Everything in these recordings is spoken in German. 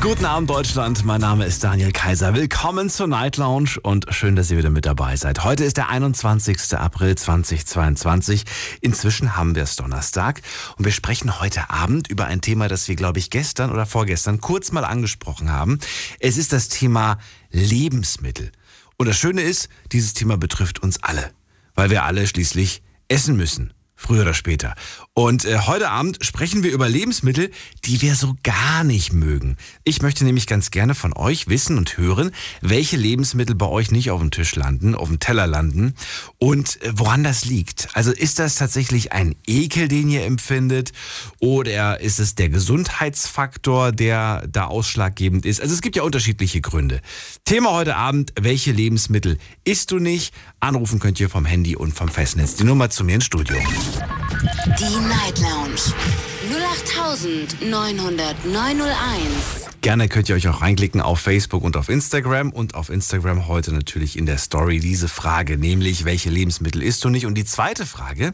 Guten Abend, Deutschland. Mein Name ist Daniel Kaiser. Willkommen zur Night Lounge und schön, dass ihr wieder mit dabei seid. Heute ist der 21. April 2022. Inzwischen haben wir es Donnerstag und wir sprechen heute Abend über ein Thema, das wir, glaube ich, gestern oder vorgestern kurz mal angesprochen haben. Es ist das Thema Lebensmittel. Und das Schöne ist, dieses Thema betrifft uns alle, weil wir alle schließlich essen müssen. Früher oder später. Und äh, heute Abend sprechen wir über Lebensmittel, die wir so gar nicht mögen. Ich möchte nämlich ganz gerne von euch wissen und hören, welche Lebensmittel bei euch nicht auf dem Tisch landen, auf dem Teller landen und äh, woran das liegt. Also ist das tatsächlich ein Ekel, den ihr empfindet oder ist es der Gesundheitsfaktor, der da ausschlaggebend ist? Also es gibt ja unterschiedliche Gründe. Thema heute Abend, welche Lebensmittel isst du nicht? Anrufen könnt ihr vom Handy und vom Festnetz. Die Nummer zu mir ins Studio. Die Night Lounge. 0890901. Gerne könnt ihr euch auch reinklicken auf Facebook und auf Instagram und auf Instagram heute natürlich in der Story diese Frage, nämlich welche Lebensmittel isst du nicht? Und die zweite Frage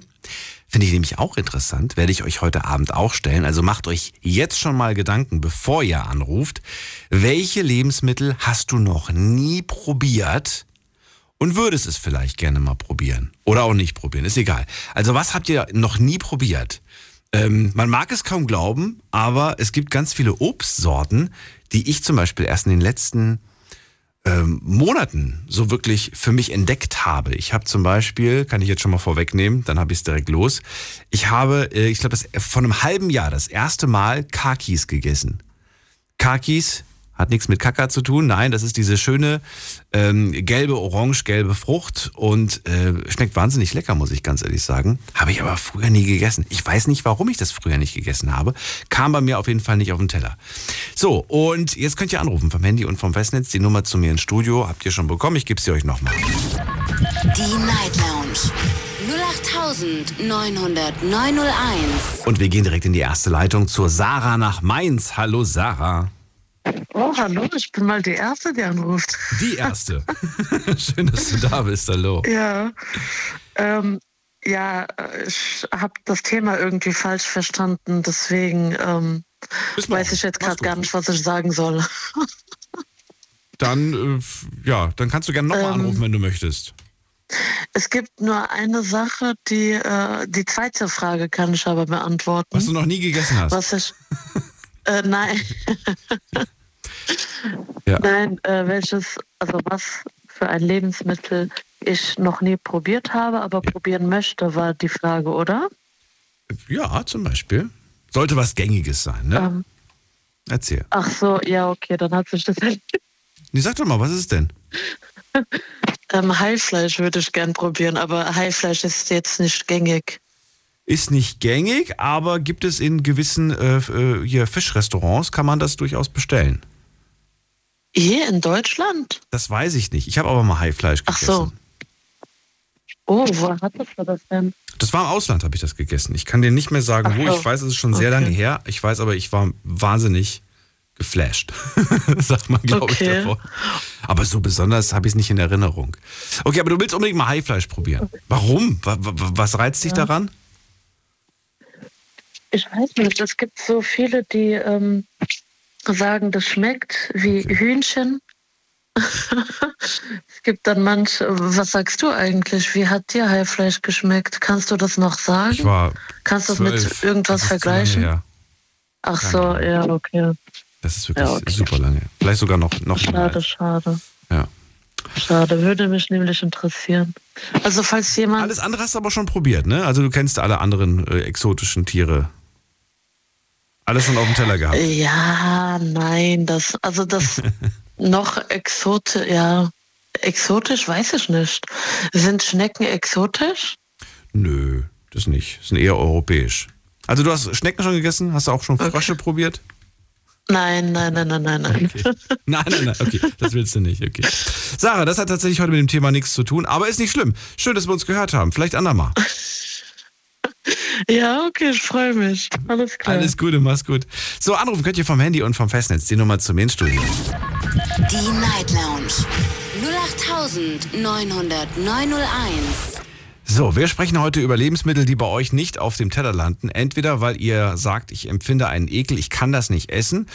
finde ich nämlich auch interessant, werde ich euch heute Abend auch stellen. Also macht euch jetzt schon mal Gedanken, bevor ihr anruft, welche Lebensmittel hast du noch nie probiert? Und würdest es vielleicht gerne mal probieren. Oder auch nicht probieren, ist egal. Also was habt ihr noch nie probiert? Ähm, man mag es kaum glauben, aber es gibt ganz viele Obstsorten, die ich zum Beispiel erst in den letzten ähm, Monaten so wirklich für mich entdeckt habe. Ich habe zum Beispiel, kann ich jetzt schon mal vorwegnehmen, dann habe ich es direkt los. Ich habe, äh, ich glaube, von einem halben Jahr das erste Mal Kakis gegessen. Kakis hat nichts mit Kaka zu tun. Nein, das ist diese schöne ähm, gelbe, orange-gelbe Frucht und äh, schmeckt wahnsinnig lecker, muss ich ganz ehrlich sagen. Habe ich aber früher nie gegessen. Ich weiß nicht, warum ich das früher nicht gegessen habe. Kam bei mir auf jeden Fall nicht auf den Teller. So, und jetzt könnt ihr anrufen vom Handy und vom Festnetz. Die Nummer zu mir ins Studio habt ihr schon bekommen. Ich gebe sie euch nochmal. Die Night Lounge. 0890901. Und wir gehen direkt in die erste Leitung zur Sarah nach Mainz. Hallo Sarah. Oh, hallo, ich bin mal die Erste, die anruft. Die Erste. Schön, dass du da bist. Hallo. Ja, ähm, ja ich habe das Thema irgendwie falsch verstanden, deswegen ähm, weiß ich jetzt gerade gar nicht, was ich sagen soll. dann, äh, ja, dann kannst du gerne nochmal ähm, anrufen, wenn du möchtest. Es gibt nur eine Sache, die, äh, die zweite Frage kann ich aber beantworten. Was du noch nie gegessen hast. Was ich, äh, nein. ja. Nein, äh, welches, also was für ein Lebensmittel ich noch nie probiert habe, aber ja. probieren möchte, war die Frage, oder? Ja, zum Beispiel. Sollte was Gängiges sein, ne? Ähm, Erzähl. Ach so, ja, okay, dann hat sich das. Nee, sag doch mal, was ist es denn? ähm, Haifleisch würde ich gern probieren, aber Haifleisch ist jetzt nicht gängig. Ist nicht gängig, aber gibt es in gewissen äh, äh hier Fischrestaurants, kann man das durchaus bestellen. Hier in Deutschland? Das weiß ich nicht. Ich habe aber mal Haifleisch gegessen. Ach so. Oh, wo hattest du das denn? Das war im Ausland, habe ich das gegessen. Ich kann dir nicht mehr sagen, Ach wo. Ich weiß, es ist schon sehr lange her. Ich weiß aber, ich war wahnsinnig geflasht. Sagt man, glaube okay. ich, davor. Aber so besonders habe ich es nicht in Erinnerung. Okay, aber du willst unbedingt mal Haifleisch probieren. Warum? Was reizt dich ja. daran? Ich weiß nicht. Es gibt so viele, die ähm, sagen, das schmeckt wie. Hühnchen. es gibt dann manche, was sagst du eigentlich? Wie hat dir Haifleisch geschmeckt? Kannst du das noch sagen? Ich war Kannst du das mit irgendwas vergleichen? Lange, Ach so, ja, okay. Das ist wirklich ja, okay. super lange. Vielleicht sogar noch, noch Schade, mal. schade. Ja. Schade, würde mich nämlich interessieren. Also falls jemand. Alles andere hast du aber schon probiert, ne? Also du kennst alle anderen äh, exotischen Tiere alles schon auf dem Teller gehabt? Ja, nein, das, also das noch exotisch, ja, exotisch weiß ich nicht. Sind Schnecken exotisch? Nö, das nicht. Sind eher europäisch. Also du hast Schnecken schon gegessen? Hast du auch schon Frösche okay. probiert? Nein, nein, nein, nein, nein, nein. Okay. Nein, nein, nein, okay, das willst du nicht, okay. Sarah, das hat tatsächlich heute mit dem Thema nichts zu tun, aber ist nicht schlimm. Schön, dass wir uns gehört haben. Vielleicht andermal. Ja, okay, ich freue mich. Alles klar. Alles Gute, mach's gut. So, anrufen könnt ihr vom Handy und vom Festnetz. Die Nummer zum Mainstudio. Die Night Lounge 08901. So, wir sprechen heute über Lebensmittel, die bei euch nicht auf dem Teller landen. Entweder weil ihr sagt, ich empfinde einen Ekel, ich kann das nicht essen,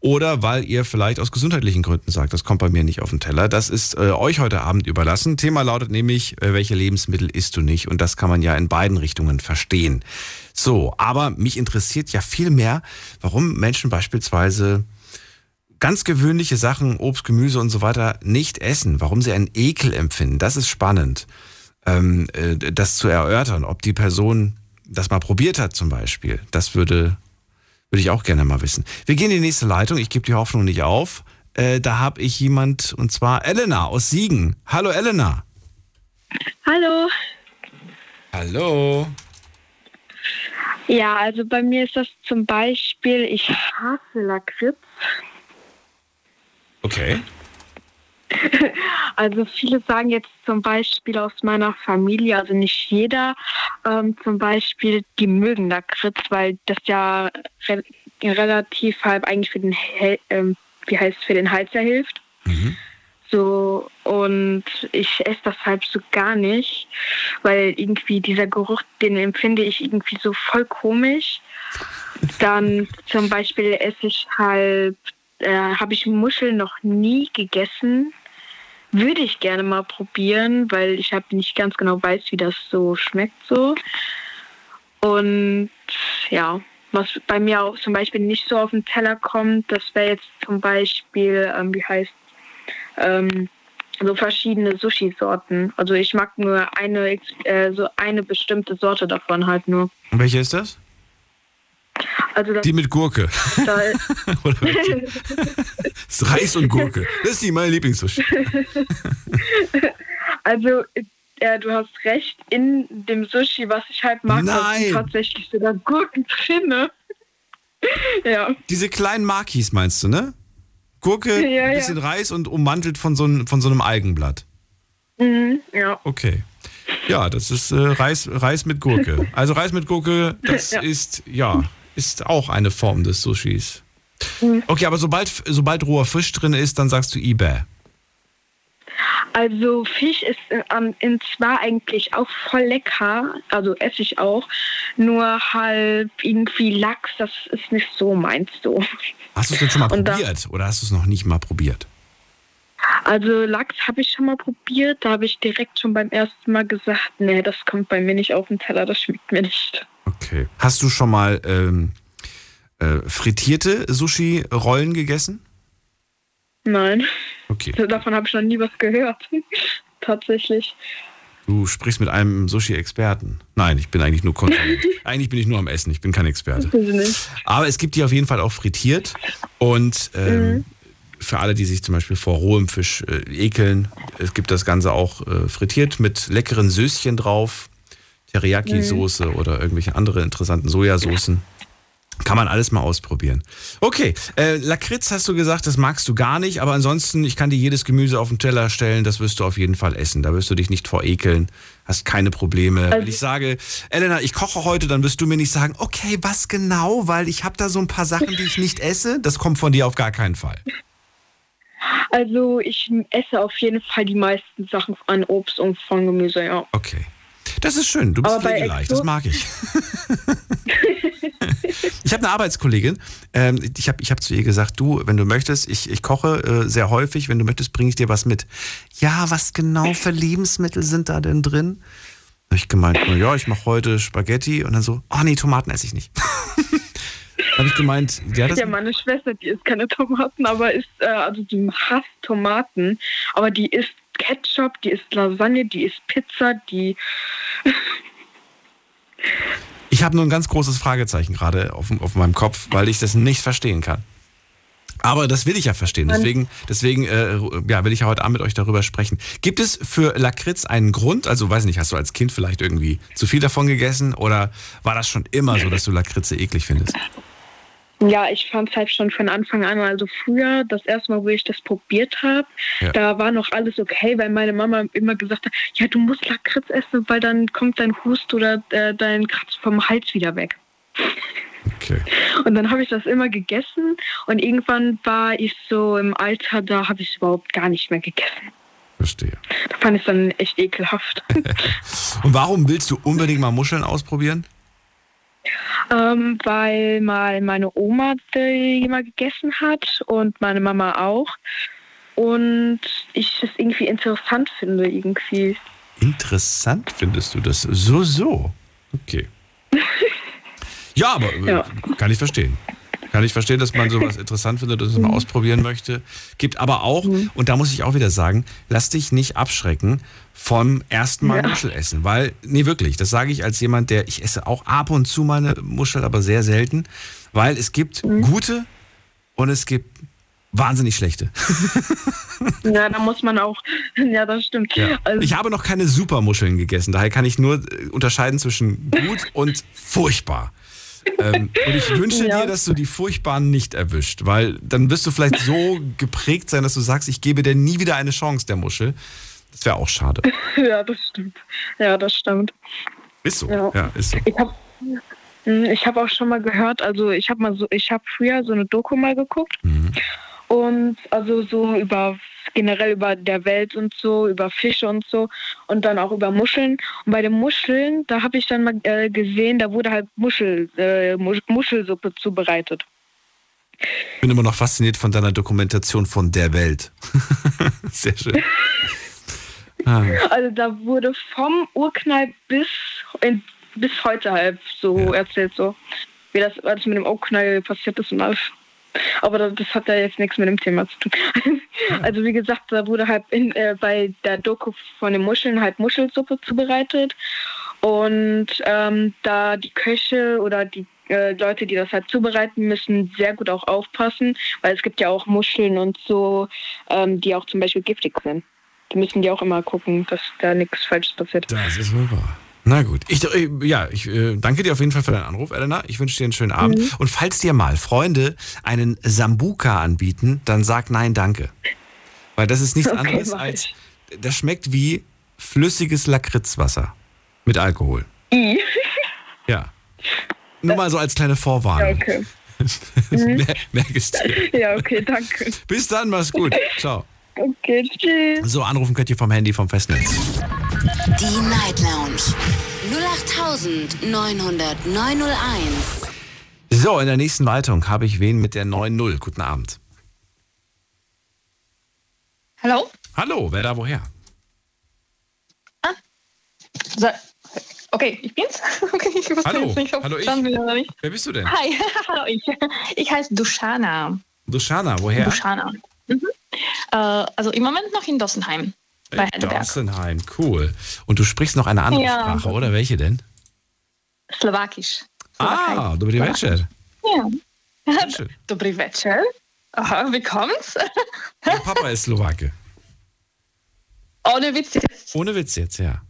oder weil ihr vielleicht aus gesundheitlichen Gründen sagt, das kommt bei mir nicht auf den Teller. Das ist äh, euch heute Abend überlassen. Thema lautet nämlich, äh, welche Lebensmittel isst du nicht? Und das kann man ja in beiden Richtungen verstehen. So, aber mich interessiert ja viel mehr, warum Menschen beispielsweise ganz gewöhnliche Sachen, Obst, Gemüse und so weiter nicht essen, warum sie einen Ekel empfinden. Das ist spannend ähm, äh, das zu erörtern, ob die Person das mal probiert hat zum Beispiel. Das würde, würde ich auch gerne mal wissen. Wir gehen in die nächste Leitung. Ich gebe die Hoffnung nicht auf. Äh, da habe ich jemand, und zwar Elena aus Siegen. Hallo Elena. Hallo. Hallo. Ja, also bei mir ist das zum Beispiel, ich hasse Lakritz. Okay. Also viele sagen jetzt zum Beispiel aus meiner Familie, also nicht jeder, ähm, zum Beispiel, die mögen Lakritz, weil das ja re relativ halb eigentlich für den, ähm, wie heißt für den Hals ja hilft. Mhm. So, und ich esse das halb so gar nicht, weil irgendwie dieser Geruch, den empfinde ich irgendwie so voll komisch. Dann zum Beispiel esse ich halb, äh, habe ich Muscheln noch nie gegessen würde ich gerne mal probieren, weil ich habe nicht ganz genau weiß, wie das so schmeckt so. Und ja, was bei mir auch zum Beispiel nicht so auf den Teller kommt, das wäre jetzt zum Beispiel, ähm, wie heißt, ähm, so verschiedene Sushi-Sorten. Also ich mag nur eine, äh, so eine bestimmte Sorte davon halt nur. Und welche ist das? Also die mit Gurke. Oder das Reis und Gurke. Das ist die meine Lieblingssushi. also äh, du hast recht, in dem Sushi, was ich halt mag, sind tatsächlich sogar Gurken drin. ja. Diese kleinen Makis meinst du, ne? Gurke, ja, ein bisschen ja. Reis und ummantelt von so, von so einem Algenblatt. Mhm, ja. Okay. Ja, das ist äh, Reis, Reis mit Gurke. Also Reis mit Gurke, das ja. ist, ja, ist auch eine Form des Sushis. Mhm. Okay, aber sobald, sobald roher Fisch drin ist, dann sagst du eBay. Also Fisch ist ähm, in zwar eigentlich auch voll lecker, also esse ich auch, nur halt irgendwie Lachs, das ist nicht so meinst du. Hast du es denn schon mal Und probiert oder hast du es noch nicht mal probiert? Also Lachs habe ich schon mal probiert, da habe ich direkt schon beim ersten Mal gesagt, nee, das kommt bei mir nicht auf den Teller, das schmeckt mir nicht. Okay. Hast du schon mal ähm, äh, frittierte Sushi-Rollen gegessen? Nein. Okay. Davon habe ich noch nie was gehört. Tatsächlich. Du sprichst mit einem Sushi-Experten. Nein, ich bin eigentlich nur Konsument. eigentlich bin ich nur am Essen, ich bin kein Experte. Aber es gibt die auf jeden Fall auch frittiert. Und ähm, mhm. für alle, die sich zum Beispiel vor rohem Fisch äh, ekeln, es gibt das Ganze auch äh, frittiert mit leckeren Söschen drauf. Teriyaki-Soße mhm. oder irgendwelche andere interessanten Sojasoßen. Kann man alles mal ausprobieren. Okay, äh, Lakritz hast du gesagt, das magst du gar nicht, aber ansonsten, ich kann dir jedes Gemüse auf den Teller stellen, das wirst du auf jeden Fall essen. Da wirst du dich nicht vor ekeln, hast keine Probleme. Also Wenn ich sage, Elena, ich koche heute, dann wirst du mir nicht sagen, okay, was genau, weil ich habe da so ein paar Sachen, die ich nicht esse. Das kommt von dir auf gar keinen Fall. Also ich esse auf jeden Fall die meisten Sachen an Obst und von Gemüse, ja. Okay. Das ist schön. Du bist pflegeleicht, das mag ich. ich habe eine Arbeitskollegin. Ähm, ich habe ich hab zu ihr gesagt, du, wenn du möchtest, ich, ich koche äh, sehr häufig. Wenn du möchtest, bringe ich dir was mit. Ja, was genau für Lebensmittel sind da denn drin? Habe ich gemeint, ja, ich mache heute Spaghetti und dann so, oh nee, Tomaten esse ich nicht. habe ich gemeint, ja, das ja, meine Schwester, die isst keine Tomaten, aber ist, äh, also die hasst Tomaten, aber die isst Ketchup, die isst Lasagne, die isst Pizza, die. ich habe nur ein ganz großes Fragezeichen gerade auf, auf meinem Kopf, weil ich das nicht verstehen kann. Aber das will ich ja verstehen. Deswegen, deswegen äh, ja, will ich ja heute Abend mit euch darüber sprechen. Gibt es für Lakritz einen Grund? Also, weiß nicht, hast du als Kind vielleicht irgendwie zu viel davon gegessen? Oder war das schon immer so, dass du Lakritze eklig findest? Ja, ich fand es halt schon von Anfang an, also früher, das erste Mal, wo ich das probiert habe, ja. da war noch alles okay, weil meine Mama immer gesagt hat, ja, du musst Lakritz essen, weil dann kommt dein Hust oder äh, dein Kratz vom Hals wieder weg. Okay. Und dann habe ich das immer gegessen und irgendwann war ich so im Alter, da habe ich es überhaupt gar nicht mehr gegessen. Verstehe. Da fand ich es dann echt ekelhaft. und warum willst du unbedingt mal Muscheln ausprobieren? Ähm, weil mal meine Oma die immer gegessen hat und meine Mama auch. Und ich es irgendwie interessant finde, irgendwie. Interessant findest du das? So, so. Okay. Ja, aber äh, ja. kann ich verstehen. Kann ich verstehen, dass man sowas interessant findet und es mal mhm. ausprobieren möchte. Gibt aber auch, mhm. und da muss ich auch wieder sagen, lass dich nicht abschrecken vom ersten Mal ja. Muschel essen. Weil, nee, wirklich, das sage ich als jemand, der, ich esse auch ab und zu meine Muschel, aber sehr selten. Weil es gibt mhm. gute und es gibt wahnsinnig schlechte. ja, da muss man auch, ja, das stimmt. Ja. Also, ich habe noch keine Supermuscheln gegessen, daher kann ich nur äh, unterscheiden zwischen gut und furchtbar ähm, und ich wünsche ja. dir, dass du die Furchtbaren nicht erwischt, weil dann wirst du vielleicht so geprägt sein, dass du sagst, ich gebe dir nie wieder eine Chance, der Muschel. Das wäre auch schade. Ja, das stimmt. Ja, das stimmt. Ist so. Ja, ja ist so. Ich habe hm, ich hab auch schon mal gehört, also ich habe mal so, ich habe früher so eine Doku mal geguckt. Mhm. Und also so über generell über der Welt und so, über Fische und so und dann auch über Muscheln. Und bei den Muscheln, da habe ich dann mal äh, gesehen, da wurde halt Muschel, äh, Muschelsuppe zubereitet. Ich bin immer noch fasziniert von deiner Dokumentation von der Welt. Sehr schön. Ah. Also da wurde vom Urknall bis, in, bis heute halt so ja. erzählt, so wie das alles mit dem Urknall passiert ist und alles. Aber das hat ja jetzt nichts mit dem Thema zu tun. Also wie gesagt, da wurde halt in, äh, bei der Doku von den Muscheln halt Muschelsuppe zubereitet. Und ähm, da die Köche oder die äh, Leute, die das halt zubereiten, müssen sehr gut auch aufpassen, weil es gibt ja auch Muscheln und so, ähm, die auch zum Beispiel giftig sind. Die müssen die auch immer gucken, dass da nichts Falsches passiert. Das ist wohl wahr. Na gut. Ich, äh, ja, ich äh, danke dir auf jeden Fall für deinen Anruf, Elena. Ich wünsche dir einen schönen Abend. Mhm. Und falls dir mal Freunde einen Sambuka anbieten, dann sag nein, danke. Weil das ist nichts okay, anderes als, das schmeckt wie flüssiges Lakritzwasser mit Alkohol. I. Ja. Nur mal so als kleine Vorwarnung. Ja, okay. Mhm. Merk es dir. Ja, okay, danke. Bis dann, mach's gut. Ciao. Okay, tschüss. So, anrufen könnt ihr vom Handy vom Festnetz. Die Night Lounge 0890901. So, in der nächsten Leitung habe ich wen mit der 9.0. Guten Abend. Hallo? Hallo, wer da woher? Ah. So. Okay, ich bin's. Okay, ich wusste Hallo. jetzt nicht, ob Hallo, ich. Oder nicht. Wer bist du denn? Hi, hallo ich. Ich heiße Dushana. Dushana, woher? Dushana. Mhm. Äh, also im Moment noch in Dossenheim. Bei Dossenheim, cool. Und du sprichst noch eine andere ja. Sprache, oder? Welche denn? Slowakisch. Ah, dobry večer. Ja. Dobry večer. Aha, wie kommt's? Mein Papa ist Slowake. Ohne Witz jetzt. Ohne Witz jetzt, ja.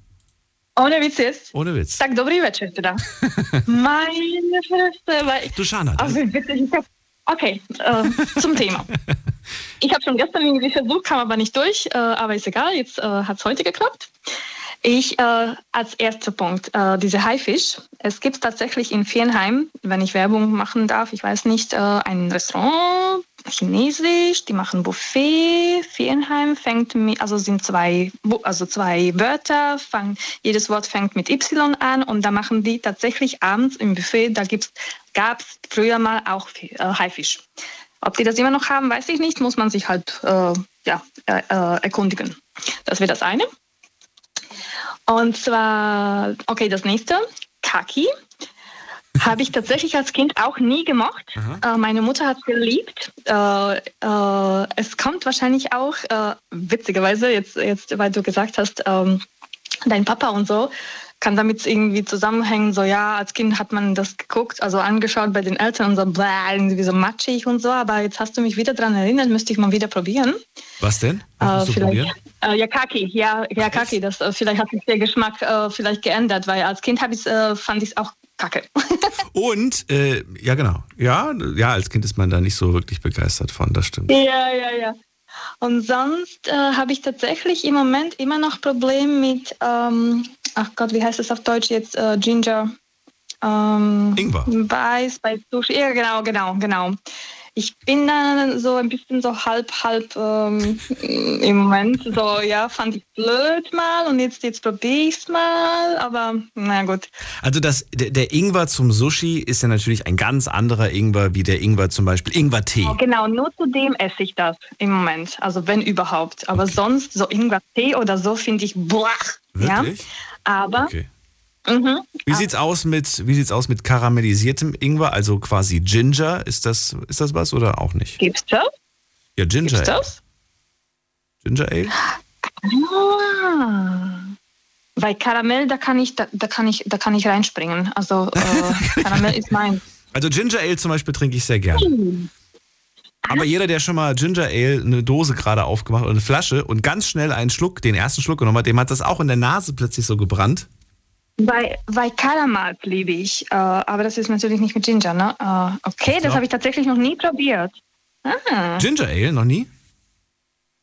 Ohne Witz jetzt? Ohne Witz. Tak dobrý večer teda. Meine Fresse. Weil du Shana. Also, bitte, ich hab, okay, äh, zum Thema. Ich habe schon gestern irgendwie versucht, kam aber nicht durch, äh, aber ist egal, jetzt äh, hat es heute geklappt. Ich äh, als erster Punkt, äh, diese Haifisch. Es gibt tatsächlich in Viernheim, wenn ich Werbung machen darf, ich weiß nicht, äh, ein Restaurant, chinesisch, die machen Buffet. Viernheim fängt mit, also sind zwei, also zwei Wörter, fang, jedes Wort fängt mit Y an und da machen die tatsächlich abends im Buffet, da gab es früher mal auch äh, Haifisch. Ob die das immer noch haben, weiß ich nicht, muss man sich halt äh, ja, äh, erkundigen. Das wäre das eine. Und zwar, okay, das nächste, Kaki. Habe ich tatsächlich als Kind auch nie gemocht. Äh, meine Mutter hat es geliebt. Äh, äh, es kommt wahrscheinlich auch, äh, witzigerweise, jetzt, jetzt, weil du gesagt hast, ähm, dein Papa und so, kann damit irgendwie zusammenhängen, so ja, als Kind hat man das geguckt, also angeschaut bei den Eltern und so, bläh, irgendwie so matschig und so, aber jetzt hast du mich wieder daran erinnert, müsste ich mal wieder probieren. Was denn? Was äh, vielleicht, äh, ja, Kaki, ja, ja, Kaki, das, äh, vielleicht hat sich der Geschmack äh, vielleicht geändert, weil als Kind ich, äh, fand ich es auch kacke. und, äh, ja genau, ja, ja, als Kind ist man da nicht so wirklich begeistert von, das stimmt. Ja, ja, ja. Und sonst äh, habe ich tatsächlich im Moment immer noch Probleme mit, ähm, ach Gott, wie heißt es auf Deutsch jetzt, äh, Ginger, Ähm, Ingwer. Bei, bei Sushi. Ja, genau, genau, genau. Ich bin dann so ein bisschen so halb, halb ähm, im Moment. So, ja, fand ich blöd mal und jetzt, jetzt probiere ich es mal, aber na gut. Also das, der, der, Ingwer zum Sushi ist ja natürlich ein ganz anderer Ingwer wie der Ingwer zum Beispiel Ingwer-Tee. Genau, nur zu dem esse ich das im Moment. Also wenn überhaupt. Aber okay. sonst so Ingwer-Tee oder so finde ich boah. Wirklich? Ja? Aber okay. Mhm. Wie sieht's aus mit wie sieht's aus mit karamellisiertem Ingwer, also quasi Ginger? Ist das ist das was oder auch nicht? Gibt's das? Ja, Ginger. Gibt's das? Ginger Ale? Ah. Bei Karamell, da kann ich, da, da kann ich, da kann ich reinspringen. Also äh, Karamell ist mein. Also Ginger Ale zum Beispiel trinke ich sehr gerne. Mhm. Aber jeder, der schon mal Ginger Ale, eine Dose gerade aufgemacht oder eine Flasche und ganz schnell einen Schluck, den ersten Schluck genommen hat, dem hat das auch in der Nase plötzlich so gebrannt. Bei, bei Kalamat liebe ich, äh, aber das ist natürlich nicht mit Ginger, ne? Äh, okay, das habe ich tatsächlich noch nie probiert. Ah. Ginger Ale, noch nie?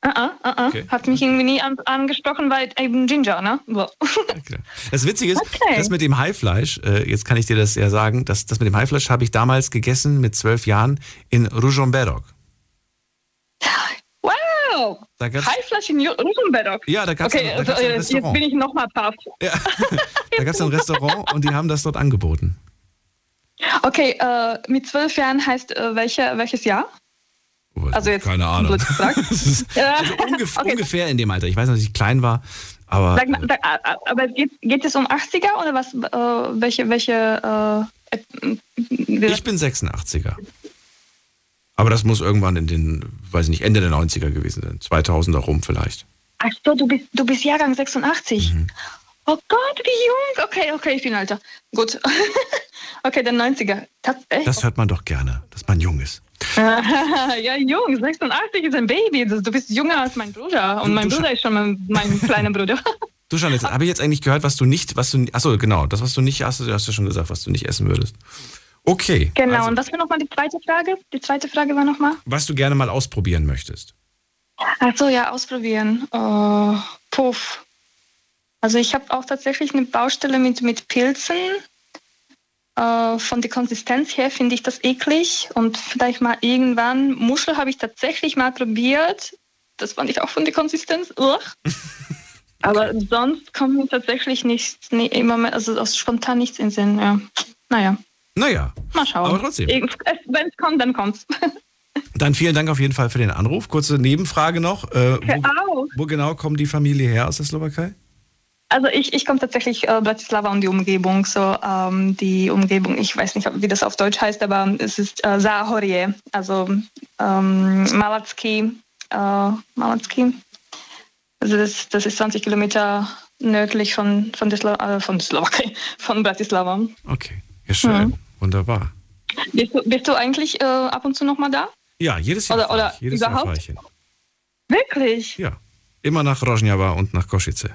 Uh -uh, uh okay. Hat mich irgendwie nie an, angesprochen, weil eben Ginger, ne? Okay. Das Witzige ist, okay. das mit dem Haifleisch, äh, jetzt kann ich dir das ja sagen, das, das mit dem Haifleisch habe ich damals gegessen mit zwölf Jahren in Ružomberok. Wow! Haifleisch in Ružomberok. Ja, da gab es okay, ein, also, ein Restaurant. Jetzt bin ich nochmal paff. Ja. da gab es ein Restaurant und die haben das dort angeboten. Okay, äh, mit zwölf Jahren heißt äh, welche, welches Jahr? Oh, also jetzt keine Ahnung. also ungef okay. ungefähr in dem Alter. Ich weiß noch, dass ich klein war, aber. Sag mal, sag, aber geht, geht es um 80er oder was? Äh, welche, welche? Äh, ich bin 86er. Aber das muss irgendwann in den, weiß ich nicht, Ende der 90er gewesen sein. 2000er rum vielleicht. Ach so, du bist, du bist Jahrgang 86. Mhm. Oh Gott, wie jung. Okay, okay, ich bin alter. Gut. okay, dann 90er. Das, das hört man doch gerne, dass man jung ist. ja, jung. 86 ist ein Baby. Du bist jünger als mein Bruder. Und du, mein du Bruder ist schon mein, mein kleiner Bruder. Du schon, jetzt habe ich jetzt eigentlich gehört, was du nicht, was du, achso, genau, das, was du nicht, hast du hast ja schon gesagt, was du nicht essen würdest. Okay. Genau, also, und was war nochmal die zweite Frage? Die zweite Frage war nochmal? Was du gerne mal ausprobieren möchtest. Ach so, ja, ausprobieren. Uh, puff. Also ich habe auch tatsächlich eine Baustelle mit, mit Pilzen. Uh, von der Konsistenz her finde ich das eklig. Und vielleicht mal irgendwann, Muschel habe ich tatsächlich mal probiert. Das fand ich auch von der Konsistenz. Aber sonst kommt mir tatsächlich nichts, nee, immer mehr, also spontan nichts in den Sinn. Ja. Naja. Naja. Mal schauen. Aber trotzdem. Wenn es kommt, dann kommt's. Dann vielen Dank auf jeden Fall für den Anruf. Kurze Nebenfrage noch. Äh, wo, wo, genau kommt die Familie her aus der Slowakei? Also ich, ich komme tatsächlich äh, Bratislava und die Umgebung. So ähm, die Umgebung, ich weiß nicht, wie das auf Deutsch heißt, aber es ist äh, Záhorie, also ähm, Malacki. Äh, Malacki. Also das, das ist 20 Kilometer nördlich von, von, der, Slo äh, von Slowakei, von Bratislava. Okay, ja schön. Mhm. Wunderbar. Bist du, bist du eigentlich äh, ab und zu noch mal da? Ja, jedes Jahr. Oder, oder jedes überhaupt? Jahr. Wirklich? Ja. Immer nach Rožňava und nach Kosice.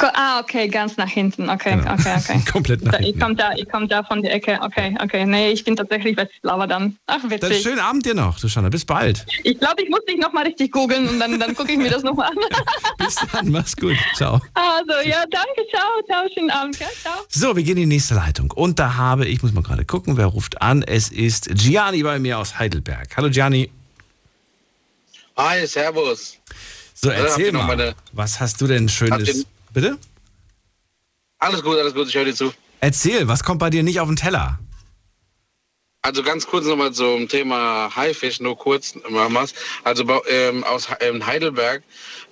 Ah, okay, ganz nach hinten. Okay, genau. okay, okay. Komplett nach hinten. Ich komme da, komm da von der Ecke. Okay, okay. Nee, ich bin tatsächlich Westslava dann. Ach, witzig. Dann schönen Abend dir noch, Susanne. Bis bald. Ich glaube, ich muss dich nochmal richtig googeln und dann, dann gucke ich mir das nochmal an. Bis dann, mach's gut. Ciao. Also, ja, danke, ciao. Ciao, schönen Abend. ciao. So, wir gehen in die nächste Leitung. Und da habe ich, muss mal gerade gucken, wer ruft an. Es ist Gianni bei mir aus Heidelberg. Hallo, Gianni. Hi, servus. So, erzähl mal, meine... was hast du denn Schönes... Bitte? Alles gut, alles gut, ich höre dir zu. Erzähl, was kommt bei dir nicht auf den Teller? Also ganz kurz nochmal zum Thema Haifisch, nur kurz was. Also ähm, aus ähm, Heidelberg,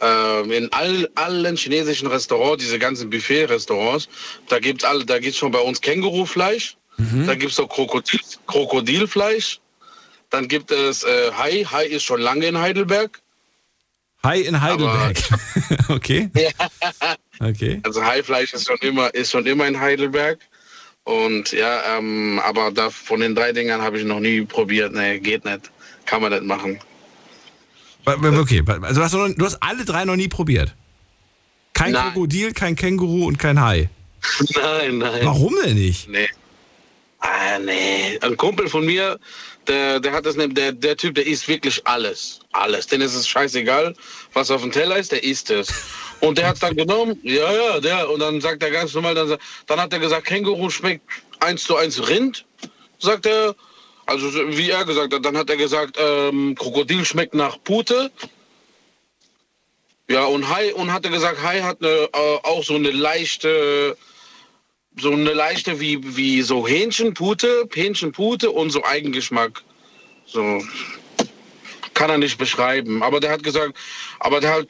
ähm, in all, allen chinesischen Restaurants, diese ganzen Buffet-Restaurants, da gibt's alle, da gibt's schon bei uns Kängurufleisch, mhm. da gibt's auch Krokodil, Krokodilfleisch, dann gibt es äh, Hai, Hai ist schon lange in Heidelberg. Hai in Heidelberg. okay. Ja. Okay. Also Haifleisch ist schon immer, ist schon immer in Heidelberg. Und ja, ähm, aber da, von den drei Dingern habe ich noch nie probiert. Nee, geht nicht. Kann man nicht machen. Okay, also hast du, du, hast alle drei noch nie probiert? Kein nein. Krokodil, kein Känguru und kein Hai? Nein, nein. Warum denn nicht? Nee. Ah, nee. Ein Kumpel von mir, der, der hat das, der, der Typ, der isst wirklich alles. Alles. Denn es ist scheißegal, was auf dem Teller ist, der isst es. Und der hat es dann genommen, ja, ja, der, und dann sagt er ganz normal, dann, dann hat er gesagt, Känguru schmeckt eins zu eins Rind, sagt er. Also wie er gesagt hat, dann hat er gesagt, ähm, Krokodil schmeckt nach Pute. Ja, und Hai, und hat er gesagt, Hai hat eine, äh, auch so eine leichte, so eine leichte wie, wie so Hähnchenpute, Hähnchenpute und so Eigengeschmack. So kann er nicht beschreiben. Aber der hat gesagt, aber der hat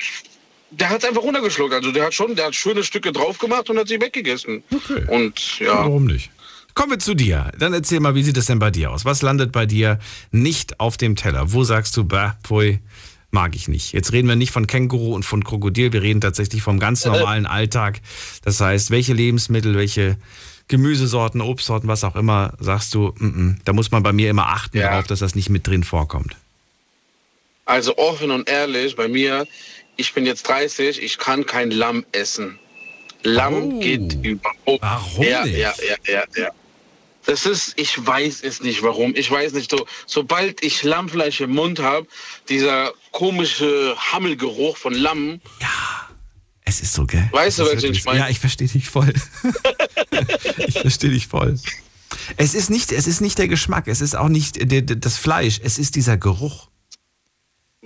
der hat es einfach runtergeschluckt. Also der hat schon, der hat schöne Stücke drauf gemacht und hat sie weggegessen. Okay. Und ja. Warum nicht? Kommen wir zu dir. Dann erzähl mal, wie sieht es denn bei dir aus? Was landet bei dir nicht auf dem Teller? Wo sagst du, bah, pfui, mag ich nicht. Jetzt reden wir nicht von Känguru und von Krokodil, wir reden tatsächlich vom ganz normalen Alltag. Das heißt, welche Lebensmittel, welche Gemüsesorten, Obstsorten, was auch immer, sagst du, m -m, da muss man bei mir immer achten ja. darauf, dass das nicht mit drin vorkommt. Also offen und ehrlich, bei mir ich bin jetzt 30, ich kann kein Lamm essen. Lamm oh. geht überhaupt. Warum ja, nicht? Ja, ja, ja, ja. Das ist, ich weiß es nicht warum. Ich weiß nicht, so, sobald ich Lammfleisch im Mund habe, dieser komische Hammelgeruch von Lamm. Ja, es ist so, gell? Weißt du, was ich meine? Ja, ich verstehe dich voll. ich verstehe dich voll. Es ist, nicht, es ist nicht der Geschmack, es ist auch nicht das Fleisch, es ist dieser Geruch.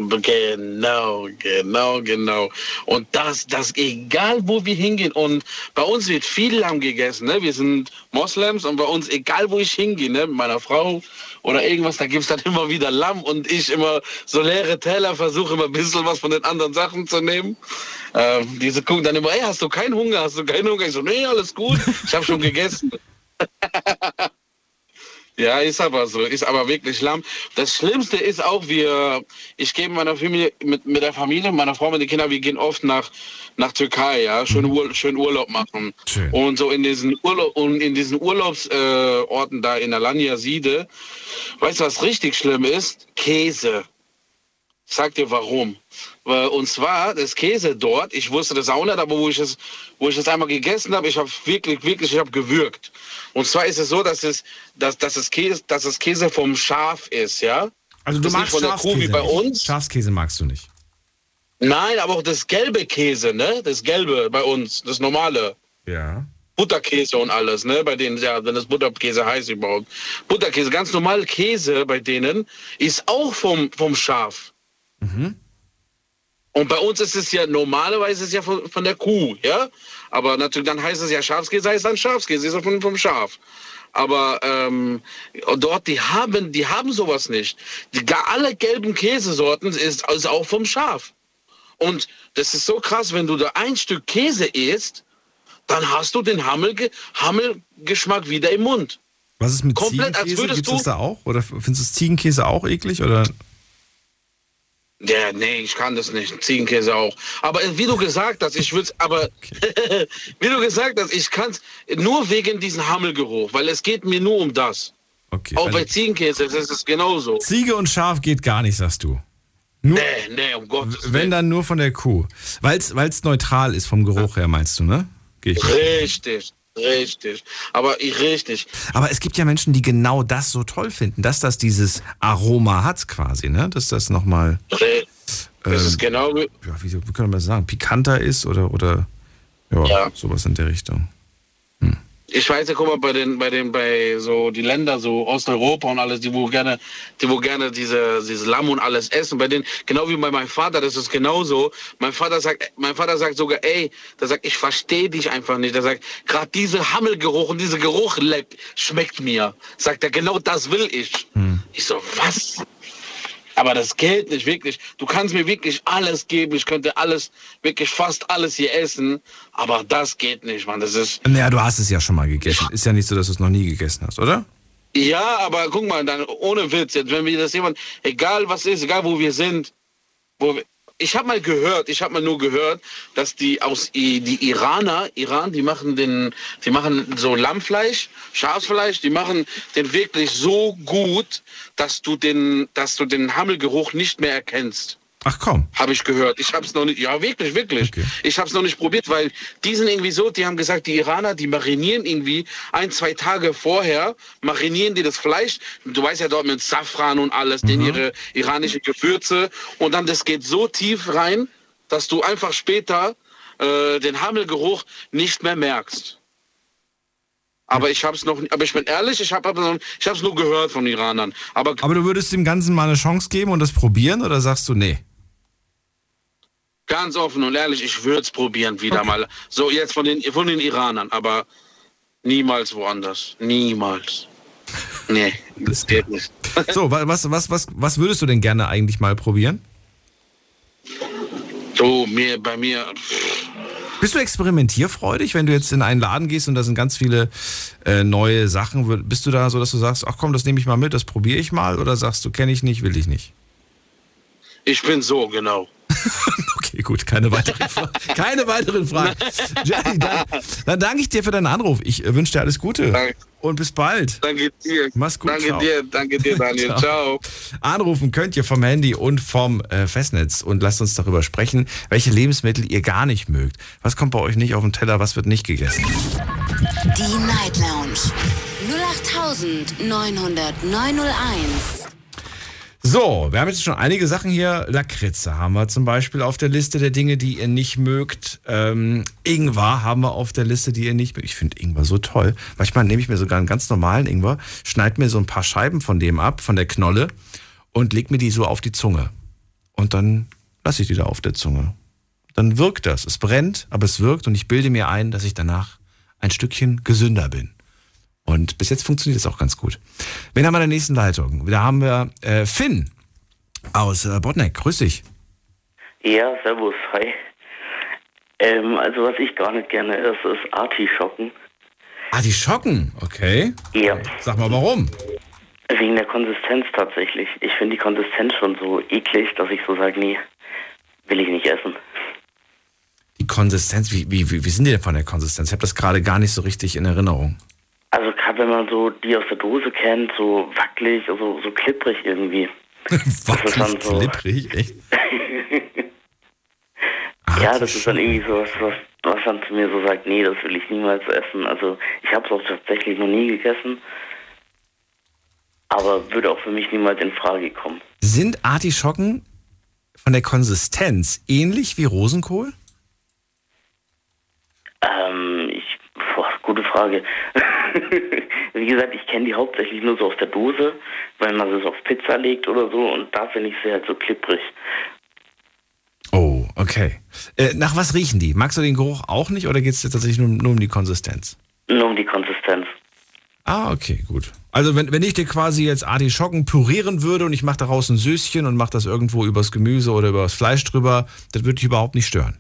Genau, genau, genau. Und das, das egal wo wir hingehen. Und bei uns wird viel Lamm gegessen. Ne? Wir sind Moslems und bei uns, egal wo ich hingehe, ne? mit meiner Frau oder irgendwas, da gibt es dann immer wieder Lamm und ich immer so leere Teller versuche immer ein bisschen was von den anderen Sachen zu nehmen. Ähm, diese gucken dann immer, ey, hast du keinen Hunger? Hast du keinen Hunger? Ich so, nee, alles gut, ich habe schon gegessen. Ja, ist aber so, ist aber wirklich lamm. Das Schlimmste ist auch, wir, ich gehe mit meiner Familie, mit, mit der Familie, meiner Frau, mit den Kindern, wir gehen oft nach, nach Türkei, ja, schön, mhm. Ur, schön Urlaub machen. Schön. Und so in diesen Urlaub, und in diesen Urlaubsorten äh, da in Alanya Siede, weißt du, was richtig schlimm ist? Käse. Sag dir warum. Und zwar das Käse dort, ich wusste das auch nicht, aber wo ich es, wo ich es einmal gegessen habe, ich habe wirklich, wirklich, ich habe gewürgt. Und zwar ist es so, dass es, dass, dass es Käse, dass es Käse vom Schaf ist, ja. Also du das magst von der Kuh wie bei uns. Schafskäse magst du nicht. Nein, aber auch das gelbe Käse, ne? Das gelbe bei uns, das normale. Ja. Butterkäse und alles, ne? Bei denen, ja, wenn das Butterkäse heißt überhaupt. Butterkäse, ganz normal Käse bei denen, ist auch vom, vom Schaf. Mhm. Und bei uns ist es ja normalerweise ist ja von, von, der Kuh, ja. Aber natürlich dann heißt es ja Schafskäse, heißt dann Schafskäse, ist ja von, vom Schaf. Aber ähm, dort, die haben, die haben sowas nicht. Die, alle gelben Käsesorten ist, ist auch vom Schaf. Und das ist so krass, wenn du da ein Stück Käse isst, dann hast du den Hammelge Hammelgeschmack wieder im Mund. Was ist mit Komplett, Ziegenkäse? Gibt es da auch? Oder findest du Ziegenkäse auch eklig? Oder? Ja, nee, ich kann das nicht. Ziegenkäse auch. Aber wie du gesagt hast, ich würde aber wie du gesagt hast, ich kann es nur wegen diesem Hammelgeruch, weil es geht mir nur um das. Okay. Auch also bei Ziegenkäse ist es genauso. Ziege und Schaf geht gar nicht, sagst du. Nur, nee, nee, um Gottes Willen. Wenn dann nur von der Kuh. Weil es neutral ist vom Geruch her, meinst du, ne? Richtig. Richtig, aber ich richtig. Aber es gibt ja Menschen, die genau das so toll finden, dass das dieses Aroma hat quasi, ne? Dass das nochmal. Das ähm, ist genau. Ja, wie, wie kann man das sagen? Pikanter ist oder, oder ja, ja. sowas in der Richtung ich weiß ja, guck mal, bei den, bei den, bei so die Länder, so Osteuropa und alles, die wo gerne, die wo gerne diese, dieses Lamm und alles essen. Bei denen, genau wie bei meinem Vater, das ist genauso. Mein Vater sagt, mein Vater sagt sogar, ey, der sagt, ich verstehe dich einfach nicht. Der sagt, gerade diese Hammelgeruch und dieser Geruch schmeckt mir. Sagt er, genau das will ich. Hm. Ich so, was? Aber das geht nicht wirklich. Du kannst mir wirklich alles geben. Ich könnte alles, wirklich fast alles hier essen. Aber das geht nicht, Mann. Das ist. Naja, du hast es ja schon mal gegessen. Ist ja nicht so, dass du es noch nie gegessen hast, oder? Ja, aber guck mal, dann ohne Witz, jetzt, wenn wir das jemand, egal was ist, egal wo wir sind, wo wir, ich habe mal gehört, ich habe mal nur gehört, dass die aus die Iraner, Iran, die machen den, die machen so Lammfleisch, Schafsfleisch, die machen den wirklich so gut, dass du den, dass du den Hammelgeruch nicht mehr erkennst. Ach komm. Habe ich gehört. Ich habe es noch nicht. Ja, wirklich, wirklich. Okay. Ich habe es noch nicht probiert, weil die sind irgendwie so, die haben gesagt, die Iraner, die marinieren irgendwie ein, zwei Tage vorher, marinieren die das Fleisch. Du weißt ja dort mit Safran und alles, mhm. den ihre iranische Gewürze. Und dann, das geht so tief rein, dass du einfach später äh, den Hammelgeruch nicht mehr merkst. Aber ich habe es noch, aber ich bin ehrlich, ich habe ich habe es nur gehört von Iranern. Aber, aber du würdest dem Ganzen mal eine Chance geben und das probieren oder sagst du nee? Ganz offen und ehrlich, ich würde es probieren wieder okay. mal. So jetzt von den, von den Iranern, aber niemals woanders. Niemals. Nee, das geht nicht. so, was, was, was, was würdest du denn gerne eigentlich mal probieren? So, mir, bei mir. Bist du experimentierfreudig, wenn du jetzt in einen Laden gehst und da sind ganz viele äh, neue Sachen? Bist du da so, dass du sagst, ach komm, das nehme ich mal mit, das probiere ich mal? Oder sagst du, kenne ich nicht, will ich nicht? Ich bin so, genau. okay, gut, keine weiteren, Fra keine weiteren Fragen. Jenny, dann, dann, danke ich dir für deinen Anruf. Ich äh, wünsche dir alles Gute. Danke. Und bis bald. Danke dir. Mach's gut. Danke ciao. dir, danke dir, Daniel. ciao. ciao. Anrufen könnt ihr vom Handy und vom äh, Festnetz und lasst uns darüber sprechen, welche Lebensmittel ihr gar nicht mögt. Was kommt bei euch nicht auf den Teller, was wird nicht gegessen? Die Night Lounge 08901 so, wir haben jetzt schon einige Sachen hier. Lakritze haben wir zum Beispiel auf der Liste der Dinge, die ihr nicht mögt. Ähm, Ingwer haben wir auf der Liste, die ihr nicht mögt. Ich finde Ingwer so toll. Manchmal nehme ich mir sogar einen ganz normalen Ingwer, schneide mir so ein paar Scheiben von dem ab, von der Knolle und leg mir die so auf die Zunge. Und dann lasse ich die da auf der Zunge. Dann wirkt das. Es brennt, aber es wirkt und ich bilde mir ein, dass ich danach ein Stückchen gesünder bin. Und bis jetzt funktioniert es auch ganz gut. Wen haben wir in der nächsten Leitung? Da haben wir äh, Finn aus äh, Botneck. Grüß dich. Ja, servus, hi. Ähm, also was ich gar nicht gerne esse, ist Artischocken. Artischocken? Okay. Ja. Sag mal warum? Wegen der Konsistenz tatsächlich. Ich finde die Konsistenz schon so eklig, dass ich so sage, nee, will ich nicht essen. Die Konsistenz, wie, wie, wie sind die denn von der Konsistenz? Ich habe das gerade gar nicht so richtig in Erinnerung. Also gerade wenn man so die aus der Dose kennt, so wackelig, also so klipprig irgendwie. wackelig, so klipprig, echt? ja, das ist dann irgendwie so was, was, was dann zu mir so sagt, nee, das will ich niemals essen. Also ich habe es auch tatsächlich noch nie gegessen, aber würde auch für mich niemals in Frage kommen. Sind Artischocken von der Konsistenz ähnlich wie Rosenkohl? Ähm, ich, boah, gute Frage. Wie gesagt, ich kenne die hauptsächlich nur so aus der Dose, weil man es auf Pizza legt oder so und da finde ich sie halt so klipprig. Oh, okay. Äh, nach was riechen die? Magst du den Geruch auch nicht oder geht es tatsächlich nur, nur, um die Konsistenz? Nur um die Konsistenz. Ah, okay, gut. Also wenn, wenn ich dir quasi jetzt Artischocken pürieren würde und ich mache daraus ein Süßchen und mache das irgendwo übers Gemüse oder übers Fleisch drüber, das würde dich überhaupt nicht stören.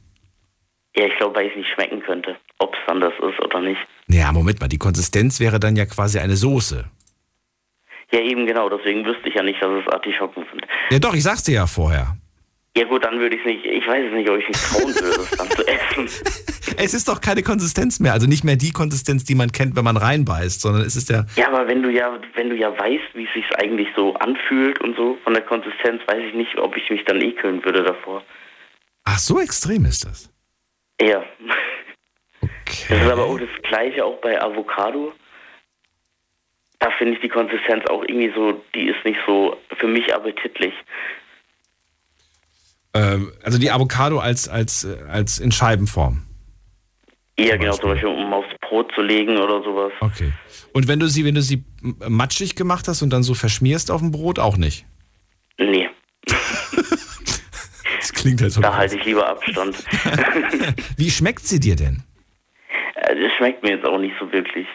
Ja, ich glaube, weil ich es nicht schmecken könnte, ob es dann das ist oder nicht. Ja, Moment mal, die Konsistenz wäre dann ja quasi eine Soße. Ja, eben genau, deswegen wüsste ich ja nicht, dass es Artischocken sind. Ja doch, ich sag's dir ja vorher. Ja gut, dann würde ich es nicht, ich weiß es nicht, ob ich mich trauen würde, es dann zu essen. Es ist doch keine Konsistenz mehr, also nicht mehr die Konsistenz, die man kennt, wenn man reinbeißt, sondern es ist der... Ja, aber wenn du ja, wenn du ja weißt, wie es sich eigentlich so anfühlt und so von der Konsistenz, weiß ich nicht, ob ich mich dann ekeln würde davor. Ach, so extrem ist das? Ja. Okay. Das ist aber auch das Gleiche auch bei Avocado. Da finde ich die Konsistenz auch irgendwie so, die ist nicht so für mich appetitlich. Ähm, also die Avocado als, als, als in Scheibenform. Ja, genau, zum Beispiel, um aufs Brot zu legen oder sowas. Okay. Und wenn du sie, wenn du sie matschig gemacht hast und dann so verschmierst auf dem Brot, auch nicht? Nee. das klingt halt so. Da halte ich lieber Abstand. Wie schmeckt sie dir denn? Das also, schmeckt mir jetzt auch nicht so wirklich.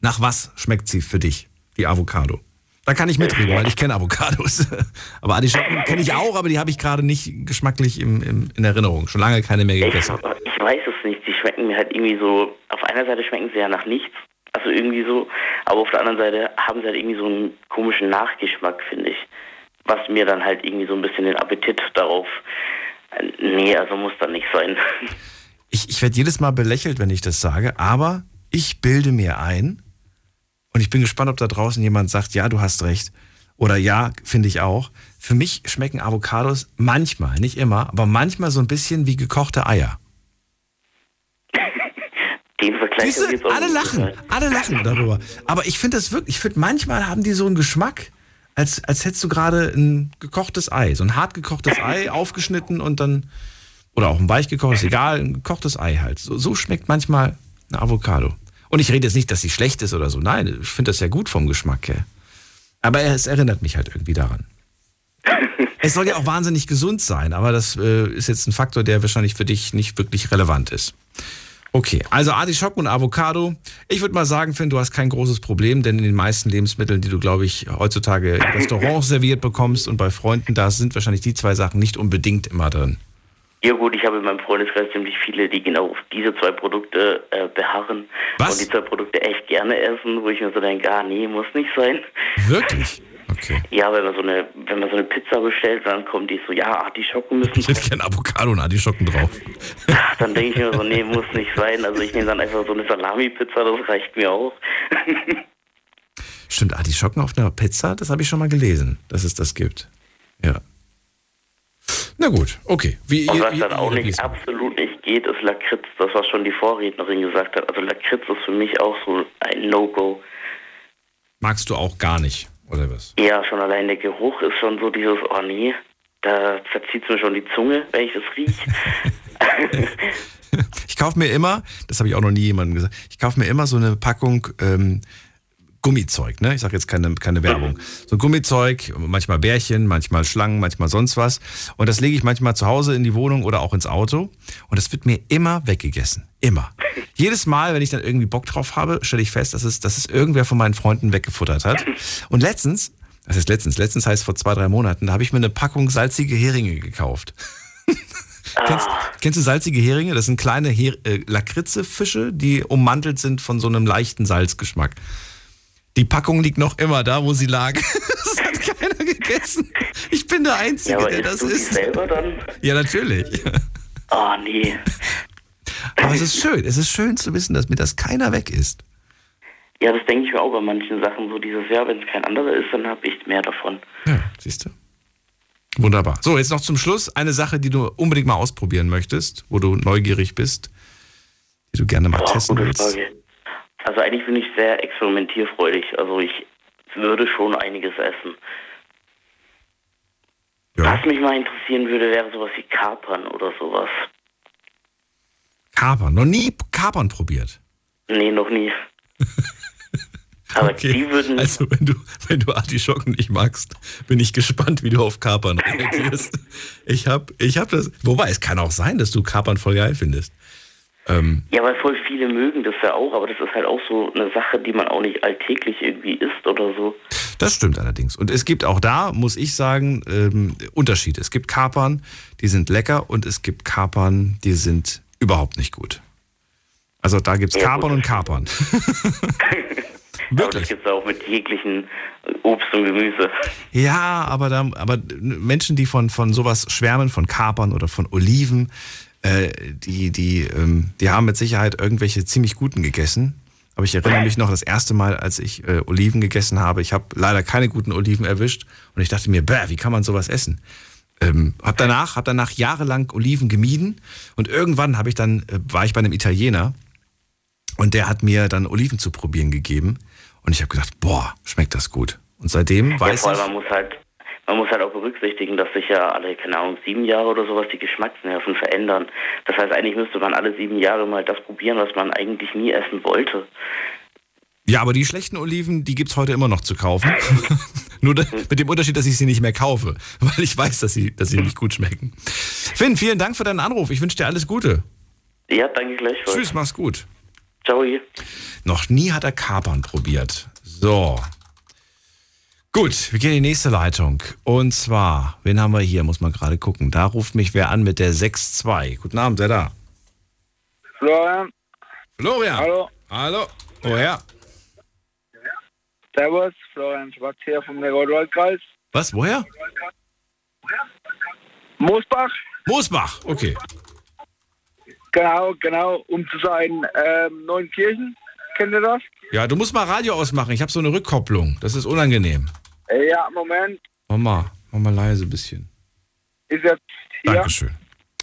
Nach was schmeckt sie für dich, die Avocado? Da kann ich mitreden, weil ich kenne Avocados. aber Artischocken kenne ich auch, aber die habe ich gerade nicht geschmacklich im, im, in Erinnerung. Schon lange keine mehr gegessen. Ich, ich weiß es nicht. Die schmecken mir halt irgendwie so. Auf einer Seite schmecken sie ja nach nichts. Also irgendwie so. Aber auf der anderen Seite haben sie halt irgendwie so einen komischen Nachgeschmack, finde ich. Was mir dann halt irgendwie so ein bisschen den Appetit darauf. Nee, also muss dann nicht sein. Ich, ich werde jedes Mal belächelt, wenn ich das sage, aber ich bilde mir ein und ich bin gespannt, ob da draußen jemand sagt, ja, du hast recht. Oder ja, finde ich auch. Für mich schmecken Avocados manchmal, nicht immer, aber manchmal so ein bisschen wie gekochte Eier. Den Vergleich Siehste, jetzt alle lachen, alle lachen darüber. Aber ich finde das wirklich, ich finde manchmal haben die so einen Geschmack, als, als hättest du gerade ein gekochtes Ei, so ein hart gekochtes Ei aufgeschnitten und dann, oder auch ein weich gekochtes, egal, ein gekochtes Ei halt. So, so schmeckt manchmal eine Avocado. Und ich rede jetzt nicht, dass sie schlecht ist oder so. Nein, ich finde das ja gut vom Geschmack her. Aber es erinnert mich halt irgendwie daran. Es soll ja auch wahnsinnig gesund sein, aber das äh, ist jetzt ein Faktor, der wahrscheinlich für dich nicht wirklich relevant ist. Okay, also Artischocken und Avocado. Ich würde mal sagen, Finn, du hast kein großes Problem, denn in den meisten Lebensmitteln, die du, glaube ich, heutzutage in Restaurants serviert bekommst und bei Freunden, da sind wahrscheinlich die zwei Sachen nicht unbedingt immer drin. Ja gut, ich habe in meinem Freundeskreis ziemlich viele, die genau auf diese zwei Produkte äh, beharren Was? und die zwei Produkte echt gerne essen, wo ich mir so denke, ah nee, muss nicht sein. Wirklich? Okay. Ja, wenn man so eine, wenn man so eine Pizza bestellt, dann kommt die so, ja, Artischocken müssen Ich hätte gerne Avocado und Artischocken drauf. Dann denke ich mir so, nee, muss nicht sein. Also ich nehme dann einfach so eine Salami-Pizza, das reicht mir auch. Stimmt, Artischocken auf einer Pizza, das habe ich schon mal gelesen, dass es das gibt. Ja. Na gut, okay. Wie, Und was ihr- dann auch nicht, absolut nicht geht, ist Lakritz. Das, was schon die Vorrednerin gesagt hat. Also Lakritz ist für mich auch so ein No-Go. Magst du auch gar nicht, oder was? Ja, schon allein der Geruch ist schon so dieses, oh nee, da verzieht mir schon die Zunge, wenn ich das rieche. Ich kaufe mir immer, das habe ich auch noch nie jemandem gesagt, ich kaufe mir immer so eine Packung ähm, Gummizeug, ne? Ich sage jetzt keine, keine Werbung. So Gummizeug, manchmal Bärchen, manchmal Schlangen, manchmal sonst was. Und das lege ich manchmal zu Hause in die Wohnung oder auch ins Auto. Und das wird mir immer weggegessen. Immer. Jedes Mal, wenn ich dann irgendwie Bock drauf habe, stelle ich fest, dass es, dass es irgendwer von meinen Freunden weggefuttert hat. Und letztens, das ist letztens, letztens heißt vor zwei, drei Monaten, da habe ich mir eine Packung salzige Heringe gekauft. Kennst, kennst du salzige Heringe? Das sind kleine äh, Lakritze-Fische, die ummantelt sind von so einem leichten Salzgeschmack. Die Packung liegt noch immer da, wo sie lag. Das hat keiner gegessen. Ich bin der Einzige, ja, der das du isst. selber dann? Ja, natürlich. Oh nee. Aber es ist schön. Es ist schön zu wissen, dass mir das keiner weg isst. Ja, das denke ich mir auch bei manchen Sachen so dieses Jahr, wenn es kein anderer ist, dann habe ich mehr davon. Ja, siehst du? Wunderbar. So, jetzt noch zum Schluss eine Sache, die du unbedingt mal ausprobieren möchtest, wo du neugierig bist, die du gerne mal Boah, testen willst. Frage. Also eigentlich bin ich sehr experimentierfreudig. Also ich würde schon einiges essen. Ja. Was mich mal interessieren würde, wäre sowas wie Kapern oder sowas. Kapern. Noch nie Kapern probiert. Nee, noch nie. Aber die würden. Also, wenn du, wenn du Artischocken nicht magst, bin ich gespannt, wie du auf Kapern reagierst. Ich hab, ich hab das. Wobei, es kann auch sein, dass du Kapern voll geil findest. Ähm, Ja, weil voll viele mögen das ja auch, aber das ist halt auch so eine Sache, die man auch nicht alltäglich irgendwie isst oder so. das stimmt allerdings. Und es gibt auch da, muss ich sagen, ähm, Unterschiede. Es gibt Kapern, die sind lecker und es gibt Kapern, die sind überhaupt nicht gut. Also da gibt's Ja, Kapern und Kapern. Aber das Wirklich. gibt es auch mit jeglichen Obst und Gemüse. Ja, aber, da, aber Menschen, die von, von sowas schwärmen, von Kapern oder von Oliven, äh, die, die, ähm, die haben mit Sicherheit irgendwelche ziemlich guten gegessen. Aber ich erinnere mich noch das erste Mal, als ich äh, Oliven gegessen habe. Ich habe leider keine guten Oliven erwischt und ich dachte mir, bäh, wie kann man sowas essen? Ähm, hab danach, hab danach jahrelang Oliven gemieden und irgendwann habe ich dann äh, war ich bei einem Italiener und der hat mir dann Oliven zu probieren gegeben und ich habe gedacht, boah, schmeckt das gut. Und seitem Ja, weiß ich, man muss halt, man muss halt auch berücksichtigen, dass sich ja alle, keine Ahnung, sieben Jahre oder sowas die Geschmacksnerven verändern. Das heißt, eigentlich müsste man alle sieben Jahre mal das probieren, was man eigentlich nie essen wollte. Ja, aber die schlechten Oliven, die gibt's heute immer noch zu kaufen. Nur mit dem Unterschied, dass ich sie nicht mehr kaufe, weil ich weiß, dass sie, dass sie nicht gut schmecken. Finn, vielen Dank für deinen Anruf. Ich wünsche dir alles Gute. Ja, danke gleichfalls. Tschüss, mach's gut. Ciao. Noch nie hat er Kapern probiert. So. Gut, wir gehen in die nächste Leitung. Und zwar, wen haben wir hier? Muss man gerade gucken. Da ruft mich wer an mit der 6-2. Guten Abend, wer da? Florian, Florian. hallo, Hallo. Woher? servus, Florian Schwarz hier vom Neckar-Waldkreis. Was? Woher? Moosbach, Moosbach. Okay. genau, genau, um zu sein, ähm, Neunkirchen, kennt ihr das? Ja, du musst mal Radio ausmachen. Ich habe so eine Rückkopplung. Das ist unangenehm. Ja, Moment. Mama, mach mal leise ein bisschen. Ist jetzt hier? Dankeschön.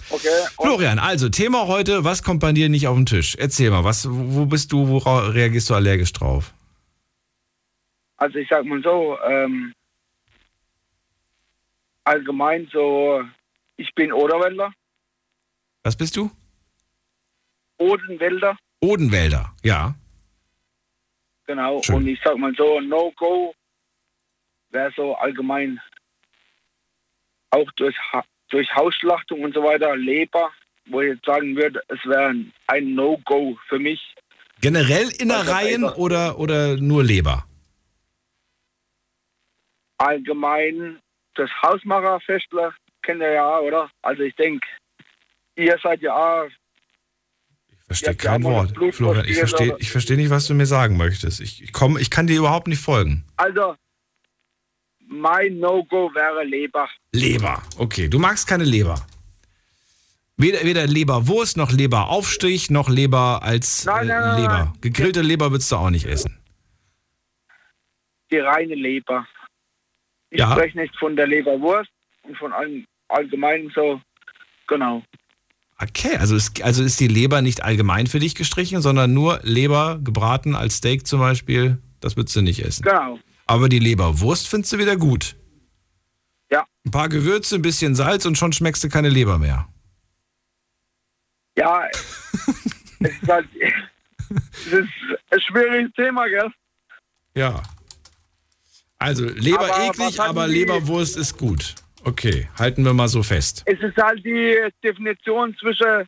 Okay. Florian, also Thema heute, was kommt bei dir nicht auf den Tisch? Erzähl mal, was, wo bist du, worauf reagierst du allergisch drauf? Also ich sag mal so, ähm, allgemein so, ich bin Oderwälder. Was bist du? Odenwälder. Odenwälder, ja. Genau. Schön. Und ich sag mal so, No-Go wäre so allgemein auch durch, durch Hausschlachtung und so weiter, Leber, wo ich jetzt sagen würde, es wäre ein No-Go für mich. Generell Innereien oder, oder nur Leber? Allgemein das Hausmacherfestler kennt ihr ja, oder? Also ich denke, ihr seid ja Ich verstehe kein Wort. Florian, ich verstehe ich versteh nicht, was du mir sagen möchtest. Ich, ich, komm, ich kann dir überhaupt nicht folgen. Also, mein No-Go wäre Leber. Leber. Okay, du magst keine Leber. Weder, weder Leberwurst noch Leberaufstrich noch Leber als Nein, äh, nein, nein, Leber. nein. Gegrillte Leber würdest du auch nicht essen. Die reine Leber. Ich Ja. spreche nicht von der Leberwurst und von allem allgemein so. Genau. Okay, also ist, also ist die Leber nicht allgemein für dich gestrichen, sondern nur Leber gebraten als Steak zum Beispiel. Das würdest du nicht essen. Genau. Aber die Leberwurst findest du wieder gut. Ja. Ein paar Gewürze, ein bisschen Salz und schon schmeckst du keine Leber mehr. Ja, es ist halt, es ist ein schwieriges Thema, gell? Ja. Also Leber Aber eklig, aber die- Leberwurst ist gut. Okay, halten wir mal so fest. Es ist halt die Definition zwischen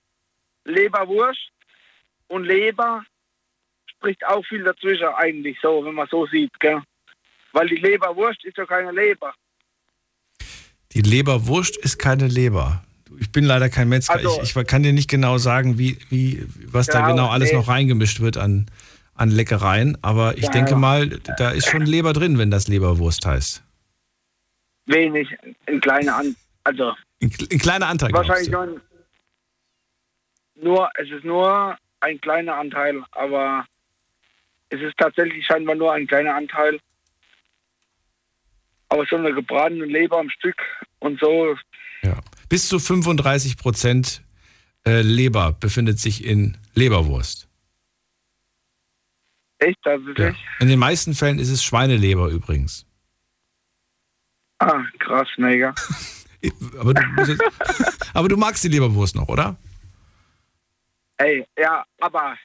Leberwurst und Leber spricht auch viel dazwischen eigentlich so, wenn man so sieht, gell? Weil die Leberwurst ist ja keine Leber. Die Leberwurst ist keine Leber. Ich bin leider kein Metzger. Also- ich, ich kann dir nicht genau sagen, wie, wie, was da Genau, alles nee. noch reingemischt wird an, an Leckereien. Aber ich Ja, denke ja. mal, da ist schon Leber drin, wenn das Leberwurst heißt. Wenig, ein kleiner An also Ein, ein kleiner Anteil. wahrscheinlich nur, nur, es ist nur ein kleiner Anteil, aber es ist tatsächlich scheinbar nur ein kleiner Anteil. Aber so eine gebratene Leber am Stück und so, Ja. Bis zu 35 Prozent äh, Leber befindet sich in Leberwurst. echt, tatsächlich. Ja. In den meisten Fällen ist es Schweineleber übrigens. Ah, krass, mega. Aber du, aber du magst die Leberwurst noch, oder? Ey, ja, aber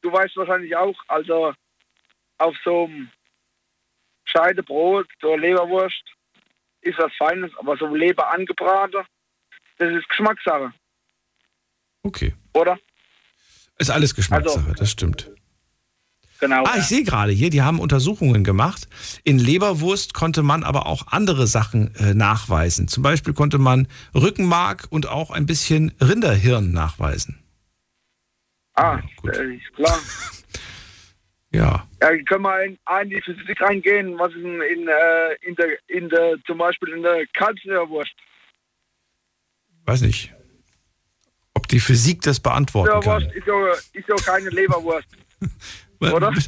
du weißt wahrscheinlich auch, also auf so einem Scheidebrot, so Leberwurst, ist was Feines, aber so Leber angebraten, das ist Geschmackssache, Okay. oder? Ist alles Geschmackssache, Also- das stimmt. Genau. Ah, ich sehe gerade hier, die haben Untersuchungen gemacht. In Leberwurst konnte man aber auch andere Sachen äh, nachweisen. Zum Beispiel konnte man Rückenmark und auch ein bisschen Rinderhirn nachweisen. ah, gut. äh, ist klar. Ja. Ja, können wir in, in die Physik reingehen, was ist in, in, äh, in, der, in der, zum Beispiel in der Kalbsleberwurst. Weiß nicht, ob die Physik das beantworten Leberwurst kann. ist ja, ist ja keine Leberwurst. oder?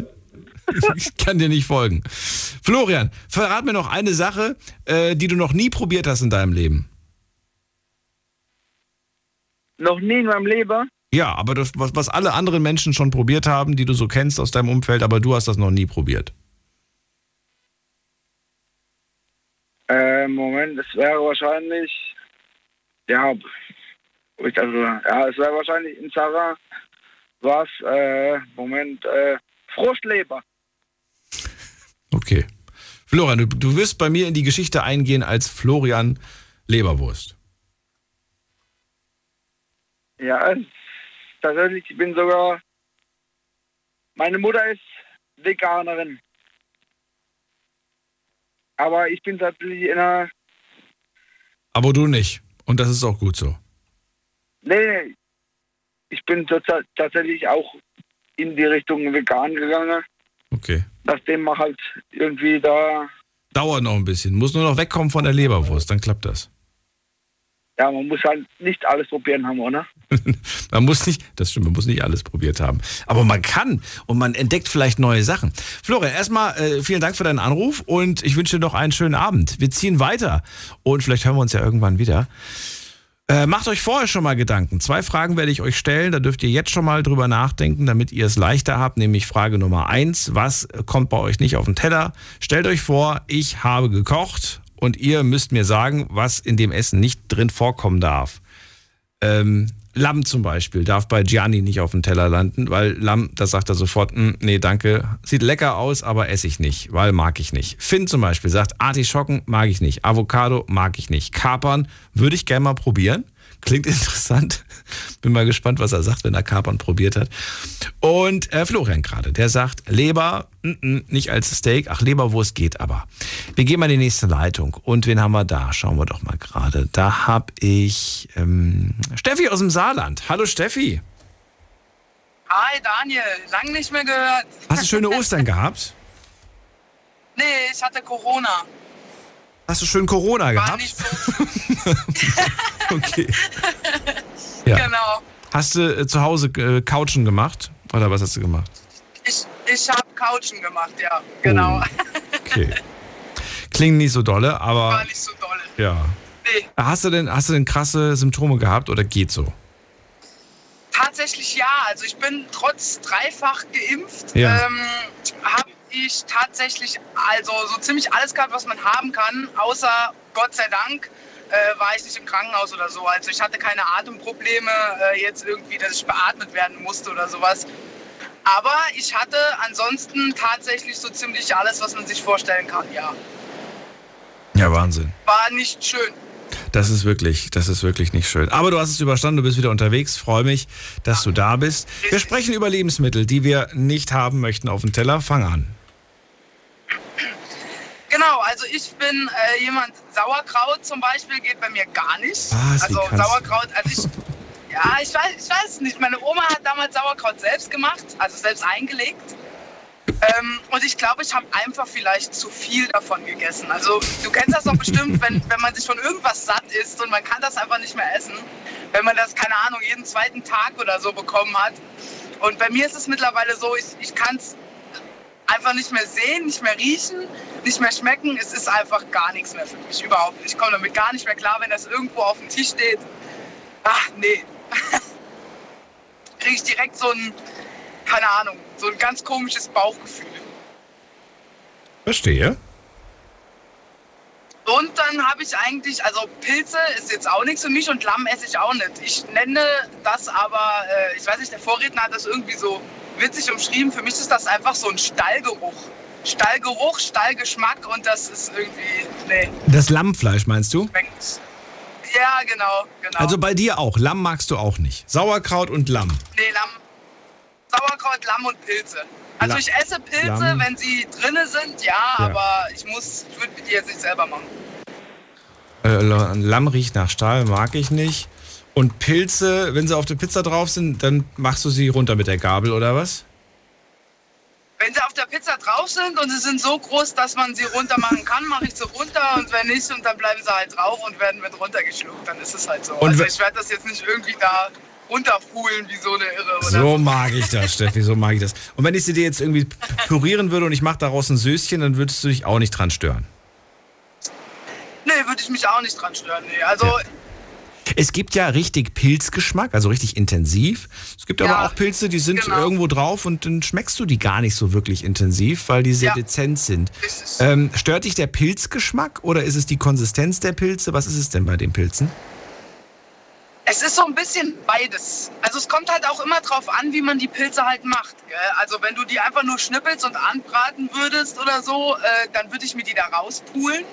Ich kann dir nicht folgen. Florian, verrat mir noch eine Sache, äh, die du noch nie probiert hast in deinem Leben. Noch nie in meinem Leben. Ja, aber das, was, was alle anderen Menschen schon probiert haben, die du so kennst aus deinem Umfeld, aber du hast das noch nie probiert. Äh, Moment, es wäre wahrscheinlich, ja, ich also, ja, es wäre wahrscheinlich in Sarah was, äh, Moment, äh, Frostleber. Okay. Florian, du, du wirst bei mir in die Geschichte eingehen als Florian Leberwurst. Ja, tatsächlich, ich bin sogar, meine Mutter ist Veganerin. Aber ich bin tatsächlich in einer, Aber du nicht. Und das ist auch gut so. nee, nee, ich bin tats- tatsächlich auch in die Richtung vegan gegangen, Okay. nachdem man halt irgendwie da Dauert noch ein bisschen. Muss nur noch wegkommen von der Leberwurst, dann klappt das. ja, man muss halt nicht alles probieren haben, oder? man muss nicht, das stimmt, man muss nicht alles probiert haben. Aber man kann und man entdeckt vielleicht neue Sachen. Florian, erstmal äh, vielen Dank für deinen Anruf und ich wünsche dir noch einen schönen Abend. Wir ziehen weiter und vielleicht hören wir uns ja irgendwann wieder. Äh, macht euch vorher schon mal Gedanken. Zwei Fragen werde ich euch stellen, da dürft ihr jetzt schon mal drüber nachdenken, damit ihr es leichter habt. Nämlich Frage Nummer eins: Was kommt bei euch nicht auf den Teller? Stellt euch vor, ich habe gekocht und ihr müsst mir sagen, was in dem Essen nicht drin vorkommen darf. Ähm, Lamm zum Beispiel darf bei Gianni nicht auf dem Teller landen, weil Lamm, das sagt er sofort, hm, nee, danke, sieht lecker aus, aber esse ich nicht, weil mag ich nicht. Finn zum Beispiel sagt, Artischocken mag ich nicht, Avocado mag ich nicht, Kapern würde ich gerne mal probieren. Klingt interessant. Bin mal gespannt, was er sagt, wenn er Kapern probiert hat. Und äh, Florian gerade, der sagt, Leber, n -n, nicht als Steak, ach Leber, wo es geht aber. Wir gehen mal in die nächste Leitung. Und wen haben wir da? Schauen wir doch mal gerade. Da habe ich ähm, Steffi aus dem Saarland. Hallo Steffi. Hi Daniel, lang nicht mehr gehört. Hast du schöne Ostern gehabt? Nee, ich hatte Corona. Hast du schön Corona gehabt? nicht so. okay. Ja. Genau. Hast du äh, zu Hause äh, Couchen gemacht? Oder was hast du gemacht? Ich, ich habe Couchen gemacht, ja. Genau. Okay. Klingt nicht so dolle, aber. War nicht so dolle. Ja. Nee. Hast du denn, hast du denn krasse Symptome gehabt oder geht so? Tatsächlich ja. Also ich bin trotz dreifach geimpft, Ja. ähm, habe ich tatsächlich also so ziemlich alles gehabt, was man haben kann, außer Gott sei Dank äh, war ich nicht im Krankenhaus oder so. Also ich hatte keine Atemprobleme, äh, jetzt irgendwie, dass ich beatmet werden musste oder sowas. Aber ich hatte ansonsten tatsächlich so ziemlich alles, was man sich vorstellen kann, ja. Ja, Wahnsinn. War nicht schön. Das ist wirklich, das ist wirklich nicht schön. Aber du hast es überstanden, du bist wieder unterwegs. Freue mich, dass du da bist. Wir sprechen über Lebensmittel, die wir nicht haben möchten auf dem Teller. Fang an. Genau, also ich bin äh, jemand, Sauerkraut zum Beispiel geht bei mir gar nicht. Was? Wie also Sauerkraut, also ich, ja, ich weiß, ich weiß nicht. Meine Oma hat damals Sauerkraut selbst gemacht, also selbst eingelegt. Ähm, und ich glaube, ich habe einfach vielleicht zu viel davon gegessen. Also du kennst das doch bestimmt, wenn, wenn man sich von irgendwas satt isst und man kann das einfach nicht mehr essen. Wenn man das, keine Ahnung, jeden zweiten Tag oder so bekommen hat. Und bei mir ist es mittlerweile so, ich, ich kann es einfach nicht mehr sehen, nicht mehr riechen, nicht mehr schmecken. Es ist einfach gar nichts mehr für mich, überhaupt nicht. Ich komme damit gar nicht mehr klar, wenn das irgendwo auf dem Tisch steht. Ach, nee. Kriege ich direkt so ein, keine Ahnung, so ein ganz komisches Bauchgefühl. Verstehe. Und dann habe ich eigentlich, also Pilze ist jetzt auch nichts für mich und Lamm esse ich auch nicht. Ich nenne das aber, äh, ich weiß nicht, der Vorredner hat das irgendwie so witzig umschrieben. Für mich ist das einfach so ein Stallgeruch. Stallgeruch, Stallgeschmack und das ist irgendwie, nee, Das Lammfleisch meinst du? schmeckt. Ja, genau, genau. Also bei dir auch. Lamm magst du auch nicht. Sauerkraut und Lamm. nee, Lamm, Sauerkraut, Lamm und Pilze. Also ich esse Pilze, Lamm. wenn sie drinne sind, ja, Ja. aber ich muss, ich würde die jetzt nicht selber machen. Äh, Lamm riecht nach Stahl, mag ich nicht. Und Pilze, wenn sie auf der Pizza drauf sind, dann machst du sie runter mit der Gabel oder was? Wenn sie auf der Pizza drauf sind und sie sind so groß, dass man sie runter machen kann, mache ich sie runter und wenn nicht, und dann bleiben sie halt drauf und werden mit runtergeschluckt. Dann ist es halt so. Und also ich werde das jetzt nicht irgendwie da runterfuhlen wie so eine Irre. Oder So mag ich das, Steffi, so mag ich das. Und wenn ich sie dir jetzt irgendwie pürieren würde und ich mache daraus ein Söschen, dann würdest du dich auch nicht dran stören. Nee, würde ich mich auch nicht dran stören. Nee. Also Es gibt ja richtig Pilzgeschmack, also richtig intensiv. Es gibt aber Ja, auch Pilze, die sind genau. irgendwo drauf und dann schmeckst du die gar nicht so wirklich intensiv, weil die sehr Ja. dezent sind. Ähm, stört dich der Pilzgeschmack oder ist es die Konsistenz der Pilze? Was ist es denn bei den Pilzen? Es ist so ein bisschen beides. Also es kommt halt auch immer drauf an, wie man die Pilze halt macht. Gell? Also wenn du die einfach nur schnippelst und anbraten würdest oder so, äh, dann würde ich mir die da rauspulen.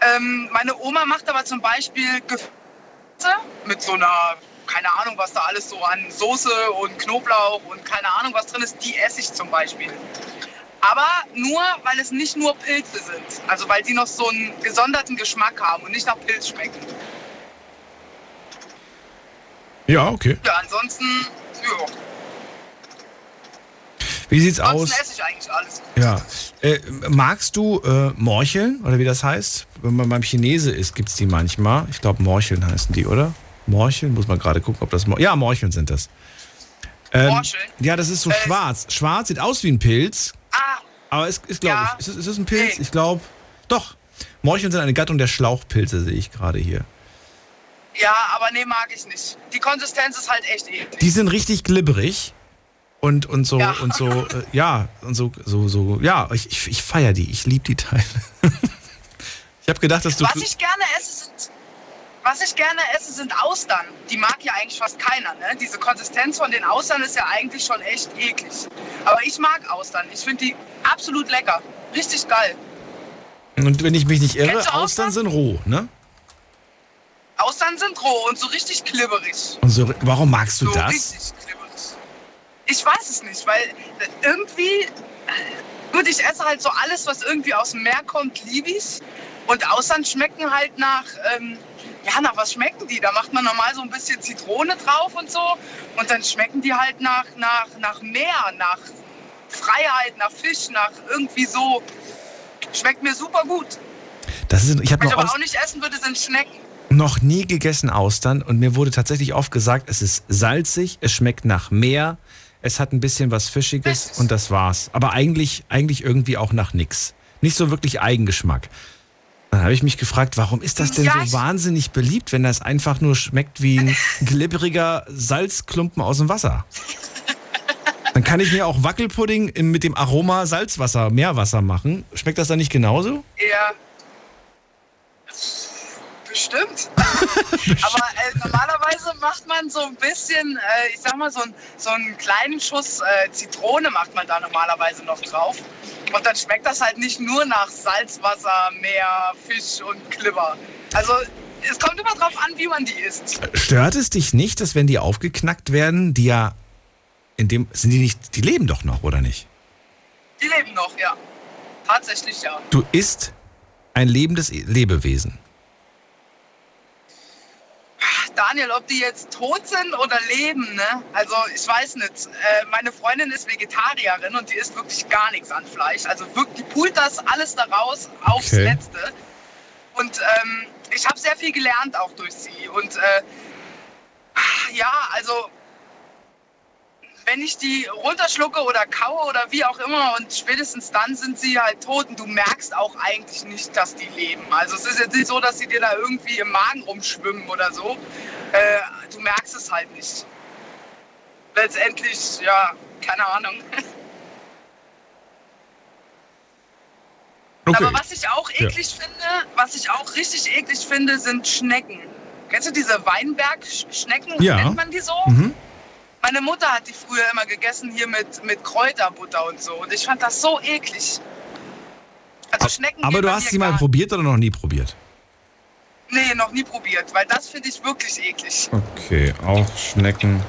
Ähm, meine Oma macht aber zum Beispiel Gewürze mit so einer, keine Ahnung, was da alles so an Soße und Knoblauch und keine Ahnung, was drin ist, die esse ich zum Beispiel. Aber nur, weil es nicht nur Pilze sind. Also weil die noch so einen gesonderten Geschmack haben und nicht nach Pilz schmecken. Ja, okay. Ja, ansonsten, ja. Wie sieht's Ansonsten aus? esse ich eigentlich alles. Ja. Äh, magst du äh, Morcheln oder wie das heißt? Wenn man beim Chinese ist, gibt's die manchmal. Ich glaube, Morcheln heißen die, oder? Morcheln, muss man gerade gucken, ob das. Mor ja, Morcheln sind das. Ähm, Morcheln? Ja, das ist so schwarz. Schwarz sieht aus wie ein Pilz. Ah, Aber es ist, glaube Ja. ich, ist, es- ist es ein Pilz? Nee. Ich glaube, doch. Morcheln sind eine Gattung der Schlauchpilze, sehe ich gerade hier. Ja, aber nee, mag ich nicht. Die Konsistenz ist halt echt eklig. Die sind richtig glibberig und, und so Ja. und so, äh, ja, und so, so, so, ja, ich, ich, ich feiere die, ich liebe die Teile. ich habe gedacht, dass du. Was ich gerne esse, sind, was ich gerne esse, sind Austern. Die mag ja eigentlich fast keiner. Ne? Diese Konsistenz von den Austern ist ja eigentlich schon echt eklig. Aber ich mag Austern. Ich finde die absolut lecker. Richtig geil. Und wenn ich mich nicht irre, du Austern sind roh, ne? Austern sind roh und so richtig klibberig. Und so, warum magst du so das? richtig klibberig. Ich weiß es nicht, weil äh, irgendwie, äh, gut, ich esse halt so alles, was irgendwie aus dem Meer kommt, liebe ich. Und Austern schmecken halt nach, ähm, ja, nach was schmecken die? Da macht man normal so ein bisschen Zitrone drauf und so. Und dann schmecken die halt nach, nach, nach Meer, nach Freiheit, nach Fisch, nach irgendwie so. Schmeckt mir super gut. Das ist, ich Was ich aber auch nicht essen würde, sind Schnecken. Noch nie gegessen Austern und mir wurde tatsächlich oft gesagt, es ist salzig, es schmeckt nach Meer, es hat ein bisschen was Fischiges und das war's. Aber eigentlich, eigentlich irgendwie auch nach nix. Nicht so wirklich Eigengeschmack. Dann habe ich mich gefragt, warum ist das denn Ja, so wahnsinnig beliebt, wenn das einfach nur schmeckt wie ein glibberiger Salzklumpen aus dem Wasser? Dann kann ich mir auch Wackelpudding mit dem Aroma Salzwasser, Meerwasser machen. Schmeckt das dann nicht genauso? Ja. Bestimmt. Aber äh, normalerweise macht man so ein bisschen, äh, ich sag mal, so, ein, so einen kleinen Schuss äh, Zitrone macht man da normalerweise noch drauf. Und dann schmeckt das halt nicht nur nach Salzwasser, Meer, Fisch und Klibber. Also es kommt immer drauf an, wie man die isst. Stört es dich nicht, dass wenn die aufgeknackt werden, die ja in dem sind die nicht, die leben doch noch oder nicht? Die leben noch, ja. Tatsächlich ja. Du isst ein lebendes Lebewesen. Daniel, ob die jetzt tot sind oder leben, ne? Also ich weiß nicht. Äh, meine Freundin ist Vegetarierin und die isst wirklich gar nichts an Fleisch. Also wirklich, die pult das alles daraus aufs Okay. Letzte. Und ähm, ich habe sehr viel gelernt auch durch sie. Und äh, ja, also wenn ich die runterschlucke oder kaue oder wie auch immer und spätestens dann sind sie halt tot und du merkst auch eigentlich nicht, dass die leben. Also es ist jetzt nicht so, dass sie dir da irgendwie im Magen rumschwimmen oder so. Äh, du merkst es halt nicht. Letztendlich, ja, keine Ahnung. Okay. Aber was ich auch Ja. eklig finde, was ich auch richtig eklig finde, sind Schnecken. Kennst du diese Weinbergschnecken? Ja. Nennt man die so? Mhm. Meine Mutter hat die früher immer gegessen hier mit, mit Kräuterbutter und so. Und ich fand das so eklig. Also Schnecken Aber du hast sie mal probiert oder noch nie probiert? Nee, noch nie probiert, weil das finde ich wirklich eklig. Okay, auch Schnecken.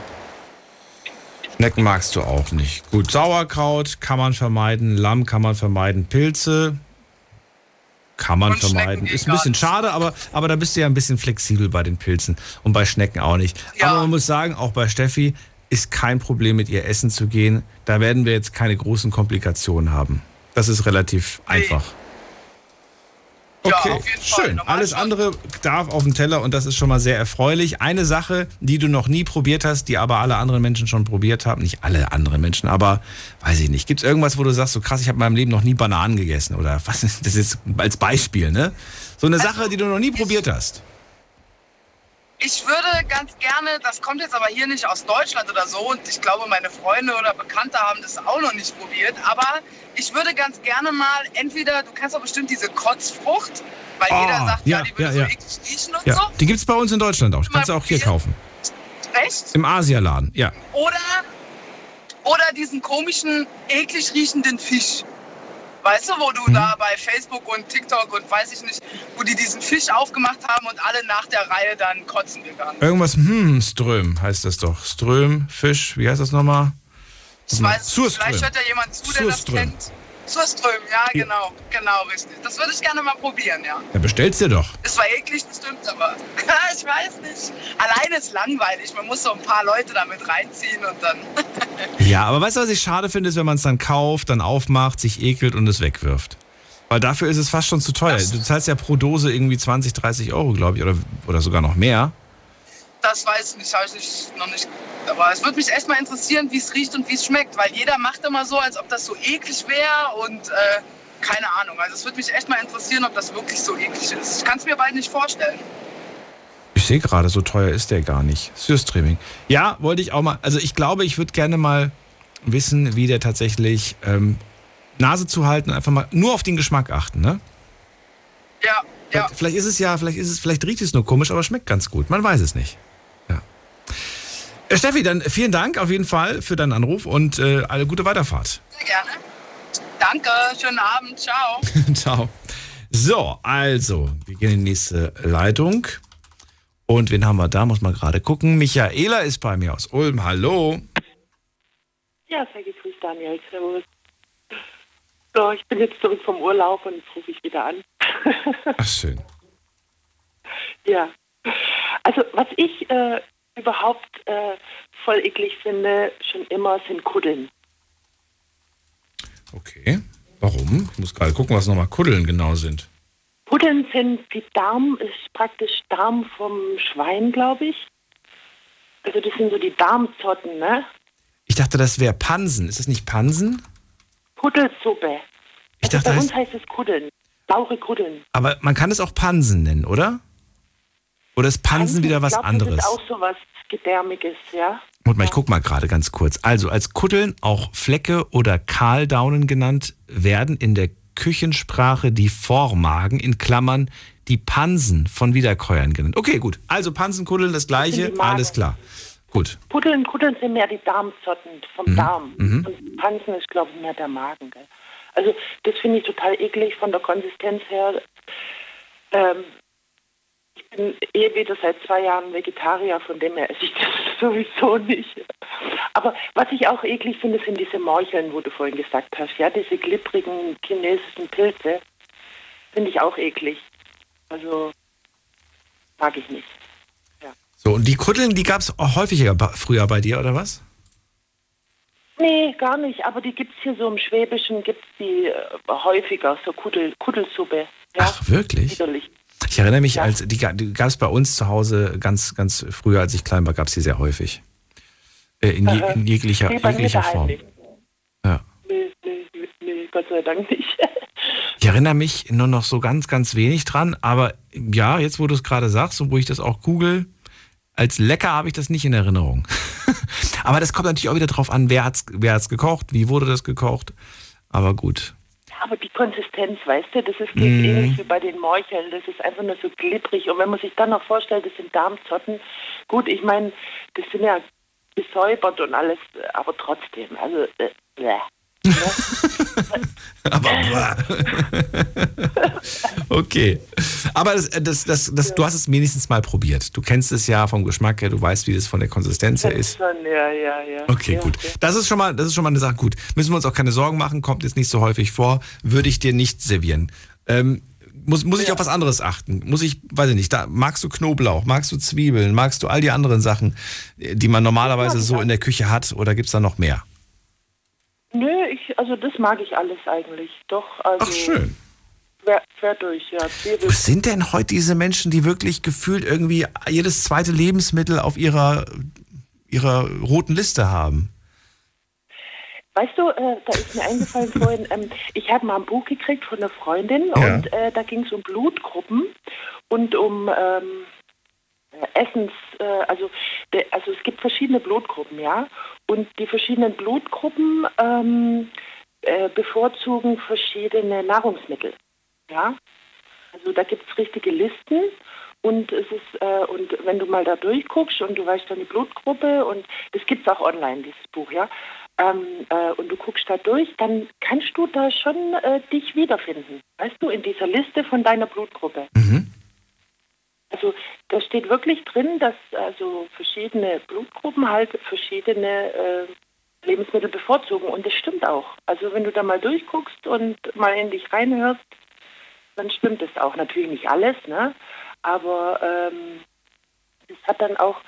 Schnecken magst du auch nicht. Gut, Sauerkraut kann man vermeiden, Lamm kann man vermeiden, Pilze kann man Und vermeiden. Ist ein bisschen schade, aber, aber da bist du ja ein bisschen flexibel bei den Pilzen und bei Schnecken auch nicht. Ja. Aber man muss sagen, auch bei Steffi ist kein Problem, mit ihr essen zu gehen. Da werden wir jetzt keine großen Komplikationen haben. Das ist relativ einfach. Ja, Okay, auf jeden Fall. schön. Alles andere darf auf dem Teller und das ist schon mal sehr erfreulich. Eine Sache, die du noch nie probiert hast, die aber alle anderen Menschen schon probiert haben, nicht alle anderen Menschen, aber weiß ich nicht. Gibt es irgendwas, wo du sagst, so krass, ich habe in meinem Leben noch nie Bananen gegessen oder was ist das jetzt als Beispiel, ne? So eine Sache, die du noch nie probiert hast. Ich würde ganz gerne, das kommt jetzt aber hier nicht aus Deutschland oder so, und ich glaube, meine Freunde oder Bekannte haben das auch noch nicht probiert, aber ich würde ganz gerne mal entweder, du kennst doch bestimmt diese Kotzfrucht, weil Ah, jeder sagt, ja, ja, die würde ja, so ja. eklig riechen und Ja, so. die gibt es bei uns in Deutschland auch. Die kannst du auch hier kaufen. Echt? Im Asialaden, ja. Oder, oder diesen komischen, eklig riechenden Fisch. Weißt du, wo du Mhm. da bei Facebook und TikTok und weiß ich nicht, wo die diesen Fisch aufgemacht haben und alle nach der Reihe dann kotzen gegangen. Irgendwas, hm, Ström heißt das doch. Ström, Fisch, wie heißt das nochmal? Ich weiß, Surström. vielleicht hört ja jemand zu, der das Surström. kennt. Surström, ja, genau, genau, richtig. Das würde ich gerne mal probieren, ja. Ja, bestell's dir doch. Es war eklig, das stimmt aber. ich weiß nicht. Alleine ist langweilig. Man muss so ein paar Leute damit reinziehen und dann. ja, aber weißt du, was ich schade finde, ist, wenn man es dann kauft, dann aufmacht, sich ekelt und es wegwirft. Weil dafür ist es fast schon zu teuer. Du zahlst ja pro Dose irgendwie 20, 30 Euro, glaube ich, oder, oder sogar noch mehr. Das weiß ich nicht, habe ich nicht, noch nicht. Aber es würde mich erstmal interessieren, wie es riecht und wie es schmeckt, weil jeder macht immer so, als ob das so eklig wäre und äh, keine Ahnung. Also es würde mich echt mal interessieren, ob das wirklich so eklig ist. Ich kann es mir bald nicht vorstellen. Ich sehe gerade, so teuer ist der gar nicht. Süßstreaming. Ja, wollte ich auch mal. Also ich glaube, ich würde gerne mal wissen, wie der tatsächlich ähm, Nase zu halten und einfach mal nur auf den Geschmack achten, ne? Ja, ja. Vielleicht ist es ja, vielleicht ist es, vielleicht riecht es nur komisch, aber schmeckt ganz gut. Man weiß es nicht. Äh, Steffi, dann vielen Dank auf jeden Fall für deinen Anruf und äh, alle gute Weiterfahrt. Sehr gerne. Danke, schönen Abend, ciao. ciao. So, also, wir gehen in die nächste Leitung. Und wen haben wir da? Muss man gerade gucken. Michaela ist bei mir aus Ulm. Hallo. Ja, sehr gegrüßt, Daniel. Servus. So, ich bin jetzt zurück vom Urlaub und jetzt rufe ich wieder an. Ach, schön. Ja. Also, was ich äh, überhaupt äh, voll eklig finde, schon immer, sind Kuddeln. Okay. Warum? Ich muss gerade gucken, was nochmal Kuddeln genau sind. Kuddeln sind die Darm, ist praktisch Darm vom Schwein, glaube ich. Also das sind so die Darmzotten, ne? Ich dachte, das wäre Pansen. Ist das nicht Pansen? Kuddelsuppe. Ich dachte, bei uns heißt es Kuddeln. Saure Kuddeln. Aber man kann es auch Pansen nennen, oder? Oder ist Pansen, Pansen wieder was glaub, anderes? Das ist auch so was Gedärmiges, ja. Warte mal, ich guck mal gerade ganz kurz. Also als Kuddeln auch Flecke oder Kahldaunen genannt werden in der Küchensprache die Vormagen in Klammern die Pansen von Wiederkäuern genannt. Okay, gut. Also Pansen, Kuddeln, das gleiche, alles klar. Gut. Kuddeln, Kuddeln sind mehr die Darmzotten vom mhm. Darm. Mhm. Und Pansen ist, glaube ich, mehr der Magen. Gell? Also das finde ich total eklig von der Konsistenz her. Ähm, ich bin eh wieder seit zwei Jahren Vegetarier, von dem her esse ich das sowieso nicht. Aber was ich auch eklig finde, sind diese Morcheln, wo du vorhin gesagt hast. Ja, diese glibbrigen chinesischen Pilze finde ich auch eklig. Also mag ich nicht. So, und die Kuddeln, die gab es häufiger früher bei dir, oder was? Nee, gar nicht. Aber die gibt es hier so im Schwäbischen, gibt es die äh, häufiger, so Kuddel, Kuddelsuppe. Ja? Ach, wirklich? Widerlich. Ich erinnere mich, ja. als die, die gab es bei uns zu Hause ganz, ganz früher, als ich klein war, gab es die sehr häufig. Äh, in, je, in, jeglicher, nee, jeglicher Form. Nicht. Ja. Nee, nee, nee, Gott sei Dank nicht. ich erinnere mich nur noch so ganz, ganz wenig dran, aber ja, jetzt wo du es gerade sagst und wo ich das auch google, als lecker habe ich das nicht in Erinnerung. Aber das kommt natürlich auch wieder drauf an, wer hat's, wer hat's gekocht, wie wurde das gekocht. Aber gut. Aber die Konsistenz, weißt du, das ist mm. ähnlich wie bei den Morcheln. Das ist einfach nur so glibberig. Und wenn man sich dann noch vorstellt, das sind Darmzotten. Gut, ich meine, das sind ja gesäubert und alles, aber trotzdem, also, äh, Aber okay. Aber das, das, das, das, du hast es wenigstens mal probiert. Du kennst es ja vom Geschmack her, du weißt, wie das von der Konsistenz her ist. Schon, ja, ja, ja. Okay, gut. Das ist schon mal, das ist schon mal eine Sache. Gut. Müssen wir uns auch keine Sorgen machen, kommt jetzt nicht so häufig vor. Würde ich dir nicht servieren. Ähm, muss, muss ich auf was anderes achten? Muss ich, weiß ich nicht, da, magst du Knoblauch, magst du Zwiebeln, magst du all die anderen Sachen, die man normalerweise so in der Küche hat oder gibt es da noch mehr? Nö, ich, also das mag ich alles eigentlich. Doch, also. Ach, schön. Quer, quer durch, ja. Wo sind denn heute diese Menschen, die wirklich gefühlt irgendwie jedes zweite Lebensmittel auf ihrer, ihrer roten Liste haben? Weißt du, äh, da ist mir eingefallen vorhin, ähm, ich habe mal ein Buch gekriegt von einer Freundin ja. und äh, da ging es um Blutgruppen und um ähm, Essens, äh, also, also es gibt verschiedene Blutgruppen, ja. Und die verschiedenen Blutgruppen ähm, äh, bevorzugen verschiedene Nahrungsmittel. Ja? Also da gibt es richtige Listen und es ist, äh, und wenn du mal da durchguckst und du weißt deine Blutgruppe und das gibt es auch online, dieses Buch, ja. Ähm, äh, und du guckst da durch, dann kannst du da schon äh, dich wiederfinden. Weißt du, in dieser Liste von deiner Blutgruppe. Mhm. Also da steht wirklich drin, dass also verschiedene Blutgruppen halt verschiedene äh, Lebensmittel bevorzugen. Und das stimmt auch. Also wenn du da mal durchguckst und mal in dich reinhörst, dann stimmt es auch. Natürlich nicht alles, ne? aber ähm, das hat dann auch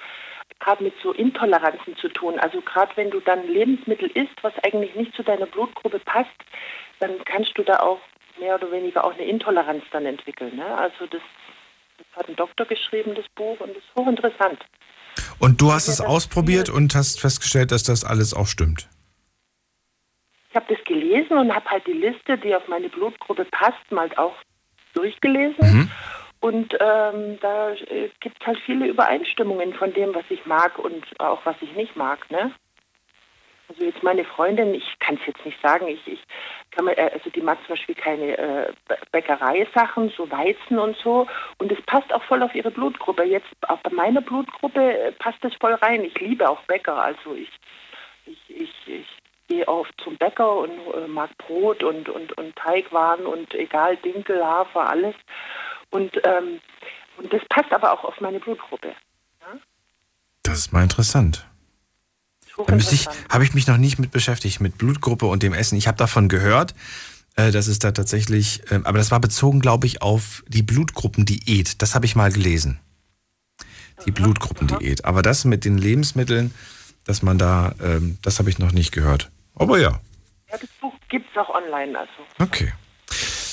gerade mit so Intoleranzen zu tun. Also gerade wenn du dann Lebensmittel isst, was eigentlich nicht zu deiner Blutgruppe passt, dann kannst du da auch mehr oder weniger auch eine Intoleranz dann entwickeln. Ne? Also das, hat ein Doktor geschrieben, das Buch, und das ist hochinteressant. Und du hast es ausprobiert und hast festgestellt, dass das alles auch stimmt? Ich habe das gelesen und habe halt die Liste, die auf meine Blutgruppe passt, mal auch durchgelesen. Mhm. Und ähm, da äh, gibt es halt viele Übereinstimmungen von dem, was ich mag und auch was ich nicht mag. Ne? Also jetzt meine Freundin, ich kann es jetzt nicht sagen, ich, ich kann mir, äh, also die mag zum Beispiel keine äh, Bäckereisachen, so Weizen und so. Und es passt auch voll auf ihre Blutgruppe. Jetzt auch bei meiner Blutgruppe äh, passt das voll rein. Ich liebe auch Bäcker. Also ich, ich, ich, ich gehe oft zum Bäcker und äh, mag Brot und, und, und Teigwaren und egal, Dinkel, Hafer, alles. Und, ähm, und das passt aber auch auf meine Blutgruppe. Ja? Das ist mal interessant. Da ich, habe ich mich noch nicht mit beschäftigt, mit Blutgruppe und dem Essen. Ich habe davon gehört, äh, dass es da tatsächlich, äh, aber das war bezogen, glaube ich, auf die Blutgruppendiät. Das habe ich mal gelesen. Die mhm. Blutgruppendiät. Aber das mit den Lebensmitteln, dass man da, ähm, das habe ich noch nicht gehört. Aber ja. Ja, das Buch gibt es auch online. Also. Okay.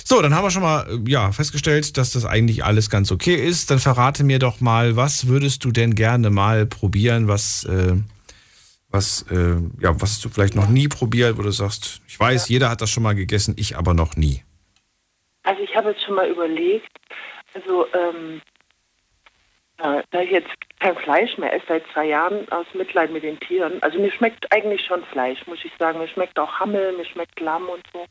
So, dann haben wir schon mal äh, ja, festgestellt, dass das eigentlich alles ganz okay ist. Dann verrate mir doch mal, was würdest du denn gerne mal probieren, was äh, was, äh, ja, was du vielleicht noch nie probiert, wo du sagst, ich weiß, ja. jeder hat das schon mal gegessen, ich aber noch nie? Also ich habe jetzt schon mal überlegt, also ähm, äh, da ich jetzt kein Fleisch mehr esse seit zwei Jahren aus Mitleid mit den Tieren, also mir schmeckt eigentlich schon Fleisch, muss ich sagen. Mir schmeckt auch Hammel, mir schmeckt Lamm und so.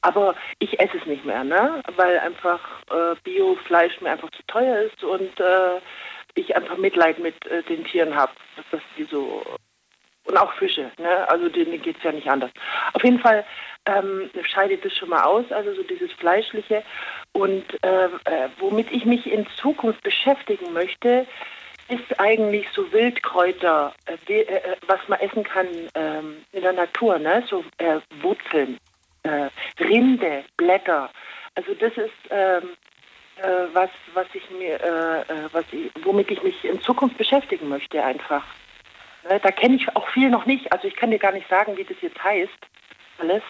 Aber ich esse es nicht mehr, ne? Weil einfach äh, Bio-Fleisch mir einfach zu teuer ist und äh, ich einfach Mitleid mit äh, den Tieren habe, dass die so und auch Fische. Ne? Also denen geht es ja nicht anders. Auf jeden Fall ähm, scheidet es schon mal aus, also so dieses Fleischliche. Und äh, äh, womit ich mich in Zukunft beschäftigen möchte, ist eigentlich so Wildkräuter, äh, äh was man essen kann ähm, in der Natur, ne? so äh, Wurzeln, äh, Rinde, Blätter. Also das ist ähm, was, was ich mir, was ich, womit ich mich in Zukunft beschäftigen möchte einfach. Ne, da kenne ich auch viel noch nicht. Also ich kann dir gar nicht sagen, wie das jetzt heißt. Alles.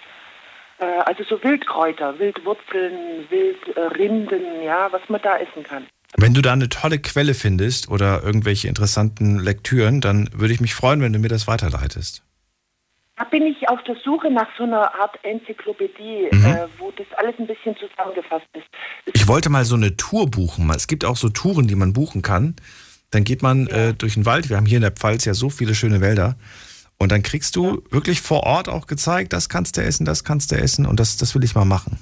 Äh, also so Wildkräuter, Wildwurzeln, Wildrinden, ja, was man da essen kann. Wenn du da eine tolle Quelle findest oder irgendwelche interessanten Lektüren, dann würde ich mich freuen, wenn du mir das weiterleitest. Da bin ich auf der Suche nach so einer Art Enzyklopädie, mhm. äh, wo das alles ein bisschen zusammengefasst ist. Ich wollte mal so eine Tour buchen. Es gibt auch so Touren, die man buchen kann. Dann geht man ja. äh, durch den Wald. Wir haben hier in der Pfalz ja so viele schöne Wälder. Und dann kriegst du ja. wirklich vor Ort auch gezeigt, das kannst du essen, das kannst du essen. Und das, das will ich mal machen.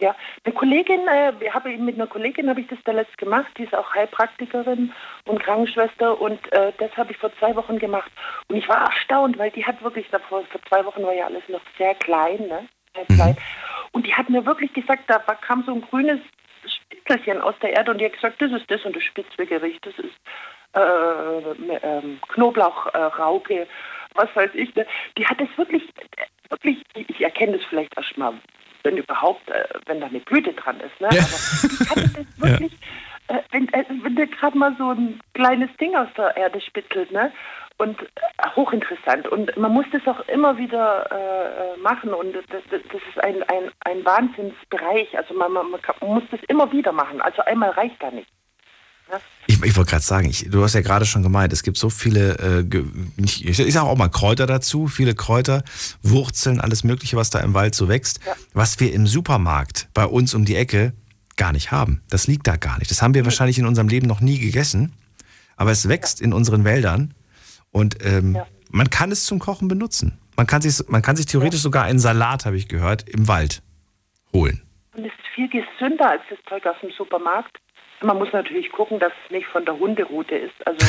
Ja, eine Kollegin, äh, habe mit einer Kollegin habe ich das da letzt gemacht, die ist auch Heilpraktikerin und Krankenschwester und äh, das habe ich vor zwei Wochen gemacht. Und ich war erstaunt, weil die hat wirklich davor, vor zwei Wochen war ja alles noch sehr klein, ne? Sehr mhm. klein. Und die hat mir wirklich gesagt, da kam so ein grünes Spitzelchen aus der Erde und die hat gesagt, das ist das und das Spitzwegericht, das ist äh, äh, Knoblauchrauke, was weiß ich. Ne? Die hat es wirklich, wirklich, ich erkenne das vielleicht erst mal, wenn überhaupt, äh, wenn da eine Blüte dran ist. Ne? Ja. Aber ich hatte das wirklich, ja. äh, wenn, äh, wenn der gerade mal so ein kleines Ding aus der Erde spitzelt, ne? Und äh, hochinteressant. Und man muss das auch immer wieder äh, machen und das, das, ist ein, ein, ein Wahnsinnsbereich. Also man, man, man, muss das immer wieder machen. Also einmal reicht da nicht. Ja? Ich, ich wollte gerade sagen, ich, du hast ja gerade schon gemeint, es gibt so viele, äh, ich, ich sage auch mal Kräuter dazu, viele Kräuter, Wurzeln, alles Mögliche, was da im Wald so wächst, ja. was wir im Supermarkt bei uns um die Ecke gar nicht haben. Das liegt da gar nicht. Das haben wir wahrscheinlich in unserem Leben noch nie gegessen, aber es wächst in unseren Wäldern und ähm, ja. man kann es zum Kochen benutzen. Man kann sich, man kann sich theoretisch ja. sogar einen Salat, habe ich gehört, im Wald holen. Und es ist viel gesünder als das Zeug aus dem Supermarkt. Man muss natürlich gucken, dass es nicht von der Hunderoute ist. Also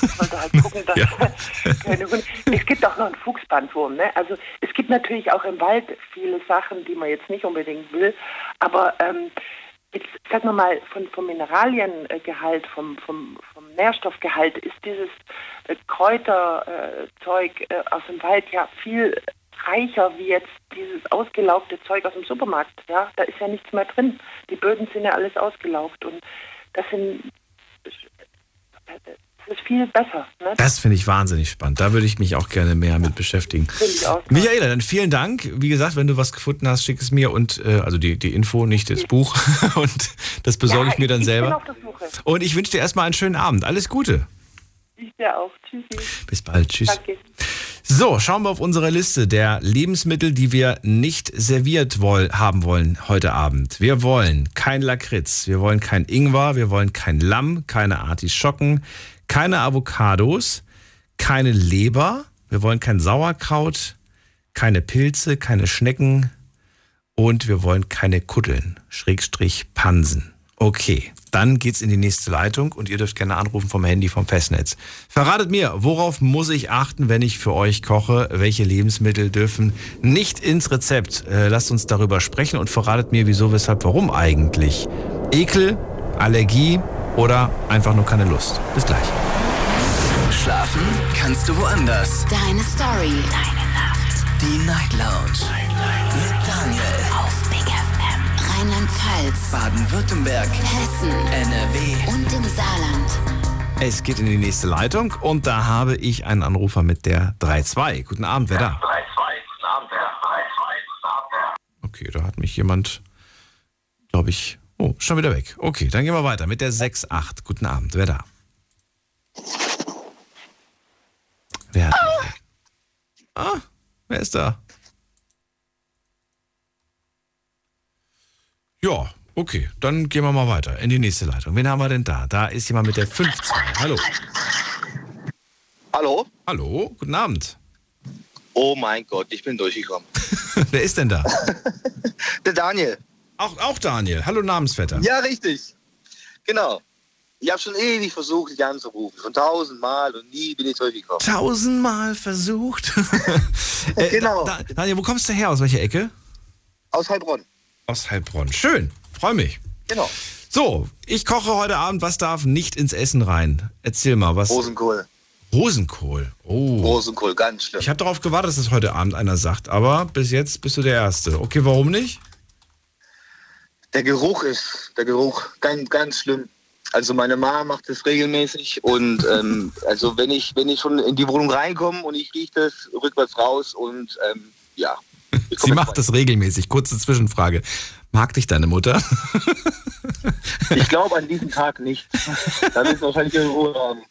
man sollte halt gucken, dass ja. keine Hunde. Es gibt auch noch einen Fuchsbandwurm. Ne? Also es gibt natürlich auch im Wald viele Sachen, die man jetzt nicht unbedingt will. Aber ähm, jetzt sagen wir mal von, vom Mineraliengehalt, vom, vom Nährstoffgehalt ist dieses äh, Kräuterzeug äh, aus dem Wald ja viel reicher wie jetzt dieses ausgelaugte Zeug aus dem Supermarkt. Ja, da ist ja nichts mehr drin. Die Böden sind ja alles ausgelaugt und das sind das ist viel besser. Ne? Das finde ich wahnsinnig spannend. Da würde ich mich auch gerne mehr mit beschäftigen. Michaela, dann vielen Dank. Wie gesagt, wenn du was gefunden hast, schick es mir und äh, also die, die Info, nicht das Buch. und das besorge ja, ich mir dann ich selber. Und ich wünsche dir erstmal einen schönen Abend. Alles Gute. Ich dir auch. Tschüssi. Bis bald. Tschüss. Danke. So, schauen wir auf unsere Liste der Lebensmittel, die wir nicht serviert woll haben wollen heute Abend. Wir wollen kein Lakritz, wir wollen kein Ingwer, wir wollen kein Lamm, keine Artischocken, keine Avocados, keine Leber, wir wollen kein Sauerkraut, keine Pilze, keine Schnecken und wir wollen keine Kuddeln, Schrägstrich Pansen. Okay, dann geht's in die nächste Leitung und ihr dürft gerne anrufen vom Handy vom Festnetz. Verratet mir, worauf muss ich achten, wenn ich für euch koche? Welche Lebensmittel dürfen nicht ins Rezept? Äh, lasst uns darüber sprechen und verratet mir, wieso, weshalb, warum eigentlich. Ekel, Allergie oder einfach nur keine Lust. Bis gleich. Schlafen kannst du woanders. Deine Story. Deine Nacht. Die Night Lounge. Night, Night. Mit Daniel. Rheinland-Pfalz, Baden-Württemberg, Hessen, NRW und im Saarland. Es geht in die nächste Leitung und da habe ich einen Anrufer mit der 3-2. Guten Abend, wer da? Okay, da hat mich jemand, glaube ich, oh, schon wieder weg. Okay, dann gehen wir weiter mit der 6-8. Guten Abend, wer da? Wer hat Ah, wer ist da? Ja, okay, dann gehen wir mal weiter in die nächste Leitung. Wen haben wir denn da? Da ist jemand mit der 5-2. Hallo. Hallo? Hallo, guten Abend. Oh mein Gott, ich bin durchgekommen. Wer ist denn da? der Daniel. Auch, auch Daniel. Hallo Namensvetter. Ja, richtig. Genau. Ich habe schon ewig versucht, dich anzurufen. Schon tausendmal und nie bin ich durchgekommen. Tausendmal versucht? äh, genau. Da, Daniel, wo kommst du her? Aus welcher Ecke? Aus Heilbronn aus Heilbronn. Schön, freue mich. Genau. So, ich koche heute Abend. Was darf nicht ins Essen rein? Erzähl mal, was. Rosenkohl. Rosenkohl. Oh. Rosenkohl, ganz schlimm. Ich habe darauf gewartet, dass es heute Abend einer sagt, aber bis jetzt bist du der Erste. Okay, warum nicht? Der Geruch ist, der Geruch, ganz, ganz schlimm. Also meine Mama macht das regelmäßig und ähm, also wenn ich, wenn ich schon in die Wohnung reinkomme und ich rieche das rückwärts raus und ähm, ja, Sie macht das regelmäßig. Kurze Zwischenfrage. Mag dich deine Mutter? ich glaube an diesem Tag nicht. Da wird wahrscheinlich in Ruhe haben.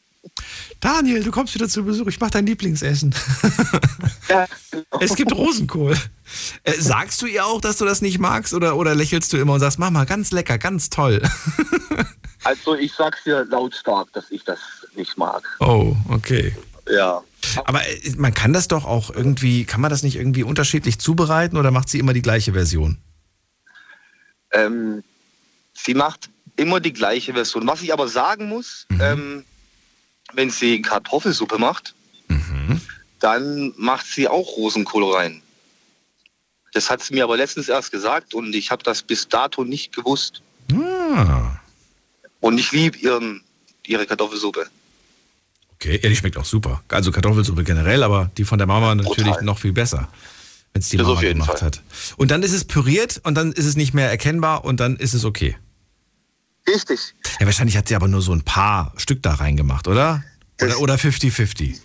Daniel, du kommst wieder zu Besuch. Ich mache dein Lieblingsessen. Ja, genau. Es gibt Rosenkohl. Äh, sagst du ihr auch, dass du das nicht magst oder, oder lächelst du immer und sagst, Mama, ganz lecker, ganz toll? Also ich sag's dir lautstark, dass ich das nicht mag. Oh, okay. Ja. Aber äh, man kann das doch auch irgendwie, kann man das nicht irgendwie unterschiedlich zubereiten oder macht sie immer die gleiche Version? Ähm, sie macht immer die gleiche Version. Was ich aber sagen muss, mhm. ähm, wenn sie Kartoffelsuppe macht, mhm. dann macht sie auch Rosenkohl rein. Das hat sie mir aber letztens erst gesagt und ich habe das bis dato nicht gewusst. Ah. Und ich liebe ihre Kartoffelsuppe. Okay, ja, die schmeckt auch super. Also Kartoffelsuppe generell, aber die von der Mama natürlich Total. noch viel besser, wenn es die das Mama gemacht Fall. hat. Und dann ist es püriert und dann ist es nicht mehr erkennbar und dann ist es okay. Richtig. Ja, wahrscheinlich hat sie aber nur so ein paar Stück da reingemacht, oder? Das, oder 50-50.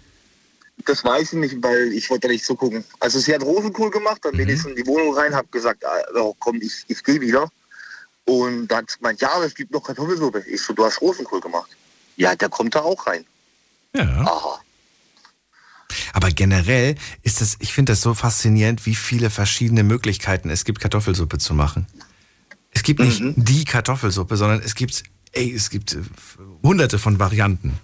Das weiß ich nicht, weil ich wollte nicht zugucken. Also sie hat Rosenkohl gemacht, dann mhm. bin ich in die Wohnung rein, habe gesagt, oh, komm, ich, ich gehe wieder. Und dann hat sie gemeint, ja, es gibt noch Kartoffelsuppe. Ich so, du hast Rosenkohl gemacht. Ja, der kommt da auch rein. Ja. Aha. Aber generell ist das, ich finde das so faszinierend, wie viele verschiedene Möglichkeiten es gibt, Kartoffelsuppe zu machen. Es gibt nicht mhm. die Kartoffelsuppe, sondern es gibt, ey, es gibt äh, hunderte von Varianten.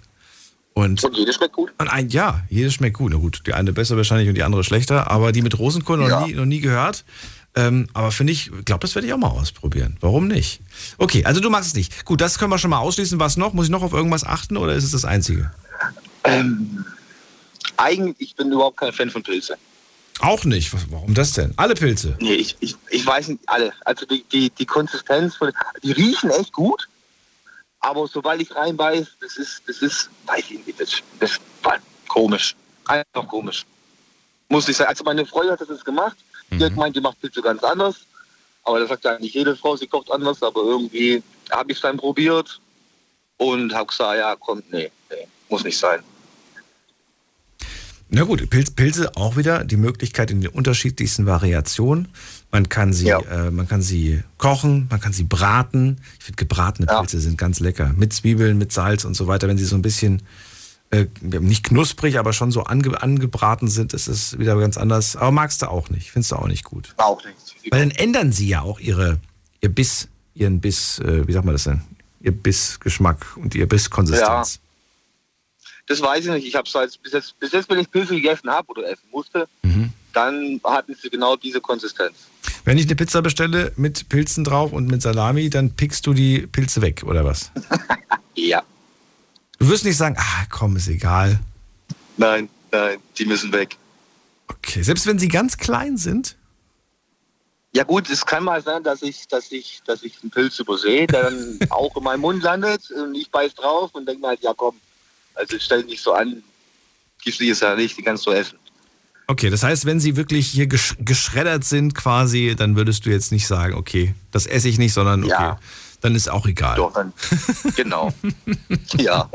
Und, und jede schmeckt gut? Und ein, ja, jede schmeckt gut. Na gut, die eine besser wahrscheinlich und die andere schlechter, aber die mit Rosenkohl noch, ja. nie, noch nie gehört. Ähm, aber finde ich, glaube, das werde ich auch mal ausprobieren. Warum nicht? Okay, also du magst es nicht. Gut, das können wir schon mal ausschließen. Was noch? Muss ich noch auf irgendwas achten oder ist es das Einzige? Ähm, eigentlich, ich bin überhaupt kein Fan von Pilze. Auch nicht. Warum das denn? Alle Pilze? Nee, ich, ich, ich weiß nicht alle. Also die, die, die Konsistenz, von, die riechen echt gut, aber sobald ich reinbeiß, das ist, das ist, weiß ich nicht, das, das war komisch. Einfach komisch. Muss ich sagen. Also meine Freundin hat das gemacht. Die hat mhm. gemeint, die macht Pilze ganz anders. Aber das sagt ja eigentlich jede Frau, sie kocht anders, aber irgendwie habe ich es dann probiert und habe gesagt, ja, kommt, nee, nee, muss nicht sein. Na gut, Pilz, Pilze auch wieder die Möglichkeit in den unterschiedlichsten Variationen. Man kann sie, ja. äh, man kann sie kochen, man kann sie braten. Ich finde gebratene Pilze ja. sind ganz lecker. Mit Zwiebeln, mit Salz und so weiter. Wenn sie so ein bisschen äh, nicht knusprig, aber schon so ange, angebraten sind, ist es wieder ganz anders. Aber magst du auch nicht, findest du auch nicht gut. Auch nicht. Weil dann ändern sie ja auch ihre, ihr Biss, ihren Biss, äh, wie sagt man das denn? Ihr Bissgeschmack und ihr Bisskonsistenz. Ja. Das weiß ich nicht. Ich habe es halt bis jetzt, bis jetzt, wenn ich Pilze gegessen habe oder essen musste, mhm. dann hatten sie genau diese Konsistenz. Wenn ich eine Pizza bestelle mit Pilzen drauf und mit Salami, dann pickst du die Pilze weg, oder was? ja. Du wirst nicht sagen, ah, komm, ist egal. Nein, nein, die müssen weg. Okay, selbst wenn sie ganz klein sind? Ja gut, es kann mal sein, dass ich, dass ich, dass ich einen Pilz übersehe, der dann auch in meinem Mund landet und ich beiß drauf und denke mal, halt, ja komm, also stell dich so an, gibst du es ja nicht, die kannst du essen. Okay, das heißt, wenn sie wirklich hier gesch geschreddert sind quasi, dann würdest du jetzt nicht sagen, okay, das esse ich nicht, sondern okay, ja. dann ist auch egal. Doch, dann, genau. ja.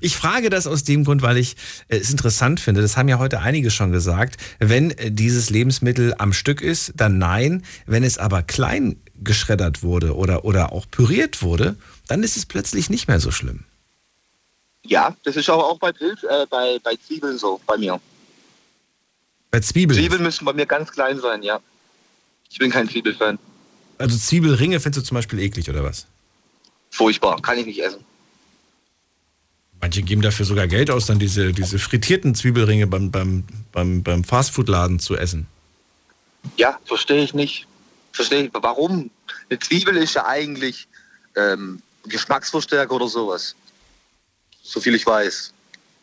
Ich frage das aus dem Grund, weil ich es interessant finde, das haben ja heute einige schon gesagt, wenn dieses Lebensmittel am Stück ist, dann nein, wenn es aber klein geschreddert wurde oder, oder auch püriert wurde, dann ist es plötzlich nicht mehr so schlimm. Ja, das ist aber auch bei Pilz, äh, bei, bei Zwiebeln so, bei mir. Bei Zwiebeln? Zwiebeln müssen bei mir ganz klein sein, ja. Ich bin kein Zwiebelfan. Also Zwiebelringe findest du zum Beispiel eklig, oder was? Furchtbar, kann ich nicht essen. Manche geben dafür sogar Geld aus, dann diese, diese frittierten Zwiebelringe beim, beim, beim, beim Fastfood-Laden zu essen. Ja, verstehe ich nicht. Verstehe ich. Warum? Eine Zwiebel ist ja eigentlich ähm, Geschmacksverstärker oder sowas so viel ich weiß.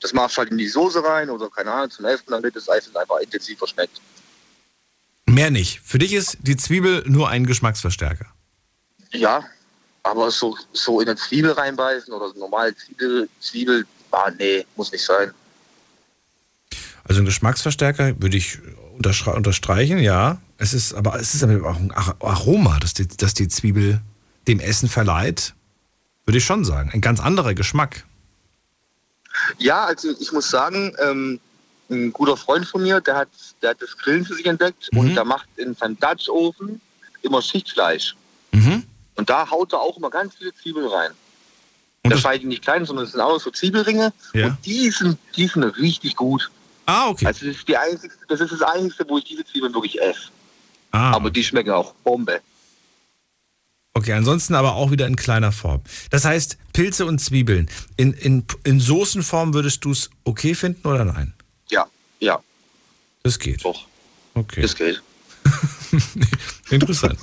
Das machst du halt in die Soße rein oder keine Ahnung, zum Essen, damit das Eis einfach intensiver schmeckt. Mehr nicht. Für dich ist die Zwiebel nur ein Geschmacksverstärker. Ja, aber so, so in eine Zwiebel reinbeißen oder normal Zwiebel, Zwiebel, ah, nee, muss nicht sein. Also ein Geschmacksverstärker würde ich unterstreichen, ja. Es ist aber es ist aber auch ein Aroma, das die, das die Zwiebel dem Essen verleiht, würde ich schon sagen. Ein ganz anderer Geschmack. Ja, also ich muss sagen, ähm, ein guter Freund von mir, der hat, der hat das Grillen für sich entdeckt mhm. und der macht in seinem Dutch-Ofen immer Schichtfleisch. Mhm. Und da haut er auch immer ganz viele Zwiebeln rein. Und das schneidet nicht klein, sondern es sind auch so Zwiebelringe. Ja. Und die sind, die sind richtig gut. Ah, okay. Also das ist, die einzigste, das ist das Einzige, wo ich diese Zwiebeln wirklich esse. Ah. Aber die schmecken auch Bombe. Okay, ansonsten aber auch wieder in kleiner Form. Das heißt, Pilze und Zwiebeln. In, in, in Soßenform würdest du es okay finden oder nein? Ja, ja. Das geht. Doch. Okay. Das geht. Interessant.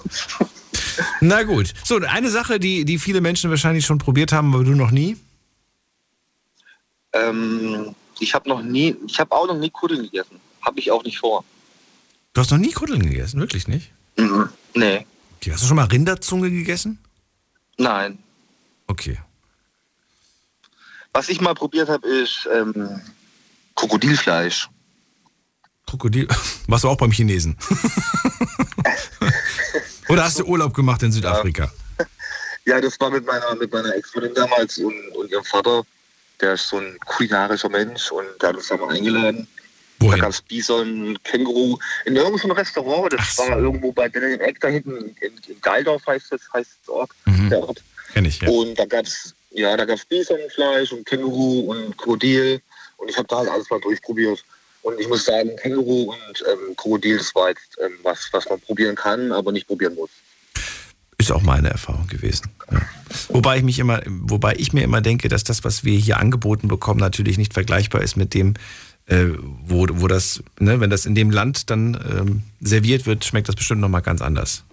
Na gut. So, eine Sache, die, die viele Menschen wahrscheinlich schon probiert haben, aber du noch nie? Ähm, ich habe noch nie, ich habe auch noch nie Kuddeln gegessen. Habe ich auch nicht vor. Du hast noch nie Kuddeln gegessen, wirklich nicht? Mhm. Nee. Okay, hast du schon mal Rinderzunge gegessen? Nein. Okay. Was ich mal probiert habe, ist ähm, Krokodilfleisch. Krokodil? Warst du auch beim Chinesen? Oder hast du Urlaub gemacht in Südafrika? Ja, das war mit meiner, mit meiner Ex-Freundin damals und, und ihrem Vater. Der ist so ein kulinarischer Mensch und der hat uns da mal eingeladen. Wohin? Da gab es Bison, Känguru in irgendeinem Restaurant. Das so. war irgendwo bei im Eck da hinten in, in Galdorf heißt das, heißt das Ort, mhm. der Ort. Kenn ich, ja. Und da gab es ja, da gab's Bisonfleisch und Känguru und Krokodil. Und ich habe da halt alles mal durchprobiert. Und ich muss sagen, Känguru und ähm, Krokodil, das war jetzt ähm, was, was man probieren kann, aber nicht probieren muss. Ist auch meine Erfahrung gewesen. Ja. Wobei ich mich immer, wobei ich mir immer denke, dass das, was wir hier angeboten bekommen, natürlich nicht vergleichbar ist mit dem, äh, wo, wo das, ne, wenn das in dem Land dann ähm, serviert wird, schmeckt das bestimmt nochmal ganz anders.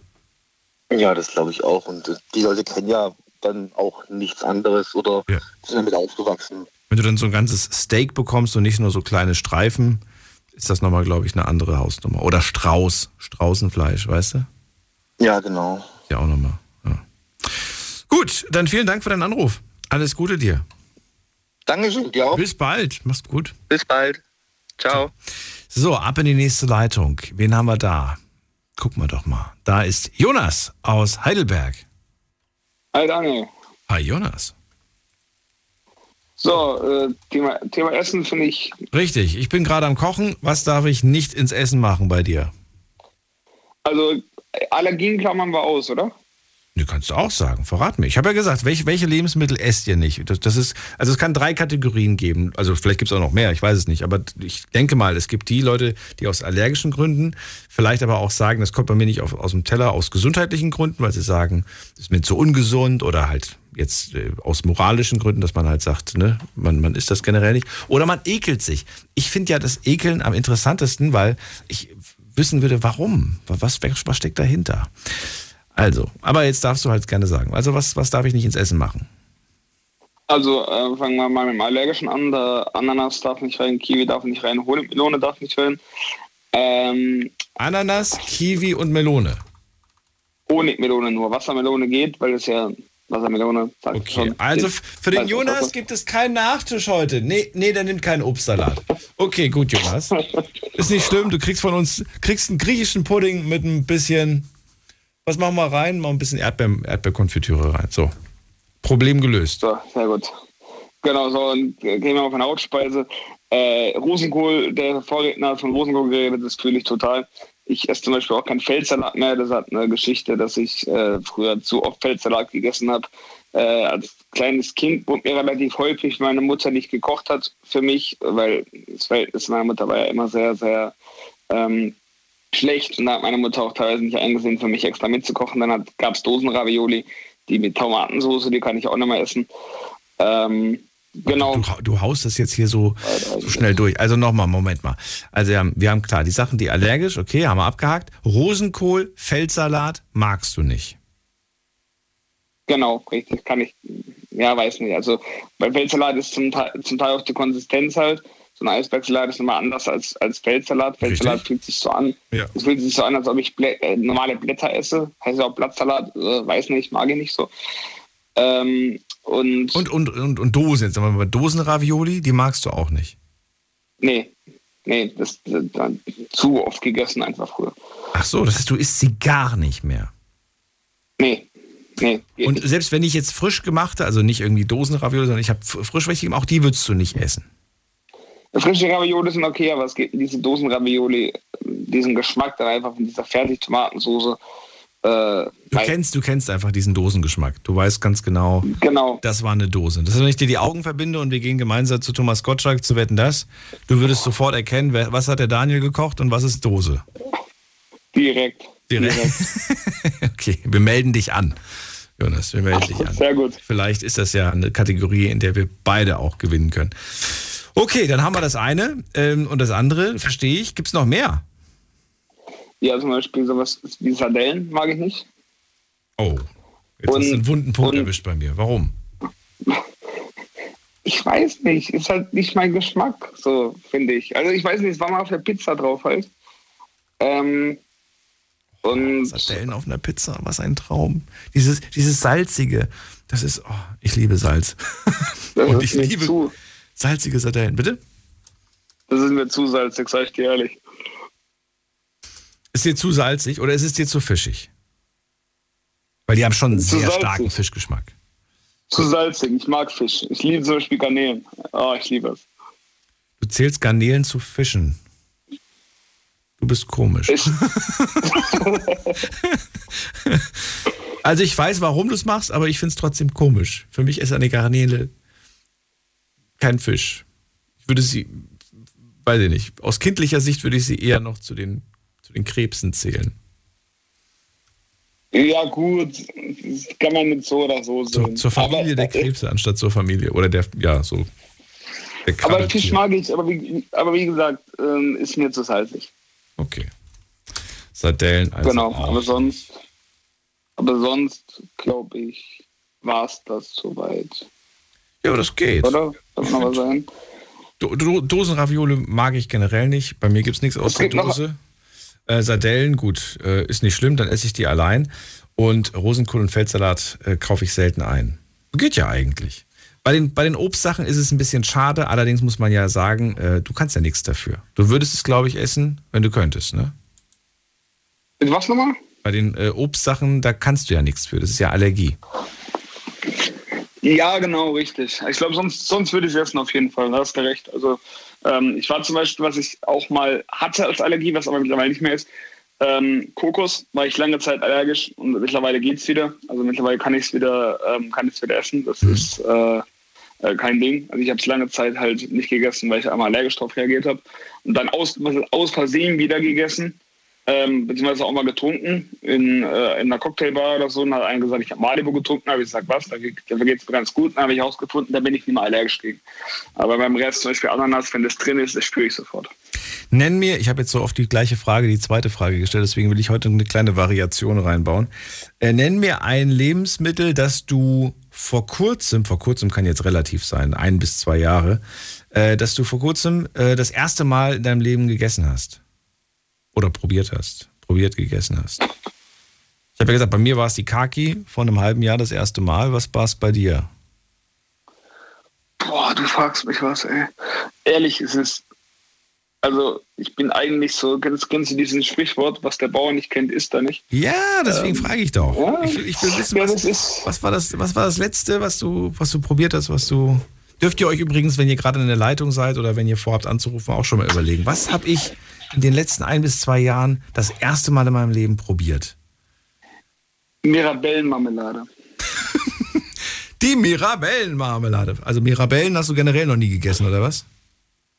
Ja, das glaube ich auch. Und äh, die Leute kennen ja dann auch nichts anderes oder ja. sind damit aufgewachsen. Wenn du dann so ein ganzes Steak bekommst und nicht nur so kleine Streifen, ist das nochmal, glaube ich, eine andere Hausnummer. Oder Strauß, Straußenfleisch, weißt du? Ja, genau. Ja, auch nochmal. Ja. Gut, dann vielen Dank für deinen Anruf. Alles Gute dir. Dankeschön, dir auch. Bis bald. Mach's gut. Bis bald. Ciao. So, ab in die nächste Leitung. Wen haben wir da? Gucken wir doch mal. Da ist Jonas aus Heidelberg. Hi Daniel. Hi Jonas. So, äh, Thema, Thema Essen finde ich. Richtig, ich bin gerade am Kochen. Was darf ich nicht ins Essen machen bei dir? Also, Allergien klammern wir aus, oder? Du kannst du auch sagen, verrat mir. Ich habe ja gesagt, welche, welche Lebensmittel esst ihr nicht? Das, das, ist, also es kann drei Kategorien geben. Also vielleicht gibt es auch noch mehr, ich weiß es nicht. Aber ich denke mal, es gibt die Leute, die aus allergischen Gründen, vielleicht aber auch sagen, das kommt bei mir nicht auf, aus dem Teller, aus gesundheitlichen Gründen, weil sie sagen, das ist mir zu ungesund oder halt jetzt äh, aus moralischen Gründen, dass man halt sagt, ne, man, man isst das generell nicht. Oder man ekelt sich. Ich finde ja das Ekeln am interessantesten, weil ich wissen würde, warum. Was, was steckt dahinter? Also, aber jetzt darfst du halt gerne sagen. Also, was, was darf ich nicht ins Essen machen? Also, äh, fangen wir mal mit dem Allergischen an. Der Ananas darf nicht rein, Kiwi darf nicht rein, Honigmelone darf nicht rein. Ähm, Ananas, Kiwi und Melone. Honigmelone nur. Wassermelone geht, weil es ja Wassermelone. Okay, also für den Jonas gibt es keinen Nachtisch heute. Nee, nee, der nimmt keinen Obstsalat. Okay, gut, Jonas. Ist nicht schlimm, du kriegst von uns kriegst einen griechischen Pudding mit ein bisschen was machen wir rein? Mal ein bisschen Erdbeer, Erdbeerkonfitüre rein. So. Problem gelöst. So, sehr gut. Genau, so, und gehen wir auf eine Hauptspeise. Äh, Rosenkohl, der Vorredner von Rosenkohl geredet, das fühle ich total. Ich esse zum Beispiel auch keinen Feldsalat mehr. Das hat eine Geschichte, dass ich äh, früher zu oft Feldsalat gegessen habe. Äh, als kleines Kind wurde mir relativ häufig meine Mutter nicht gekocht hat für mich, weil das Verhältnis meiner Mutter war ja immer sehr, sehr ähm, schlecht und da hat meine Mutter auch teilweise nicht eingesehen, für mich extra mitzukochen. Dann gab es Dosenravioli, die mit Tomatensauce, die kann ich auch nicht mehr essen. Ähm, genau. Du, du, haust das jetzt hier so, so schnell durch. Also nochmal, Moment mal. Also wir haben, wir haben klar, die Sachen, die allergisch, okay, haben wir abgehakt. Rosenkohl, Feldsalat magst du nicht. Genau, richtig, kann ich, ja, weiß nicht. Also bei Feldsalat ist zum Teil, zum Teil auch die Konsistenz halt so ein Eisbergsalat ist immer anders als, als Feldsalat. Feldsalat Richtig. fühlt sich so an. Ja. Es fühlt sich so an, als ob ich Blä äh, normale Blätter esse. Heißt ja auch Blattsalat, äh, weiß nicht, mag ich nicht so. Ähm, und, und, und, und, und Dosen, jetzt sagen wir mal, Dosenravioli, die magst du auch nicht? Nee, nee, das, das, das zu oft gegessen einfach früher. Ach so, das heißt, du isst sie gar nicht mehr? Nee, Nee, und selbst wenn ich jetzt frisch gemachte, also nicht irgendwie Dosenravioli, sondern ich habe frisch welche gegeben, auch die würdest du nicht essen. Frische Ravioli sind okay, aber es gibt diese Dosenravioli, diesen Geschmack dann einfach von dieser Fertigtomatensoße. Äh, du kennst, du kennst einfach diesen Dosengeschmack. Du weißt ganz genau, genau. das war eine Dose. Das ist, wenn ich dir die Augen verbinde und wir gehen gemeinsam zu Thomas Gottschalk zu wetten das, du würdest sofort erkennen, was hat der Daniel gekocht und was ist Dose. Direkt. Direkt. Direkt. okay, wir melden dich an. Jonas, wir melden dich an. Sehr gut. Vielleicht ist das ja eine Kategorie, in der wir beide auch gewinnen können. Okay, dann haben wir das eine. Ähm, und das andere, verstehe ich. Gibt es noch mehr? Ja, zum Beispiel sowas wie Sardellen mag ich nicht. Oh, jetzt und, hast du einen wunden Punkt und, erwischt bei mir. Warum? Ich weiß nicht. Ist halt nicht mein Geschmack, so finde ich. Also ich weiß nicht, es war mal auf der Pizza drauf halt. Ähm, und Sardellen auf einer Pizza, was ein Traum. Dieses, dieses salzige, das ist, oh, ich liebe Salz. und ich liebe, zu. Salzige Sardellen, bitte? Das ist mir zu salzig, sag ich dir ehrlich. Ist dir zu salzig oder ist es dir zu fischig? Weil die haben schon einen sehr salzig. starken Fischgeschmack. Zu salzig, ich mag Fisch. Ich liebe zum Beispiel Garnelen. Oh, ich liebe es. Du zählst Garnelen zu Fischen. Du bist komisch. also ich weiß, warum du es machst, aber ich finde es trotzdem komisch. Für mich ist eine Garnele kein Fisch. Ich würde sie, weiß ich nicht, aus kindlicher Sicht würde ich sie eher noch zu den, zu den Krebsen zählen. Ja, gut, das kann man mit so oder so sehen. Zur, zur Familie aber, der Krebse anstatt zur Familie. Oder der, ja, so. aber Fisch mag ich, aber wie, aber wie gesagt, ähm, ist mir zu salzig. Okay. Sardellen, also. Genau, auch. aber sonst, aber sonst, glaube ich, war es das soweit. Ja, aber das geht. Oder? Kann noch was sein? Do Do Dosenravioli mag ich generell nicht. Bei mir gibt es nichts aus der Dose. Äh, Sardellen, gut, äh, ist nicht schlimm, dann esse ich die allein. Und Rosenkohl und Feldsalat äh, kaufe ich selten ein. Geht ja eigentlich. Bei den, bei den Obstsachen ist es ein bisschen schade, allerdings muss man ja sagen, äh, du kannst ja nichts dafür. Du würdest es, glaube ich, essen, wenn du könntest, ne? Mit was nochmal? Bei den äh, Obstsachen, da kannst du ja nichts für. Das ist ja Allergie. Ja, genau, richtig. Ich glaube, sonst, sonst würde ich es essen auf jeden Fall. Da hast du recht. Also ähm, ich war zum Beispiel, was ich auch mal hatte als Allergie, was aber mittlerweile nicht mehr ist, ähm, Kokos war ich lange Zeit allergisch und mittlerweile geht es wieder. Also mittlerweile kann ich es wieder, ähm, kann wieder essen. Das mhm. ist äh, äh, kein Ding. Also ich habe es lange Zeit halt nicht gegessen, weil ich einmal allergisch drauf reagiert habe. Und dann aus, aus Versehen wieder gegessen ähm, beziehungsweise auch mal getrunken in, äh, in einer Cocktailbar oder so. Und hat einen gesagt, ich habe Malibu getrunken. habe ich gesagt, was, dafür geht es mir ganz gut. Dann habe ich herausgefunden, da bin ich nicht mal allergisch gegen. Aber beim Rest, zum Beispiel Ananas, wenn das drin ist, das spüre ich sofort. Nenn mir, ich habe jetzt so oft die gleiche Frage, die zweite Frage gestellt, deswegen will ich heute eine kleine Variation reinbauen. Äh, nenn mir ein Lebensmittel, das du vor kurzem, vor kurzem kann jetzt relativ sein, ein bis zwei Jahre, äh, dass du vor kurzem äh, das erste Mal in deinem Leben gegessen hast. Oder probiert hast. Probiert gegessen hast. Ich habe ja gesagt, bei mir war es die Kaki vor einem halben Jahr das erste Mal. Was war es bei dir? Boah, du fragst mich was, ey. Ehrlich, es ist. Also, ich bin eigentlich so, kennst, kennst du dieses Sprichwort, was der Bauer nicht kennt, ist er nicht? Ja, deswegen ähm, frage ich doch. Ja, ich, ich, will wissen, was, ja, was, war das, was war das Letzte, was du, was du probiert hast, was du. Dürft ihr euch übrigens, wenn ihr gerade in der Leitung seid oder wenn ihr vorhabt anzurufen, auch schon mal überlegen. Was habe ich in den letzten ein bis zwei Jahren das erste Mal in meinem Leben probiert? Mirabellenmarmelade. Die Mirabellenmarmelade. Also Mirabellen hast du generell noch nie gegessen, oder was?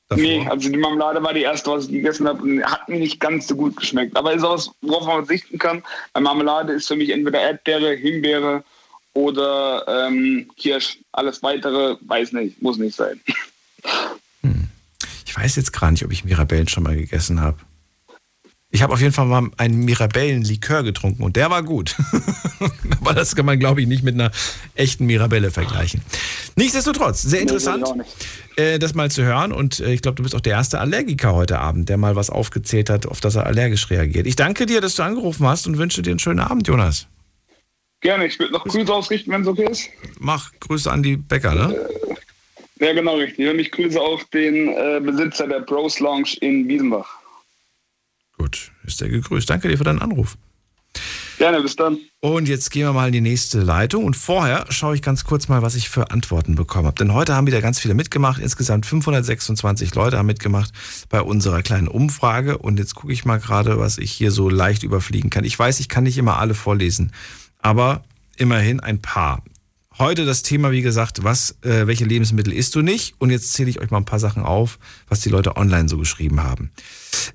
Davor? Nee, also die Marmelade war die erste, was ich gegessen habe und hat mir nicht ganz so gut geschmeckt. Aber ist auch was, worauf man verzichten kann. Bei Marmelade ist für mich entweder Erdbeere, Himbeere oder ähm, Kirsch. Alles weitere, weiß nicht, muss nicht sein. Ich weiß jetzt gar nicht, ob ich Mirabellen schon mal gegessen habe. Ich habe auf jeden Fall mal einen Mirabellen-Likör getrunken und der war gut. Aber das kann man, glaube ich, nicht mit einer echten Mirabelle vergleichen. Nichtsdestotrotz, sehr interessant, äh, das mal zu hören. Und äh, ich glaube, du bist auch der erste Allergiker heute Abend, der mal was aufgezählt hat, auf das er allergisch reagiert. Ich danke dir, dass du angerufen hast und wünsche dir einen schönen Abend, Jonas. Gerne, ich würde noch Grüße ausrichten, wenn es okay ist. Mach Grüße an die Bäcker, ne? Äh, ja, genau richtig. Und ich grüße auch den äh, Besitzer der Bros Lounge in Wiesenbach. Gut, ist der gegrüßt. Danke dir für deinen Anruf. Gerne, bis dann. Und jetzt gehen wir mal in die nächste Leitung. Und vorher schaue ich ganz kurz mal, was ich für Antworten bekommen habe. Denn heute haben wieder ganz viele mitgemacht. Insgesamt 526 Leute haben mitgemacht bei unserer kleinen Umfrage. Und jetzt gucke ich mal gerade, was ich hier so leicht überfliegen kann. Ich weiß, ich kann nicht immer alle vorlesen, aber immerhin ein paar. Heute das Thema, wie gesagt, was, äh, welche Lebensmittel isst du nicht? Und jetzt zähle ich euch mal ein paar Sachen auf, was die Leute online so geschrieben haben.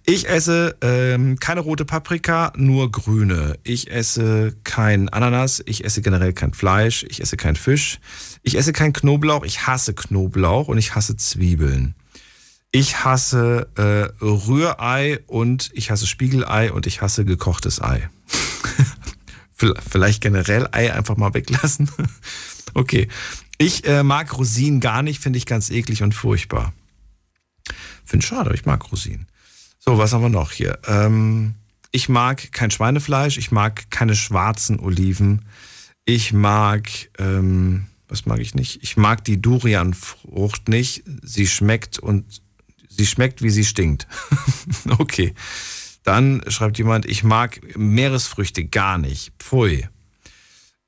Ich esse ähm, keine rote Paprika, nur grüne. Ich esse kein Ananas, ich esse generell kein Fleisch, ich esse kein Fisch, ich esse kein Knoblauch, ich hasse Knoblauch und ich hasse Zwiebeln. Ich hasse äh, Rührei und ich hasse Spiegelei und ich hasse gekochtes Ei. Vielleicht generell Ei einfach mal weglassen. Okay. Ich äh, mag Rosinen gar nicht, finde ich ganz eklig und furchtbar. Finde schade, ich mag Rosinen. So, was haben wir noch hier? Ähm, ich mag kein Schweinefleisch, ich mag keine schwarzen Oliven. Ich mag, ähm, was mag ich nicht? Ich mag die Durianfrucht nicht. Sie schmeckt und sie schmeckt, wie sie stinkt. okay. Dann schreibt jemand, ich mag Meeresfrüchte gar nicht. Pfui.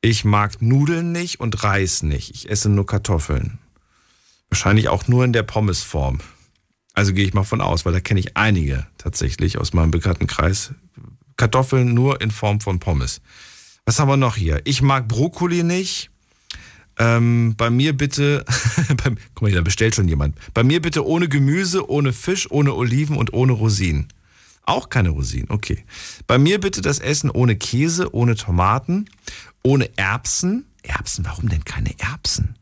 Ich mag Nudeln nicht und Reis nicht. Ich esse nur Kartoffeln. Wahrscheinlich auch nur in der Pommesform. Also gehe ich mal von aus, weil da kenne ich einige tatsächlich aus meinem bekannten Kreis. Kartoffeln nur in Form von Pommes. Was haben wir noch hier? Ich mag Brokkoli nicht. Ähm, bei mir bitte, guck mal, da bestellt schon jemand. Bei mir bitte ohne Gemüse, ohne Fisch, ohne Oliven und ohne Rosinen. Auch keine Rosinen, okay. Bei mir bitte das Essen ohne Käse, ohne Tomaten ohne Erbsen. Erbsen, warum denn keine Erbsen?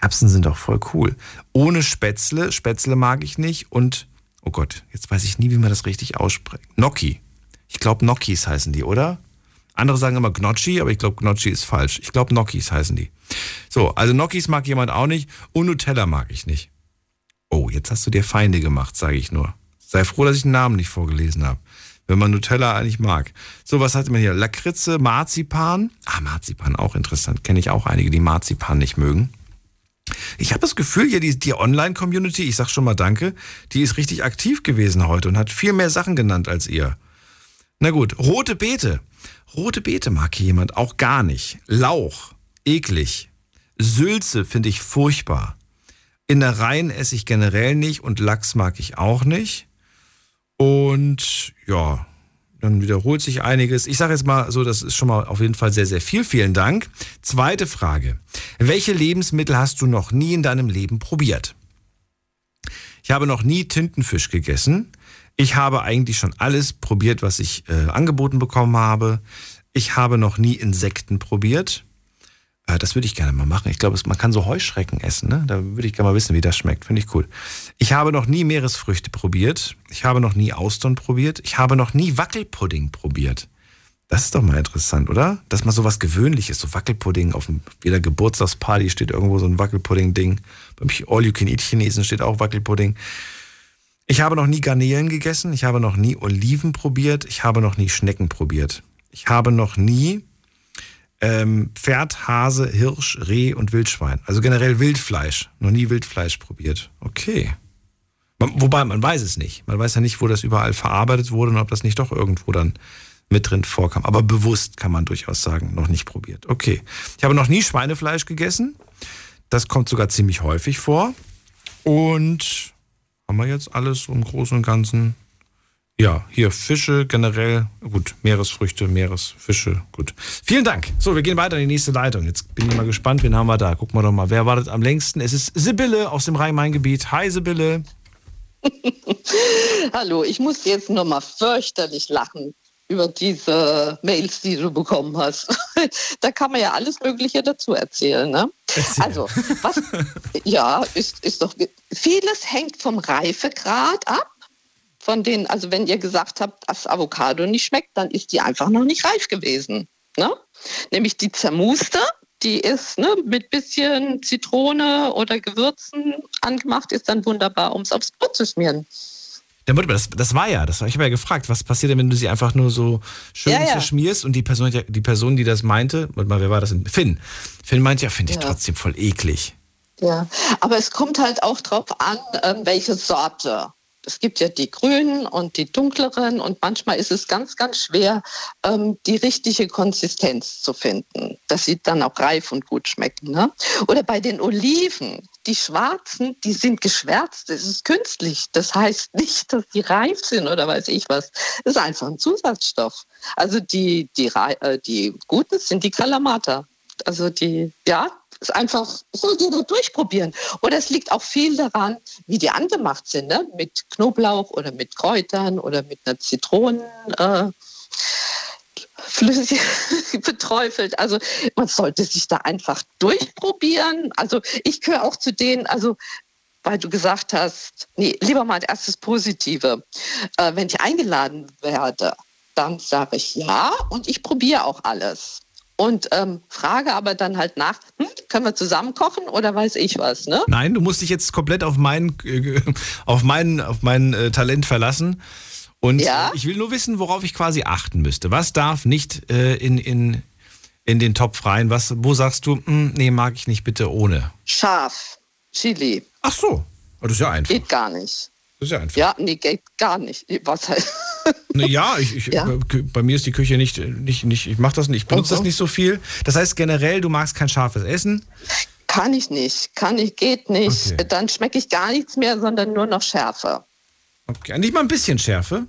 Erbsen sind doch voll cool. Ohne Spätzle. Spätzle mag ich nicht. Und, oh Gott, jetzt weiß ich nie, wie man das richtig ausspricht. Gnocchi. Ich glaube, Gnocchis heißen die, oder? Andere sagen immer Gnocchi, aber ich glaube, Gnocchi ist falsch. Ich glaube, Gnocchis heißen die. So, also Gnocchis mag jemand auch nicht. Und Nutella mag ich nicht. Oh, jetzt hast du dir Feinde gemacht, sage ich nur. Sei froh, dass ich den Namen nicht vorgelesen habe. wenn man Nutella eigentlich mag. So, was hat man hier? Lakritze, Marzipan. Ah, Marzipan auch interessant. Kenne ich auch einige, die Marzipan nicht mögen. Ich habe das Gefühl, hier die, die Online-Community, ich sag schon mal Danke, die ist richtig aktiv gewesen heute und hat viel mehr Sachen genannt als ihr. Na gut, rote Beete. Rote Beete mag hier jemand auch gar nicht. Lauch, eklig. Sülze finde ich furchtbar. Innereien esse ich generell nicht und Lachs mag ich auch nicht. Und ja, dann wiederholt sich einiges. Ich sage jetzt mal so, das ist schon mal auf jeden Fall sehr, sehr viel. Vielen Dank. Zweite Frage. Welche Lebensmittel hast du noch nie in deinem Leben probiert? Ich habe noch nie Tintenfisch gegessen. Ich habe eigentlich schon alles probiert, was ich äh, angeboten bekommen habe. Ich habe noch nie Insekten probiert. Äh, das würde ich gerne mal machen. Ich glaube, man kann so Heuschrecken essen. Ne? Da würde ich gerne mal wissen, wie das schmeckt. Finde ich cool. Ich habe noch nie Meeresfrüchte probiert. Ich habe noch nie Austern probiert. Ich habe noch nie Wackelpudding probiert. Das ist doch mal interessant, oder? Dass mal so was Gewöhnliches, so Wackelpudding auf jeder Geburtstagsparty steht irgendwo so ein Wackelpudding-Ding. Beim All-You-Can-Eat-Chinesen steht auch Wackelpudding. Ich habe noch nie Garnelen gegessen. Ich habe noch nie Oliven probiert. Ich habe noch nie Schnecken probiert. Ich habe noch nie ähm, Pferd, Hase, Hirsch, Reh und Wildschwein. Also generell Wildfleisch. Noch nie Wildfleisch probiert. Okay. Wobei, man weiß es nicht. Man weiß ja nicht, wo das überall verarbeitet wurde und ob das nicht doch irgendwo dann mit drin vorkam. Aber bewusst kann man durchaus sagen, noch nicht probiert. Okay. Ich habe noch nie Schweinefleisch gegessen. Das kommt sogar ziemlich häufig vor. Und haben wir jetzt alles im Großen und Ganzen ja, hier Fische generell, gut, Meeresfrüchte, Meeresfische, gut. Vielen Dank. So, wir gehen weiter in die nächste Leitung. Jetzt bin ich mal gespannt, wen haben wir da? Gucken wir doch mal, wer wartet am längsten? Es ist Sibylle aus dem Rhein-Main-Gebiet. Hi, Sibylle. Hallo, ich muss jetzt nur mal fürchterlich lachen über diese Mails, die du bekommen hast. da kann man ja alles Mögliche dazu erzählen. Ne? Erzähl. Also, was, ja, ist, ist doch, vieles hängt vom Reifegrad ab von denen, also wenn ihr gesagt habt, dass Avocado nicht schmeckt, dann ist die einfach noch nicht reif gewesen. Ne? Nämlich die zermuste, die ist ne, mit bisschen Zitrone oder Gewürzen angemacht, ist dann wunderbar, um es aufs Brot zu schmieren. Ja, das, das war ja, das, ich habe ja gefragt, was passiert denn, wenn du sie einfach nur so schön ja, ja. zerschmierst und die Person, die Person, die das meinte, warte mal, wer war das denn? Finn. Finn meint ja, finde ich ja. trotzdem voll eklig. Ja, aber es kommt halt auch drauf an, ähm, welche Sorte es gibt ja die grünen und die dunkleren und manchmal ist es ganz, ganz schwer, ähm, die richtige Konsistenz zu finden, dass sie dann auch reif und gut schmecken. Ne? Oder bei den Oliven, die schwarzen, die sind geschwärzt, das ist künstlich. Das heißt nicht, dass die reif sind oder weiß ich was. Das ist einfach ein Zusatzstoff. Also die, die, äh, die guten sind die Kalamata. Also die, ja, ist einfach, soll jeder durchprobieren. Oder es liegt auch viel daran, wie die angemacht sind, ne? mit Knoblauch oder mit Kräutern oder mit einer Zitronen. Äh, beträufelt. Also man sollte sich da einfach durchprobieren. Also ich gehöre auch zu denen, also weil du gesagt hast, nee, lieber mal als erstes Positive. Äh, wenn ich eingeladen werde, dann sage ich ja und ich probiere auch alles und ähm, frage aber dann halt nach, hm, können wir zusammen kochen oder weiß ich was, ne? Nein, du musst dich jetzt komplett auf mein, äh, auf mein, auf mein äh, Talent verlassen. Und ja? ich will nur wissen, worauf ich quasi achten müsste. Was darf nicht äh, in, in, in den Topf rein? Was, wo sagst du, hm, nee, mag ich nicht, bitte ohne? Scharf, Chili. Ach so, das ist ja einfach. Geht gar nicht. Das ist ja einfach. Ja, nee, geht gar nicht. Was heißt? Ja, ich, ich, ja. bei mir ist die Küche nicht, nicht, nicht ich mache das nicht, ich benutze oh, das nicht so viel. Das heißt generell, du magst kein scharfes Essen? Kann ich nicht, kann ich, geht nicht. Okay. Dann schmecke ich gar nichts mehr, sondern nur noch Schärfe. Okay, nicht mal ein bisschen Schärfe?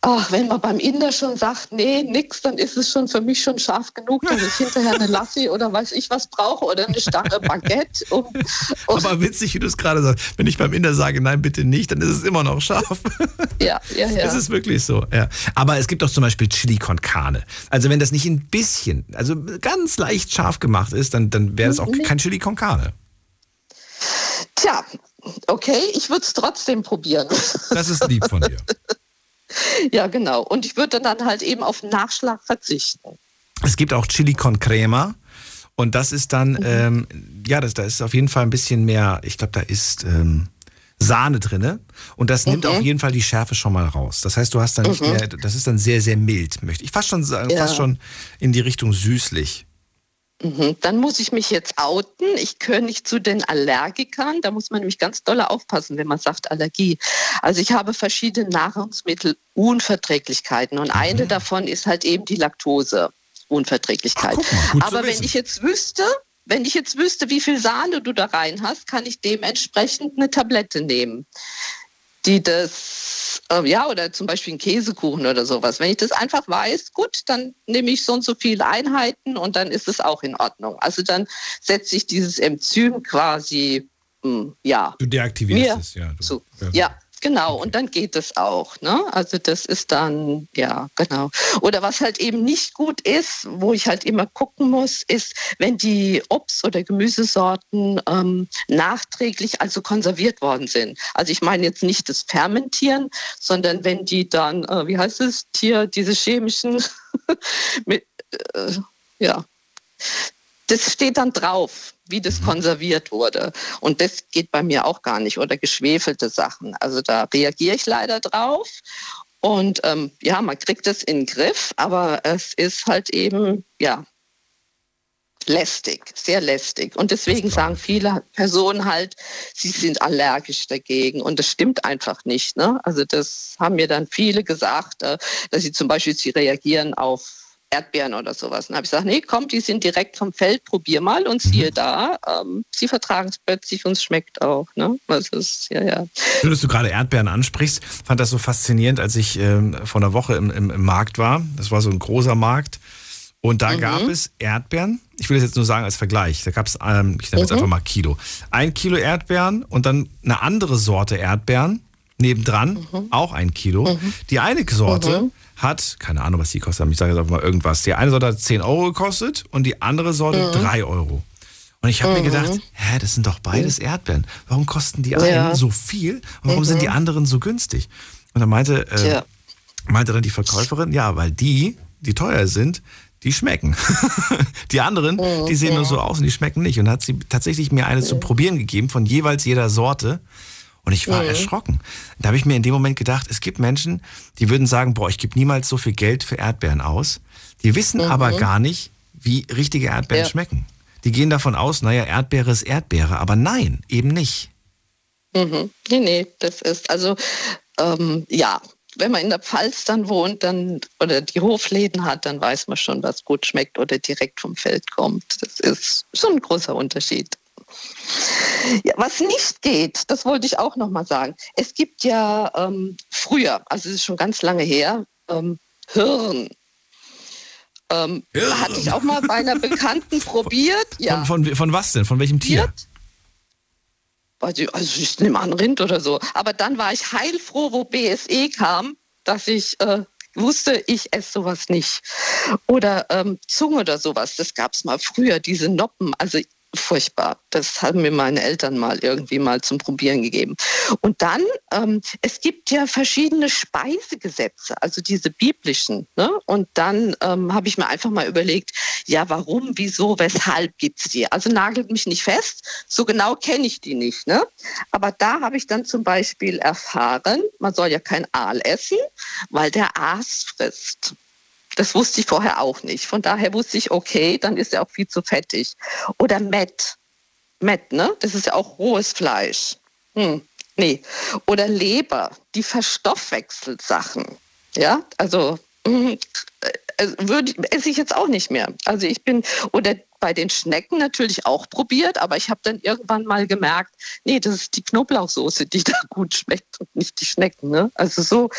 Ach, wenn man beim Inder schon sagt, nee, nix, dann ist es schon für mich schon scharf genug, dass ich hinterher eine Lassi oder weiß ich was brauche oder eine Stange Baguette. Um, um Aber witzig, wie du es gerade sagst. Wenn ich beim Inder sage, nein, bitte nicht, dann ist es immer noch scharf. Ja, ja, ja. Es ist wirklich so, ja. Aber es gibt doch zum Beispiel Chili con Carne. Also wenn das nicht ein bisschen, also ganz leicht scharf gemacht ist, dann, dann wäre es auch kein Chili con Carne. Tja, okay, ich würde es trotzdem probieren. Das ist lieb von dir. Ja, genau. Und ich würde dann halt eben auf Nachschlag verzichten. Es gibt auch Chili con Crema. Und das ist dann, mhm. ähm, ja, das, da ist auf jeden Fall ein bisschen mehr, ich glaube, da ist ähm, Sahne drinne und das nimmt mhm. auf jeden Fall die Schärfe schon mal raus. Das heißt, du hast dann nicht mhm. mehr, das ist dann sehr, sehr mild, möchte ich fast schon sagen, ja. fast schon in die Richtung süßlich. Mhm. Dann muss ich mich jetzt outen. Ich gehöre nicht zu den Allergikern. Da muss man nämlich ganz doll aufpassen, wenn man sagt Allergie. Also ich habe verschiedene Nahrungsmittelunverträglichkeiten und eine mhm. davon ist halt eben die Laktoseunverträglichkeit. Aber wenn ich jetzt wüsste, wenn ich jetzt wüsste, wie viel Sahne du da rein hast, kann ich dementsprechend eine Tablette nehmen, die das, äh, ja, oder zum Beispiel einen Käsekuchen oder sowas. Wenn ich das einfach weiß, gut, dann nehme ich so und so viele Einheiten und dann ist es auch in Ordnung. Also dann setze ich dieses Enzym quasi, mh, hm, ja. Du deaktivierst es, ja. Du, so, ja. ja. Genau, und dann geht es auch. Ne? Also das ist dann, ja, genau. Oder was halt eben nicht gut ist, wo ich halt immer gucken muss, ist, wenn die Obst- oder Gemüsesorten ähm, nachträglich also konserviert worden sind. Also ich meine jetzt nicht das Fermentieren, sondern wenn die dann, äh, wie heißt es, Tier, diese chemischen, mit, äh, ja, das steht dann drauf, wie das mhm. konserviert wurde. Und das geht bei mir auch gar nicht. Oder geschwefelte Sachen. Also da reagiere ich leider drauf. Und ähm, ja, man kriegt es in den Griff, aber es ist halt eben, ja, lästig, sehr lästig. Und deswegen sagen viele Personen halt, sie sind allergisch dagegen. Und das stimmt einfach nicht. Ne? Also das haben mir dann viele gesagt, äh, dass sie zum Beispiel, sie reagieren auf Erdbeeren oder sowas. Und habe ich gesagt, nee, komm, die sind direkt vom Feld, probier mal und siehe mhm. da, ähm, sie vertragen es plötzlich und es schmeckt auch. Ne? Das ist, ja, ja. Schön, dass du gerade Erdbeeren ansprichst. Fand das so faszinierend, als ich ähm, vor einer Woche im, im, im, Markt war. Das war so ein großer Markt. Und da mhm. gab es Erdbeeren. Ich will das jetzt nur sagen als Vergleich. Da gab es, ähm, ich nenne jetzt mhm. einfach mal Kilo. Ein Kilo Erdbeeren und dann eine andere Sorte Erdbeeren nebendran, mhm. auch ein Kilo. Mhm. Die eine Sorte mhm hat, keine Ahnung, was die kostet, ich sage jetzt einfach mal irgendwas. Die eine Sorte hat 10 Euro gekostet und die andere Sorte mhm. 3 Euro. Und ich habe mhm. mir gedacht, hä, das sind doch beides Erdbeeren. Warum kosten die einen ja. so viel und warum mhm. sind die mhm. anderen so günstig? Und dann meinte, äh, ja. meinte dann die Verkäuferin, ja, weil die, die teuer sind, die schmecken. die anderen, mhm, die sehen ja. nur so aus und die schmecken nicht. Und dann hat sie tatsächlich mir eine zu probieren gegeben von jeweils jeder Sorte. Und ich war mhm. erschrocken. Da habe ich mir in dem Moment gedacht, es gibt Menschen, die würden sagen, boah, ich gebe niemals so viel Geld für Erdbeeren aus. Die wissen mhm. aber gar nicht, wie richtige Erdbeeren ja. schmecken. Die gehen davon aus, naja, Erdbeere ist Erdbeere, aber nein, eben nicht. Mhm. Nee, nee, das ist, also, ähm, ja, wenn man in der Pfalz dann wohnt dann, oder die Hofläden hat, dann weiß man schon, was gut schmeckt oder direkt vom Feld kommt. Das ist schon ein großer Unterschied. Ja, was nicht geht, das wollte ich auch noch mal sagen. Es gibt ja ähm, früher, also es ist schon ganz lange her, ähm, Hirn. Ähm, Hirn. Hatte ich auch mal bei einer Bekannten probiert. Ja. Von, von, von, was denn? Von welchem Tier? Also ich nehme an Rind oder so. Aber dann war ich heilfroh, wo BSE kam, dass ich äh, wusste, ich esse sowas nicht. Oder ähm, Zunge oder sowas, das gab es mal früher, diese Noppen. Also furchtbar. Das haben mir meine Eltern mal irgendwie mal zum Probieren gegeben. Und dann, ähm, es gibt ja verschiedene Speisegesetze, also diese biblischen. Ne? Und dann ähm, habe ich mir einfach mal überlegt, ja, warum, wieso, weshalb gibt es die? Also nagelt mich nicht fest, so genau kenne ich die nicht. Ne? Aber da habe ich dann zum Beispiel erfahren, man soll ja kein Aal essen, weil der Aas frisst. Das wusste ich vorher auch nicht. Von daher wusste ich, okay, dann ist er auch viel zu fettig. Oder Met. Met, ne? Das ist ja auch rohes Fleisch. Hm. Nee. Oder Leber, die verstoffwechselt Sachen. Ja, also hm, äh, würde esse ich jetzt auch nicht mehr. Also ich bin oder bei den Schnecken natürlich auch probiert, aber ich habe dann irgendwann mal gemerkt, nee, das ist die Knoblauchsoße, die da gut schmeckt und nicht die Schnecken. Ne? Also so,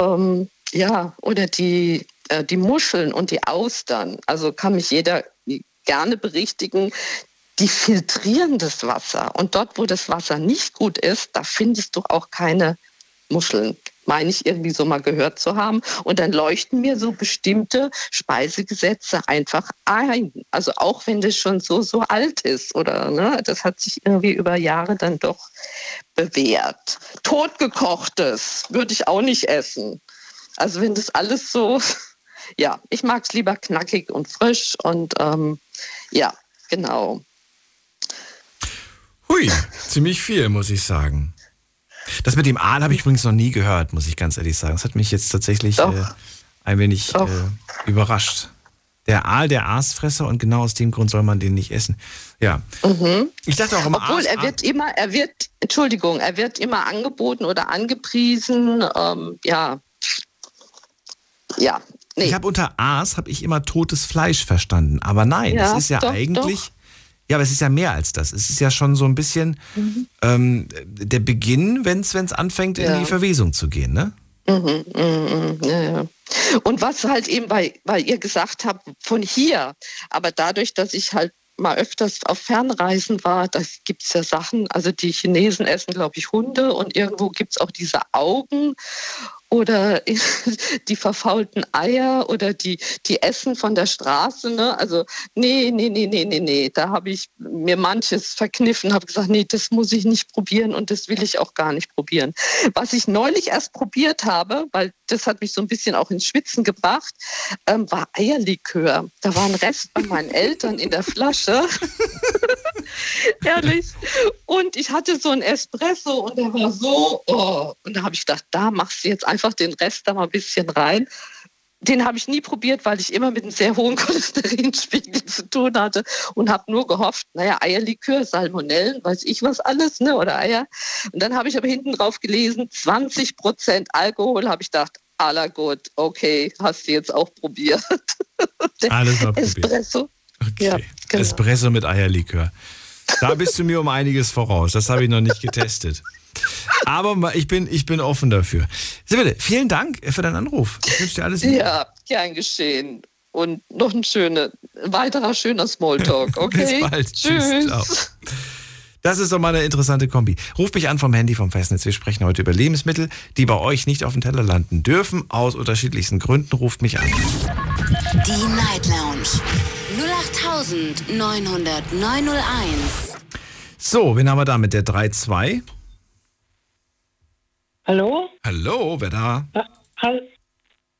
ähm, ja, oder die äh, die Muscheln und die Austern, also kann mich jeder gerne berichtigen, die filtrieren das Wasser. Und dort, wo das Wasser nicht gut ist, da findest du auch keine Muscheln, meine ich irgendwie so mal gehört zu haben. Und dann leuchten mir so bestimmte Speisegesetze einfach ein. Also auch wenn das schon so, so alt ist oder ne, das hat sich irgendwie über Jahre dann doch bewährt. Totgekochtes würde ich auch nicht essen. Also wenn das alles so ja, ich mag es lieber knackig und frisch und ähm, ja, genau. Hui, ziemlich viel, muss ich sagen. Das mit dem Aal habe ich übrigens noch nie gehört, muss ich ganz ehrlich sagen. Das hat mich jetzt tatsächlich äh, ein wenig äh, überrascht. Der Aal, der Aasfresser und genau aus dem Grund soll man den nicht essen. Ja. Mhm. Ich dachte auch immer, Obwohl, Aas, er wird immer, er wird, Entschuldigung, er wird immer angeboten oder angepriesen. Ähm, ja. Ja. Nee. Ich habe unter Aas habe ich immer totes Fleisch verstanden, aber nein, ja, das ist ja doch, eigentlich doch. Ja, aber es ist ja mehr als das. Es ist ja schon so ein bisschen mhm. ähm, der Beginn, wenn es anfängt, ja. in die Verwesung zu gehen, ne? Mhm, mh, mh, ja, ja. Und was halt eben, weil, weil ihr gesagt habt, von hier, aber dadurch, dass ich halt mal öfters auf Fernreisen war, da gibt es ja Sachen, also die Chinesen essen, glaube ich, Hunde und irgendwo gibt es auch diese Augen oder die verfaulten Eier oder die, die Essen von der Straße. Ne? Also nee, nee, nee, nee, nee, nee. Da habe ich mir manches verkniffen, habe gesagt, nee, das muss ich nicht probieren und das will ich auch gar nicht probieren. Was ich neulich erst probiert habe, weil das hat mich so ein bisschen auch ins Schwitzen gebracht, ähm, war Eierlikör. Da war ein Rest bei meinen Eltern in der Flasche. Ehrlich. Und ich hatte so ein Espresso und der war so, oh. Und da habe ich gedacht, da machst du jetzt einfach den Rest da mal ein bisschen rein. Den habe ich nie probiert, weil ich immer mit einem sehr hohen Cholesterinspiegel zu tun hatte und habe nur gehofft, naja, Eierlikör, Salmonellen, weiß ich was alles, ne, oder Eier. Und dann habe ich aber hinten drauf gelesen, 20 Prozent Alkohol, habe ich gedacht, aller gut, okay, hast du jetzt auch probiert. Alles mal probiert. Espresso. Okay. Ja, genau. Espresso mit Eierlikör. Da bist du mir um einiges voraus. Das habe ich noch nicht getestet. Aber ich bin, ich bin offen dafür. Sibylle, vielen Dank für deinen Anruf. Ich wünsche dir alles Gute. Ja, gern geschehen. Und noch ein schöner, weiterer schöner Smalltalk. Okay. Bis bald. Tschüss. Tschüss. Das ist doch mal eine interessante Kombi. Ruf mich an vom Handy vom Festnetz. Wir sprechen heute über Lebensmittel, die bei euch nicht auf dem Teller landen dürfen. Aus unterschiedlichsten Gründen ruft mich an. Die Night Lounge 0890901. So, wen haben wir da mit der 3-2? Hallo? Hallo, wer da? Ha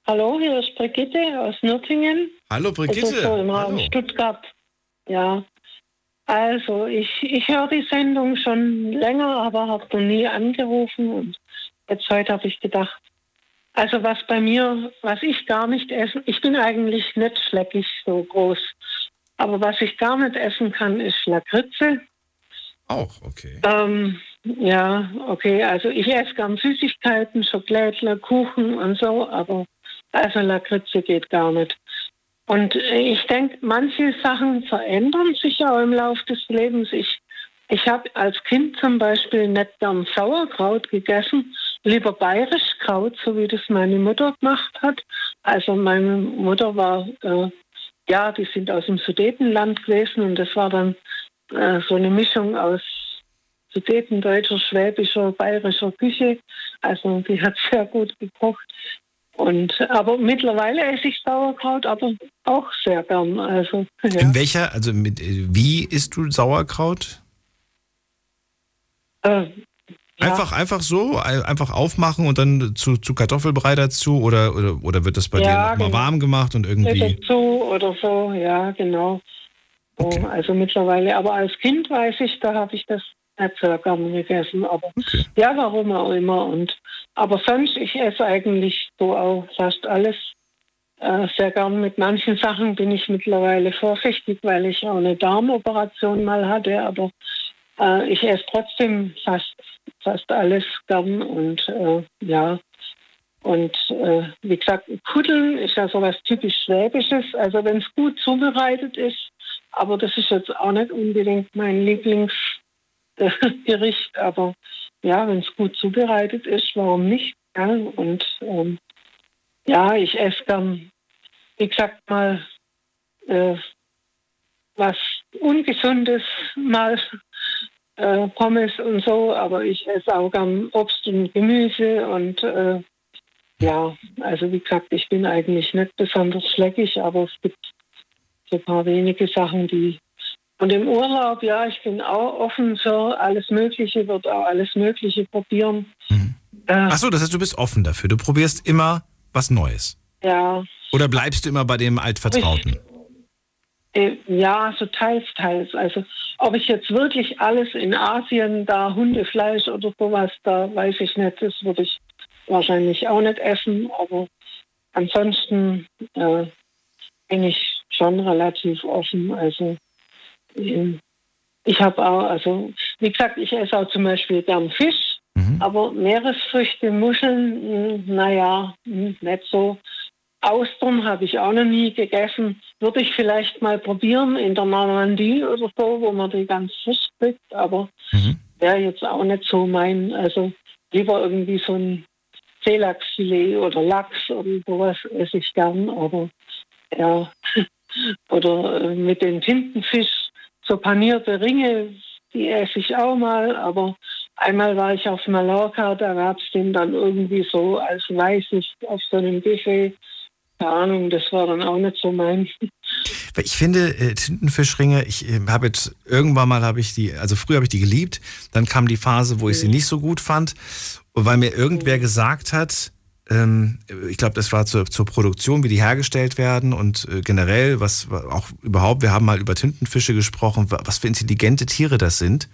Hallo, hier ist Brigitte aus Nürtingen. Hallo Brigitte. Also so im Raum Stuttgart. Ja. Also ich, ich höre die Sendung schon länger, aber habe noch nie angerufen und jetzt heute habe ich gedacht, also was bei mir, was ich gar nicht essen, ich bin eigentlich nicht schleckig so groß, aber was ich gar nicht essen kann, ist Lakritze. Auch, okay. Ähm, ja, okay. Also ich esse gern Süßigkeiten, Schokolädler, Kuchen und so, aber also Lakritze geht gar nicht. Und ich denke, manche Sachen verändern sich auch im Laufe des Lebens. Ich, ich habe als Kind zum Beispiel nicht gern Sauerkraut gegessen, lieber bayerisch Kraut, so wie das meine Mutter gemacht hat. Also meine Mutter war, äh, ja, die sind aus dem Sudetenland gewesen und das war dann äh, so eine Mischung aus Sudetendeutscher, schwäbischer, bayerischer Küche. Also die hat sehr gut gekocht. Und, aber mittlerweile esse ich Sauerkraut, aber auch sehr gern. Also, ja. In welcher, also mit, wie isst du Sauerkraut? Äh, ja. Einfach, einfach so, einfach aufmachen und dann zu, zu Kartoffelbrei dazu oder, oder, oder wird das bei ja, dir nochmal genau. warm gemacht und irgendwie. Dazu oder so, ja, genau. Okay. also mittlerweile, aber als Kind weiß ich, da habe ich das nicht so gern gegessen. Aber okay. ja, warum auch immer. Und, aber sonst, ich esse eigentlich so auch fast alles äh, sehr gern. Mit manchen Sachen bin ich mittlerweile vorsichtig, weil ich auch eine Darmoperation mal hatte. Aber äh, ich esse trotzdem fast, fast alles gern. Und äh, ja, und äh, wie gesagt, Kuddeln ist ja so was typisch Schwäbisches. Also wenn es gut zubereitet ist, aber das ist jetzt auch nicht unbedingt mein Lieblings Gericht, aber ja, wenn es gut zubereitet ist, warum nicht? Ja? Und ähm, ja, ich esse gern, wie gesagt, mal äh, was Ungesundes, mal äh, Pommes und so, aber ich esse auch gern Obst und Gemüse und äh, ja, also wie gesagt, ich bin eigentlich nicht besonders schleckig, aber es gibt so ein paar wenige Sachen, die und im Urlaub, ja, ich bin auch offen für alles Mögliche, würde auch alles Mögliche probieren. Mhm. Äh, Achso, das heißt, du bist offen dafür. Du probierst immer was Neues. Ja. Oder bleibst du immer bei dem Altvertrauten? Äh, ja, so teils, teils. Also ob ich jetzt wirklich alles in Asien, da Hundefleisch oder sowas, da weiß ich nicht. Das würde ich wahrscheinlich auch nicht essen. Aber ansonsten äh, bin ich schon relativ offen. Also ich habe auch, also wie gesagt, ich esse auch zum Beispiel gern Fisch, mhm. aber Meeresfrüchte, Muscheln, hm, naja, hm, nicht so. Austern habe ich auch noch nie gegessen. Würde ich vielleicht mal probieren in der Normandie oder so, wo man die ganz frisch kriegt, aber mhm. wäre jetzt auch nicht so mein. Also lieber irgendwie so ein Seelachsfilet oder Lachs oder sowas esse ich gern, aber ja. oder äh, mit dem Tintenfisch, so panierte Ringe, die esse ich auch mal, aber einmal war ich auf Mallorca, da gab es den dann irgendwie so als weißes auf so einem Buffet. Keine Ahnung, das war dann auch nicht so mein. Ich finde äh, Tintenfischringe, ich äh, habe jetzt irgendwann mal habe ich die, also früher habe ich die geliebt, dann kam die Phase, wo ich sie mhm. nicht so gut fand, weil mir irgendwer gesagt hat, ich glaube, das war zur, zur, Produktion, wie die hergestellt werden und äh, generell, was auch überhaupt, wir haben mal über Tintenfische gesprochen, was für intelligente Tiere das sind.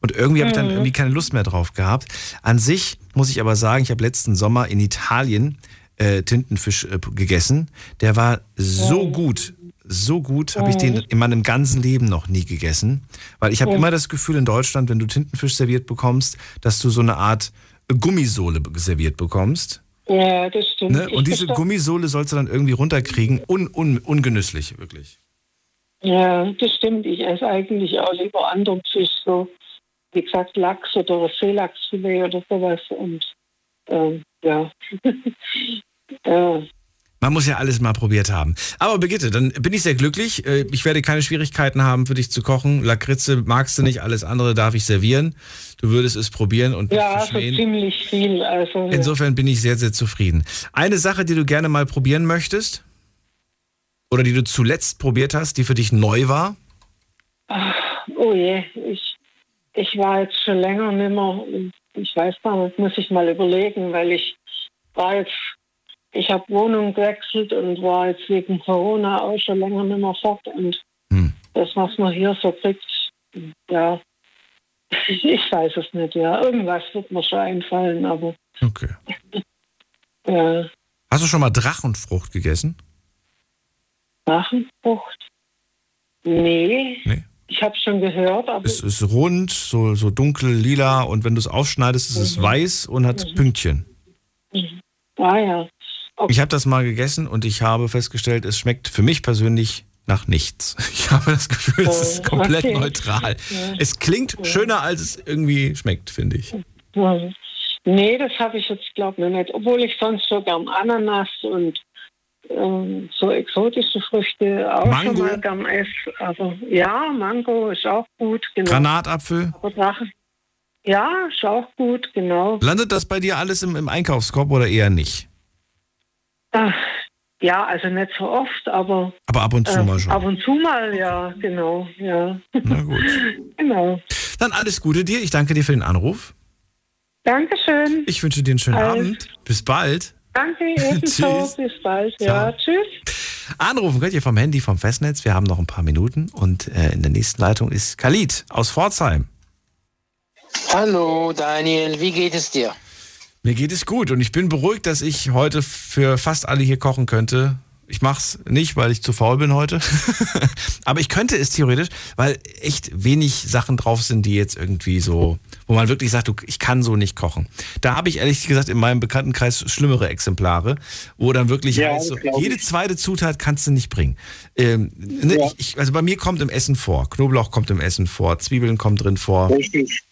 Und irgendwie habe ich dann mhm. irgendwie keine Lust mehr drauf gehabt. An sich muss ich aber sagen, ich habe letzten Sommer in Italien äh, Tintenfisch äh, gegessen. Der war so gut, so gut, habe ich den in meinem ganzen Leben noch nie gegessen. Weil ich habe immer das Gefühl in Deutschland, wenn du Tintenfisch serviert bekommst, dass du so eine Art Gummisohle serviert bekommst. Ja, das stimmt. Ne? Und diese Gummisohle sollst du dann irgendwie runterkriegen. Un, un, ungenüsslich, wirklich. Ja, das stimmt. Ich esse eigentlich auch lieber anderen Fisch, so wie gesagt Lachs oder Seelachsfilet oder sowas. Und ähm, ja. ja. Man muss ja alles mal probiert haben. Aber Brigitte, dann bin ich sehr glücklich. Äh, ich werde keine Schwierigkeiten haben, für dich zu kochen. Lakritze magst du nicht, alles andere darf ich servieren. Du würdest es probieren und Ja, so ziemlich viel. Also, Insofern bin ich sehr, sehr zufrieden. Eine Sache, die du gerne mal probieren möchtest? Oder die du zuletzt probiert hast, die für dich neu war? Ach, oh je, ich, ich war jetzt schon länger nicht mehr ich weiß gar nicht, muss ich mal überlegen, weil ich war jetzt, ich habe Wohnung gewechselt und war jetzt wegen Corona auch schon länger nicht mehr fort und hm. das, was man hier so kriegt, ja, ich weiß es nicht, ja. Irgendwas wird mir schon einfallen, aber. Okay. ja. Hast du schon mal Drachenfrucht gegessen? Drachenfrucht? Nee. Nee. Ich habe schon gehört, aber. Es ist rund, so, so dunkel, lila und wenn du es aufschneidest, ist es mhm. weiß und hat mhm. Pünktchen. Mhm. Ah ja. Okay. Ich habe das mal gegessen und ich habe festgestellt, es schmeckt für mich persönlich nach nichts. Ich habe das Gefühl, es ist oh, komplett okay. neutral. Ja. Es klingt ja. schöner, als es irgendwie schmeckt, finde ich. Nee, das habe ich jetzt, glaube ich, nicht. Obwohl ich sonst so gern Ananas und ähm, so exotische Früchte auch Mango. schon mal gern esse. Also ja, Mango ist auch gut. Genau. Granatapfel? Ja, ist auch gut, genau. Landet das bei dir alles im, im Einkaufskorb oder eher nicht? Ach, ja, also nicht so oft, aber. Aber ab und zu äh, mal schon. Ab und zu mal, ja, genau, ja. Na gut. genau. Dann alles Gute dir. Ich danke dir für den Anruf. Dankeschön. Ich wünsche dir einen schönen Alles. Abend. Bis bald. Danke, ebenso. Bis bald. Ja, tschüss. Anrufen könnt ihr vom Handy, vom Festnetz. Wir haben noch ein paar Minuten und äh, in der nächsten Leitung ist Khalid aus Pforzheim. Hallo Daniel, wie geht es dir? Mir geht es gut und ich bin beruhigt, dass ich heute für fast alle hier kochen könnte. Ich mach's nicht, weil ich zu faul bin heute. Aber ich könnte es theoretisch, weil echt wenig Sachen drauf sind, die jetzt irgendwie so, wo man wirklich sagt, ich kann so nicht kochen. Da habe ich ehrlich gesagt in meinem Bekanntenkreis schlimmere Exemplare, wo dann wirklich ja, heißt, so, jede zweite Zutat kannst du nicht bringen. Ähm, ne, ja. ich, also bei mir kommt im Essen vor, Knoblauch kommt im Essen vor, Zwiebeln kommt drin vor. Richtig.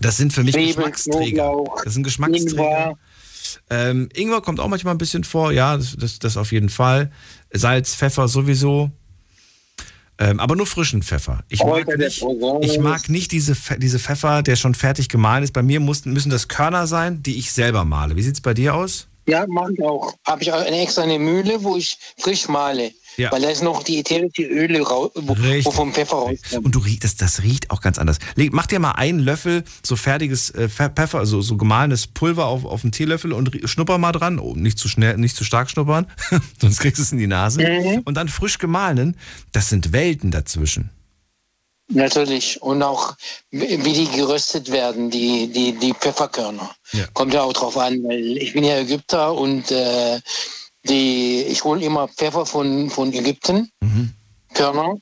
Das sind für mich Zwiebeln, Geschmacksträger. Knoblauch, das sind Geschmacksträger. Ingwer. Ähm, Ingwer kommt auch manchmal ein bisschen vor, ja, das, das, das auf jeden Fall. Salz, Pfeffer sowieso. Ähm, aber nur frischen Pfeffer. Ich mag, nicht, ich mag nicht diese, diese Pfeffer, der schon fertig gemahlen ist. Bei mir mussten, müssen das Körner sein, die ich selber male. Wie sieht es bei dir aus? Ja, mache ich auch. Habe ich auch eine extra eine Mühle, wo ich frisch male. Ja. Weil da ist noch die ätherische Öle, wo, wo vom Pfeffer rauskommt. Und du riechst, das, das riecht auch ganz anders. Leg, mach dir mal einen Löffel so fertiges äh, Pfeffer, also so gemahlenes Pulver auf, auf einen Teelöffel und schnupper mal dran. Oh, nicht zu schnell, nicht zu stark schnuppern, sonst kriegst du es in die Nase. Mhm. Und dann frisch gemahlenen, das sind Welten dazwischen. Natürlich. Und auch, wie die geröstet werden, die, die, die Pfefferkörner. Ja. Kommt ja auch drauf an, weil ich bin ja Ägypter und äh, die, ich hole immer Pfeffer von, von Ägypten, mhm. Körner.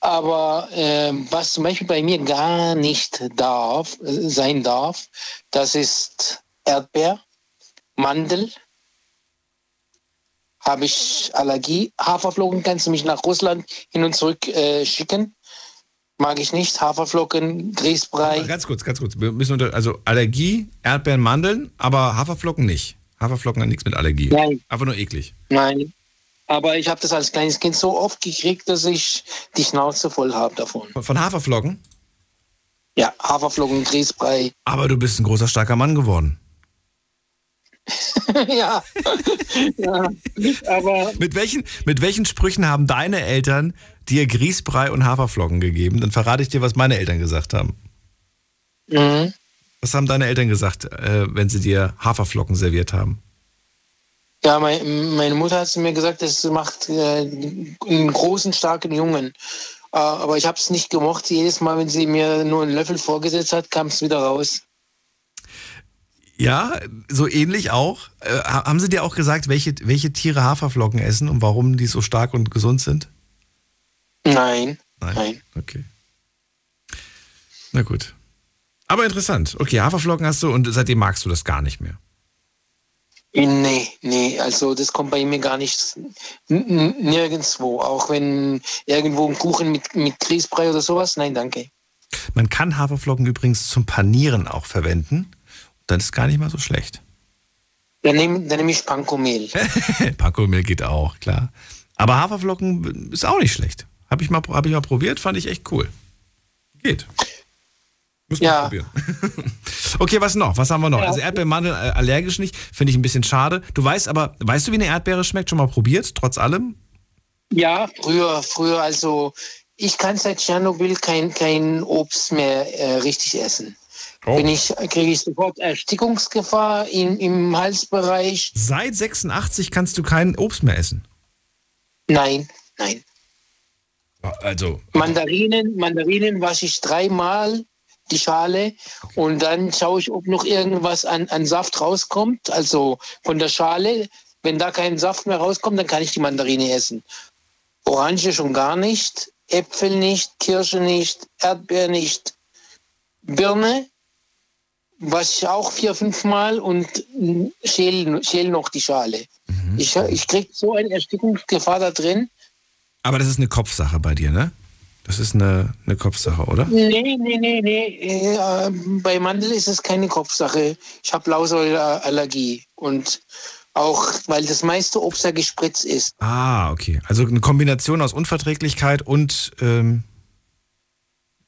Aber äh, was zum Beispiel bei mir gar nicht darf, sein darf, das ist Erdbeer, Mandel. Habe ich Allergie. Haferflocken kannst du mich nach Russland hin und zurück äh, schicken mag ich nicht. Haferflocken, Grießbrei. Ganz kurz, ganz kurz. Wir müssen unter, also Allergie, Erdbeeren, Mandeln, aber Haferflocken nicht. Haferflocken haben nichts mit Allergie. Nein. Einfach nur eklig. Nein. Aber ich habe das als kleines Kind so oft gekriegt, dass ich die Schnauze voll habe davon. Von Haferflocken? Ja, Haferflocken, Grießbrei. Aber du bist ein großer, starker Mann geworden. ja. ja. Aber mit welchen, mit welchen Sprüchen haben deine Eltern dir Grießbrei und Haferflocken gegeben? Dann verrate ich dir, was meine Eltern gesagt haben. Mhm. Was haben deine Eltern gesagt, äh, wenn sie dir Haferflocken serviert haben? Ja, mein, meine Mutter hat mir gesagt, es macht äh, einen großen, starken Jungen. Äh, aber ich habe es nicht gemocht. Jedes Mal, wenn sie mir nur einen Löffel vorgesetzt hat, kam es wieder raus. Ja, so ähnlich auch. Haben sie dir auch gesagt, welche, welche Tiere Haferflocken essen und warum die so stark und gesund sind? Nein. Nein. Nein. Okay. Na gut. Aber interessant. Okay, Haferflocken hast du und seitdem magst du das gar nicht mehr. Nee, nee, also das kommt bei mir gar nicht nirgendwo. Auch wenn irgendwo ein Kuchen mit, mit Grießbrei oder sowas, nein, danke. Man kann Haferflocken übrigens zum Panieren auch verwenden. Dann ist gar nicht mal so schlecht. Dann nehme, dann nehme ich Pankomehl. Pankomehl geht auch, klar. Aber Haferflocken ist auch nicht schlecht. Habe ich, mal, hab ich mal probiert, fand ich echt cool. Geht. Muss man ja. probieren. okay, was noch? Was haben wir noch? Ja. Also Erdbeermandel äh, allergisch nicht, finde ich ein bisschen schade. Du weißt aber, weißt du, wie eine Erdbeere schmeckt? Schon mal probiert, trotz allem? Ja, früher, früher, also ich kann seit Tschernobyl kein, kein Obst mehr äh, richtig essen. Oh. Wenn ich, kriege ich sofort Erstickungsgefahr im, im Halsbereich. Seit 86 kannst du kein Obst mehr essen? Nein, nein. Also. Mandarinen, Mandarinen wasche ich dreimal die Schale und dann schaue ich, ob noch irgendwas an, an Saft rauskommt. Also von der Schale, wenn da kein Saft mehr rauskommt, dann kann ich die Mandarine essen. Orange schon gar nicht, Äpfel nicht, Kirsche nicht, Erdbeer nicht, Birne wasche ich auch vier, fünf Mal und schäle, schäle noch die Schale. Mhm. Ich, ich kriege so eine Erstickungsgefahr da drin. Aber das ist eine Kopfsache bei dir, ne? Das ist eine, eine Kopfsache, oder? Nee, nee, nee, nee. Äh, bei Mandel ist es keine Kopfsache. Ich habe Blausäureallergie. Und auch, weil das meiste Obst ja gespritzt ist. Ah, okay. Also eine Kombination aus Unverträglichkeit und, ähm,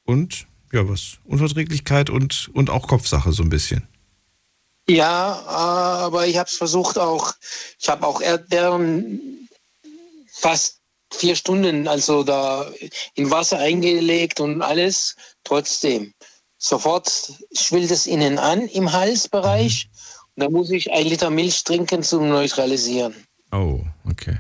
und, ja, was? Unverträglichkeit und, und auch Kopfsache so ein bisschen. Ja, aber ich habe es versucht auch. Ich habe auch Erdbeeren fast vier Stunden also da in Wasser eingelegt und alles. Trotzdem, sofort schwillt es innen an im Halsbereich. Und da muss ich ein Liter Milch trinken zum Neutralisieren. Oh, okay.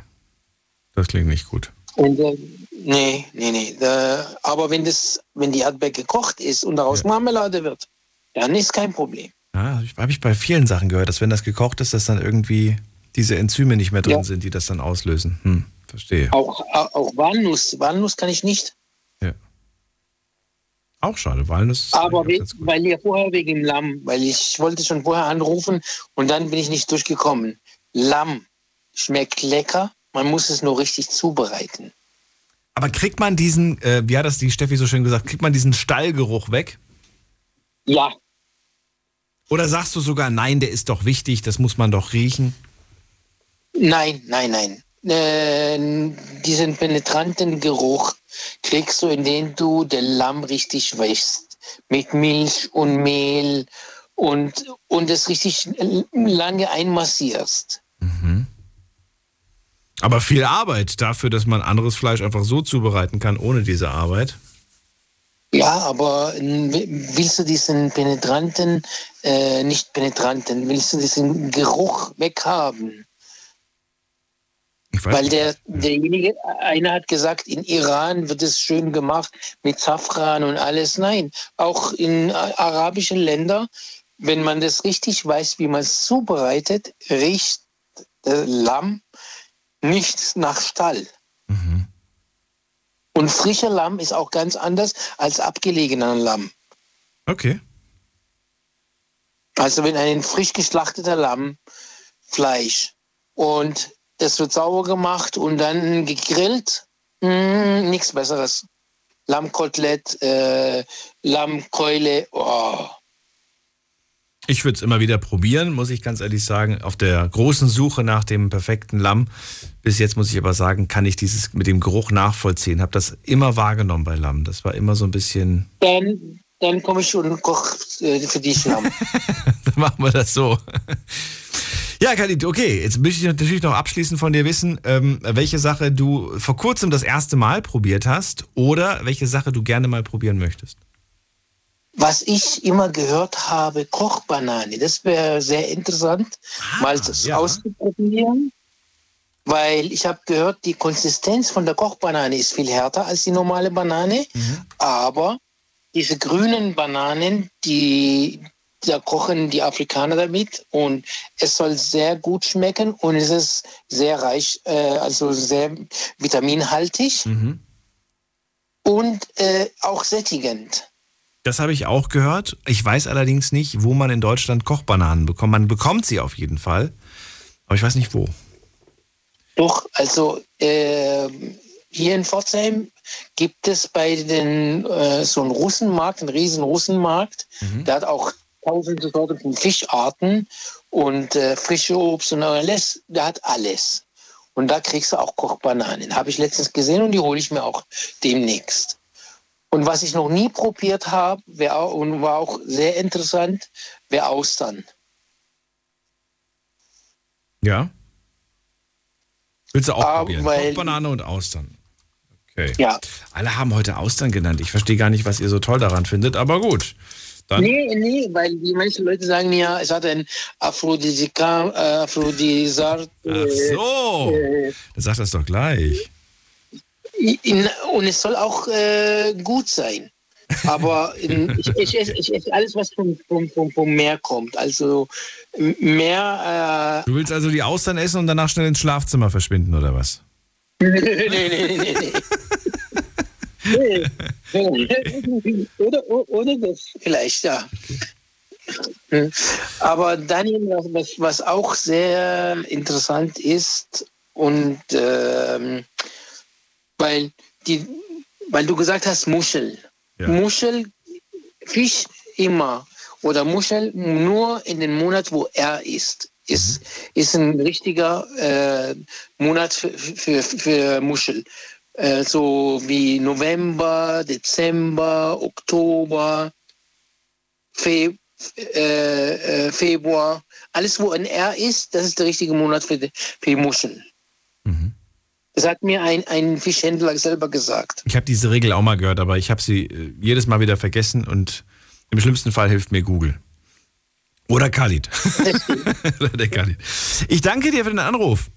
Das klingt nicht gut. Und, äh, nee, nee, nee. Da, aber wenn, das, wenn die Erdbeer gekocht ist und daraus ja. Marmelade wird, dann ist kein Problem. Ja, habe ich bei vielen Sachen gehört, dass wenn das gekocht ist, dass dann irgendwie diese Enzyme nicht mehr drin ja. sind, die das dann auslösen. Hm. Verstehe. Auch, auch Walnuss. Walnuss kann ich nicht. Ja. Auch schade, Walnuss. Aber we weil ihr vorher wegen dem Lamm, weil ich wollte schon vorher anrufen und dann bin ich nicht durchgekommen. Lamm schmeckt lecker, man muss es nur richtig zubereiten. Aber kriegt man diesen, äh, wie hat das die Steffi so schön gesagt, kriegt man diesen Stallgeruch weg? Ja. Oder sagst du sogar, nein, der ist doch wichtig, das muss man doch riechen? Nein, nein, nein äh, diesen penetranten Geruch kriegst du, indem du den Lamm richtig wäschst. Mit Milch und Mehl und, und es richtig lange einmassierst. Mhm. Aber viel Arbeit dafür, dass man anderes Fleisch einfach so zubereiten kann, ohne diese Arbeit. Ja, aber willst du diesen penetranten, äh, nicht penetranten, willst du diesen Geruch weghaben? Weil der, derjenige, einer hat gesagt, in Iran wird es schön gemacht mit Safran und alles. Nein, auch in arabischen Ländern, wenn man das richtig weiß, wie man es zubereitet, riecht der Lamm nicht nach Stall. Mhm. Und frischer Lamm ist auch ganz anders als abgelegener Lamm. Okay. Also wenn ein frisch geschlachteter Lamm Fleisch und das wird sauber gemacht und dann gegrillt, mm, nichts Besseres. Lammkotelett, äh, Lammkeule, oh. Ich würde es immer wieder probieren, muss ich ganz ehrlich sagen. Auf der großen Suche nach dem perfekten Lamm. Bis jetzt muss ich aber sagen, kann ich dieses mit dem Geruch nachvollziehen. Habe das immer wahrgenommen bei Lamm. Das war immer so ein bisschen. Dann, dann komme ich und koche äh, für dich Lamm. dann machen wir das so. Ja, Khalid, okay. Jetzt möchte ich natürlich noch abschließend von dir wissen, ähm, welche Sache du vor kurzem das erste Mal probiert hast oder welche Sache du gerne mal probieren möchtest. Was ich immer gehört habe, Kochbanane. Das wäre sehr interessant, ah, mal das ja. auszuprobieren. Weil ich habe gehört, die Konsistenz von der Kochbanane ist viel härter als die normale Banane. Mhm. Aber diese grünen Bananen, die, da kochen die Afrikaner damit und es soll sehr gut schmecken und es ist sehr reich, äh, also sehr vitaminhaltig mhm. und äh, auch sättigend. Das habe ich auch gehört. Ich weiß allerdings nicht, wo man in Deutschland Kochbananen bekommt. Man bekommt sie auf jeden Fall, aber ich weiß nicht wo. Doch, also äh, hier in Pforzheim gibt es bei den äh, so einen Russenmarkt, einen riesen Russenmarkt. Mhm. Der hat auch tausende Sorten von Fischarten und äh, frische Obst und alles. Der hat alles. Und da kriegst du auch Kochbananen. Habe ich letztens gesehen und die hole ich mir auch demnächst. Und was ich noch nie probiert habe und war auch sehr interessant, wäre Austern. Ja. Willst du auch ah, probieren? Weil, Banane und Austern. Okay. Ja. Alle haben heute Austern genannt. Ich verstehe gar nicht, was ihr so toll daran findet, aber gut. Dann nee, nee, weil die meisten Leute sagen ja, es hat ein Aphrodisika, äh. Ach so, äh, dann sag das doch gleich. Und es soll auch äh, gut sein. Aber in, ich, ich, esse, ich, esse, alles, was vom, vom, vom, vom Meer kommt. Also mehr. Äh, du willst also die Austern essen und danach schnell ins Schlafzimmer verschwinden, oder was? nee, nee, nee, nee, nee. Oder, oder das vielleicht, ja. Aber Daniel, was, was auch sehr interessant ist und ähm, weil, die, weil du gesagt hast Muschel. Ja. Muschel, Fisch immer oder Muschel nur in den Monat, wo er ist. Ist, mhm. ist ein richtiger äh, Monat für, für, für Muschel. Äh, so wie November, Dezember, Oktober, Fe äh, äh, Februar. Alles, wo ein R ist, das ist der richtige Monat für, für die Muscheln. Mhm. Das hat mir ein, ein Fischhändler selber gesagt. Ich habe diese Regel auch mal gehört, aber ich habe sie äh, jedes Mal wieder vergessen und im schlimmsten Fall hilft mir Google. Oder Khalid. Oder der Khalid. Ich danke dir für den Anruf.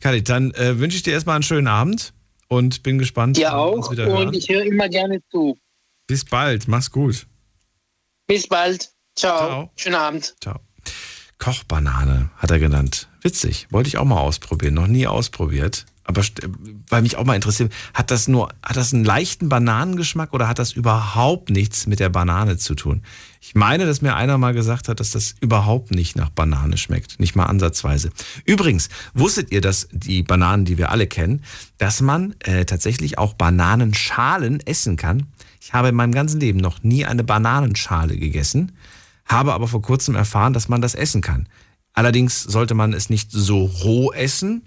Khalid, dann äh, wünsche ich dir erstmal einen schönen Abend und bin gespannt. Ja auch und hören. ich höre immer gerne zu. Bis bald, mach's gut. Bis bald. Ciao. Ciao. Schönen Abend. Ciao. Kochbanane hat er genannt. Witzig. Wollte ich auch mal ausprobieren. Noch nie ausprobiert. Aber weil mich auch mal interessiert, hat das nur, hat das einen leichten Bananengeschmack oder hat das überhaupt nichts mit der Banane zu tun? Ich meine, dass mir einer mal gesagt hat, dass das überhaupt nicht nach Banane schmeckt. Nicht mal ansatzweise. Übrigens, wusstet ihr, dass die Bananen, die wir alle kennen, dass man äh, tatsächlich auch Bananenschalen essen kann? Ich habe in meinem ganzen Leben noch nie eine Bananenschale gegessen, habe aber vor kurzem erfahren, dass man das essen kann. Allerdings sollte man es nicht so roh essen,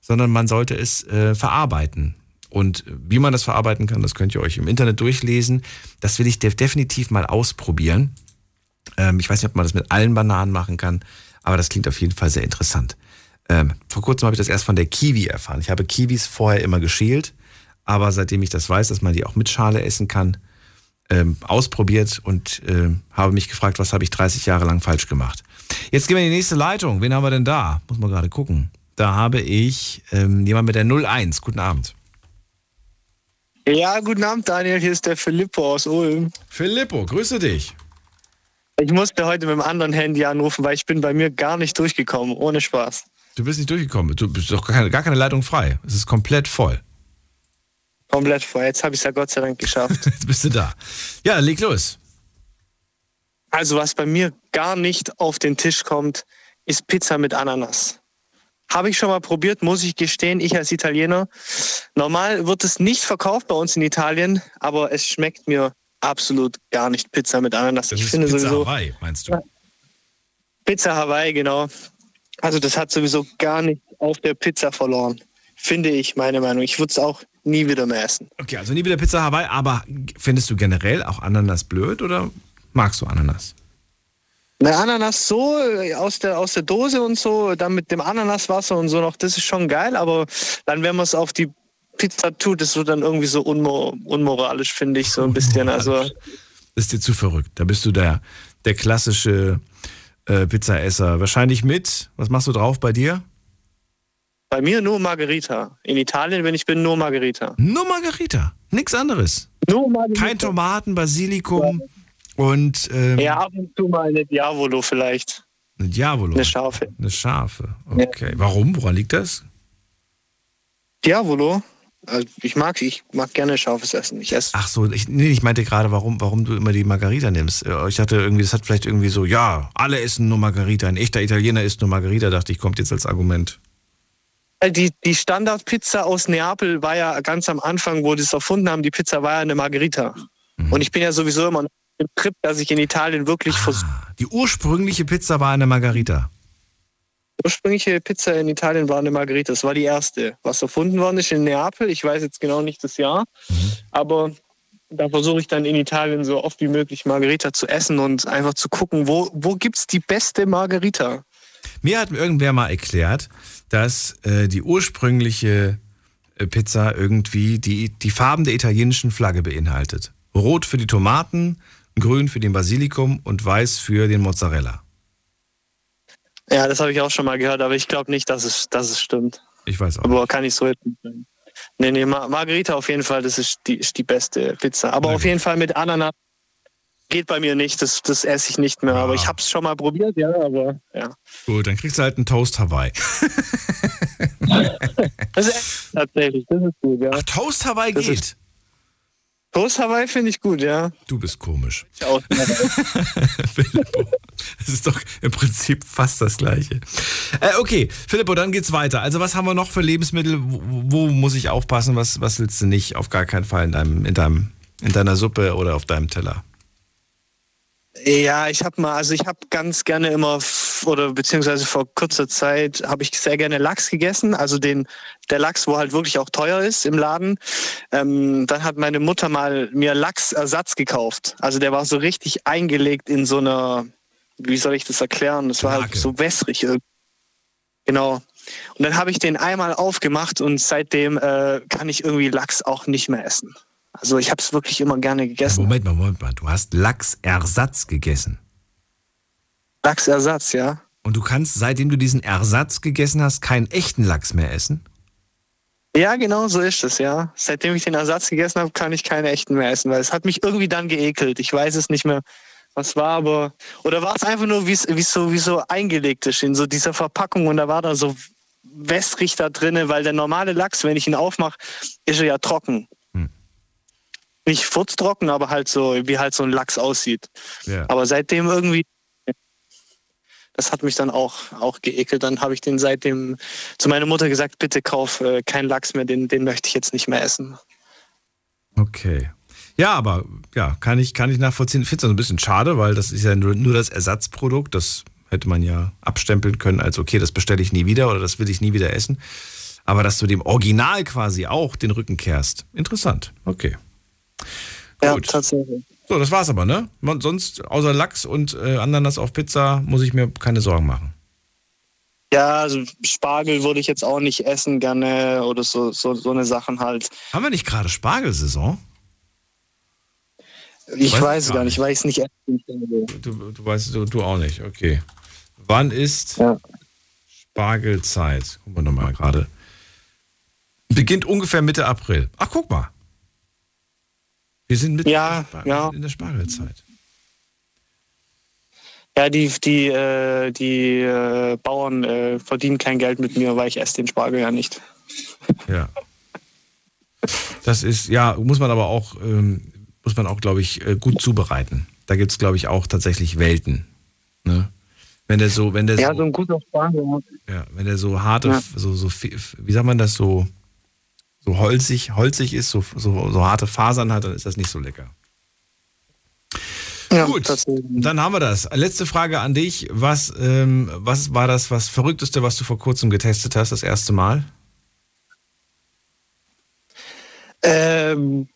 sondern man sollte es äh, verarbeiten. Und wie man das verarbeiten kann, das könnt ihr euch im Internet durchlesen. Das will ich definitiv mal ausprobieren. Ähm, ich weiß nicht, ob man das mit allen Bananen machen kann, aber das klingt auf jeden Fall sehr interessant. Ähm, vor kurzem habe ich das erst von der Kiwi erfahren. Ich habe Kiwis vorher immer geschält, aber seitdem ich das weiß, dass man die auch mit Schale essen kann, ähm, ausprobiert und äh, habe mich gefragt, was habe ich 30 Jahre lang falsch gemacht. Jetzt gehen wir in die nächste Leitung. Wen haben wir denn da? Muss man gerade gucken. Da habe ich ähm, jemand mit der 01. Guten Abend. Ja, guten Abend, Daniel. Hier ist der Filippo aus Ulm. Filippo, grüße dich. Ich musste heute mit dem anderen Handy anrufen, weil ich bin bei mir gar nicht durchgekommen. Ohne Spaß. Du bist nicht durchgekommen. Du bist doch gar keine, gar keine Leitung frei. Es ist komplett voll. Komplett voll. Jetzt habe ich es ja Gott sei Dank geschafft. Jetzt bist du da. Ja, leg los. Also, was bei mir gar nicht auf den Tisch kommt, ist Pizza mit Ananas. Habe ich schon mal probiert, muss ich gestehen, ich als Italiener. Normal wird es nicht verkauft bei uns in Italien, aber es schmeckt mir absolut gar nicht Pizza mit Ananas. Das ich ist finde Pizza sowieso Hawaii, meinst du? Pizza Hawaii, genau. Also das hat sowieso gar nicht auf der Pizza verloren. Finde ich, meine Meinung. Ich würde es auch nie wieder mehr essen. Okay, also nie wieder Pizza Hawaii, aber findest du generell auch Ananas blöd oder magst du Ananas? Eine Ananas so äh, aus der, aus der Dose und so, dann mit dem Ananaswasser und so noch, das ist schon geil, aber dann, wenn man es auf die Pizza tut, das wird dann irgendwie so unmor unmoralisch, finde ich, so ein bisschen. Also, Das ist dir zu verrückt. Da bist du der, der klassische äh, Pizzaesser. Wahrscheinlich mit, was machst du drauf bei dir? bei mir nur Margarita. In Italien, wenn ich bin, nur Margarita. Nur Margarita, nichts anderes. Nur Margarita. Kein Tomaten, Basilikum und. Ähm, Ja, ab und zu mal eine Diavolo vielleicht. Eine Diavolo. Eine scharfe. Eine scharfe. Okay. Warum? Woran liegt das? Diavolo? Also ich mag ich mag gerne scharfes Essen. Ich esse. Ach so, ich, nee, ich meinte gerade, warum, warum du immer die Margarita nimmst. Äh, Ich hatte irgendwie, das hat vielleicht irgendwie so, ja, alle essen nur Margarita. Ein echter Italiener isst nur Margarita, dachte ich, kommt jetzt als Argument. Äh, Die, die Standardpizza aus Neapel war ja ganz am Anfang, wo die es erfunden haben, die Pizza war ja eine Margarita. Mhm. Und ich bin ja sowieso immer im Trip, dass ich in Italien wirklich vers- Die ursprüngliche Pizza war eine Margarita. Die ursprüngliche Pizza in Italien war eine Margarita. Das war die erste, was erfunden worden ist in Neapel. Ich weiß jetzt genau nicht das Jahr, aber da versuche ich dann in Italien so oft wie möglich Margarita zu essen und einfach zu gucken, wo, wo gibt es die beste Margarita? Mir hat irgendwer mal erklärt, dass äh, die ursprüngliche äh, Pizza irgendwie die, die Farben der italienischen Flagge beinhaltet. Rot für die Tomaten, grün für den Basilikum und weiß für den Mozzarella. Ja, das habe ich auch schon mal gehört, aber ich glaube nicht, dass es, dass es stimmt. Ich weiß auch. Aber kann ich so jetzt nicht sagen. Nee, nee, Mar Margarita auf jeden Fall, das ist die, ist die beste Pizza. Aber auf jeden Fall mit Ananas geht bei mir nicht, das, das esse ich nicht mehr. Aber ich habe es schon mal probiert, ja, aber ja. Gut, dann kriegst du halt einen Toast Hawaii. Das ist tatsächlich, das ist gut, ja. Ach, Toast Hawaii Das geht. ist- Toast Hawaii finde ich gut, ja. Du bist komisch. Auch- Filippo. Das ist doch im Prinzip fast das Gleiche. Äh, okay, Filippo, dann geht's weiter. Also, was haben wir noch für Lebensmittel? Wo, wo muss ich aufpassen? Was, was willst du nicht? Auf gar keinen Fall in, deinem, in, deinem, in deiner Suppe oder auf deinem Teller. Ja, ich habe mal, also ich habe ganz gerne immer oder beziehungsweise vor kurzer Zeit habe ich sehr gerne Lachs gegessen, also den der Lachs, wo halt wirklich auch teuer ist im Laden. Ähm, dann hat meine Mutter mal mir Lachsersatz gekauft. Also der war so richtig eingelegt in so einer, wie soll ich das erklären? Das war halt so wässrig irgendwie. Genau. Und dann habe ich den einmal aufgemacht und seitdem äh, kann ich irgendwie Lachs auch nicht mehr essen. Also ich habe es wirklich immer gerne gegessen. Moment mal, Moment mal. Du hast Lachsersatz gegessen. Lachsersatz, ja. Und du kannst, seitdem du diesen Ersatz gegessen hast, keinen echten Lachs mehr essen? Ja, genau so ist es, ja. Seitdem ich den Ersatz gegessen habe, kann ich keine echten mehr essen, weil es hat mich irgendwie dann geekelt. Ich weiß es nicht mehr, was war, aber. Oder war es einfach nur, wie es so, so eingelegt ist in so dieser Verpackung und da war da so wässrig da drinne, weil der normale Lachs, wenn ich ihn aufmache, ist er ja trocken. Nicht furztrocken, aber halt so, wie halt so ein Lachs aussieht. Ja. Aber seitdem irgendwie, das hat mich dann auch, auch geekelt. Dann habe ich den seitdem zu meiner Mutter gesagt, bitte kauf äh, keinen Lachs mehr, den, den möchte ich jetzt nicht mehr essen. Okay. Ja, aber ja, kann ich, kann ich nachvollziehen. Ich finde es ein bisschen schade, weil das ist ja nur, nur das Ersatzprodukt. Das hätte man ja abstempeln können als, okay, das bestelle ich nie wieder oder das will ich nie wieder essen. Aber dass du dem Original quasi auch den Rücken kehrst. Interessant. Okay. Ja, tatsächlich. So, das war's aber, ne? Man- Sonst, außer Lachs und äh, Ananas auf Pizza, muss ich mir keine Sorgen machen. Ja, also Spargel würde ich jetzt auch nicht essen gerne oder so, so, so eine Sachen halt. Haben wir nicht gerade Spargelsaison? Ich weiß, weiß es gar nicht, weil ich es nicht essen Du, du weißt, du, du auch nicht, okay. Wann ist ja. Spargelzeit? Gucken wir nochmal gerade. Beginnt ungefähr Mitte April. Ach, guck mal. Wir sind mitten ja, in, der ja. in der Spargelzeit. Ja, die, die, äh, die äh, Bauern äh, verdienen kein Geld mit mir, weil ich esse den Spargel ja nicht. Ja. Das ist, ja, muss man aber auch, ähm, muss man auch, glaube ich, äh, gut zubereiten. Da gibt es, glaube ich, auch tatsächlich Welten. Ne? Wenn der so, wenn der ja, so, so ein guter Spargel. Ja, wenn der so harte, ja. so, so, wie sagt man das, so, so holzig, holzig ist, so, so, so harte Fasern hat, dann ist das nicht so lecker. Ja, Gut, dann haben wir das. Letzte Frage an dich. Was, ähm, was war das was Verrückteste, was du vor kurzem getestet hast, das erste Mal? Ähm,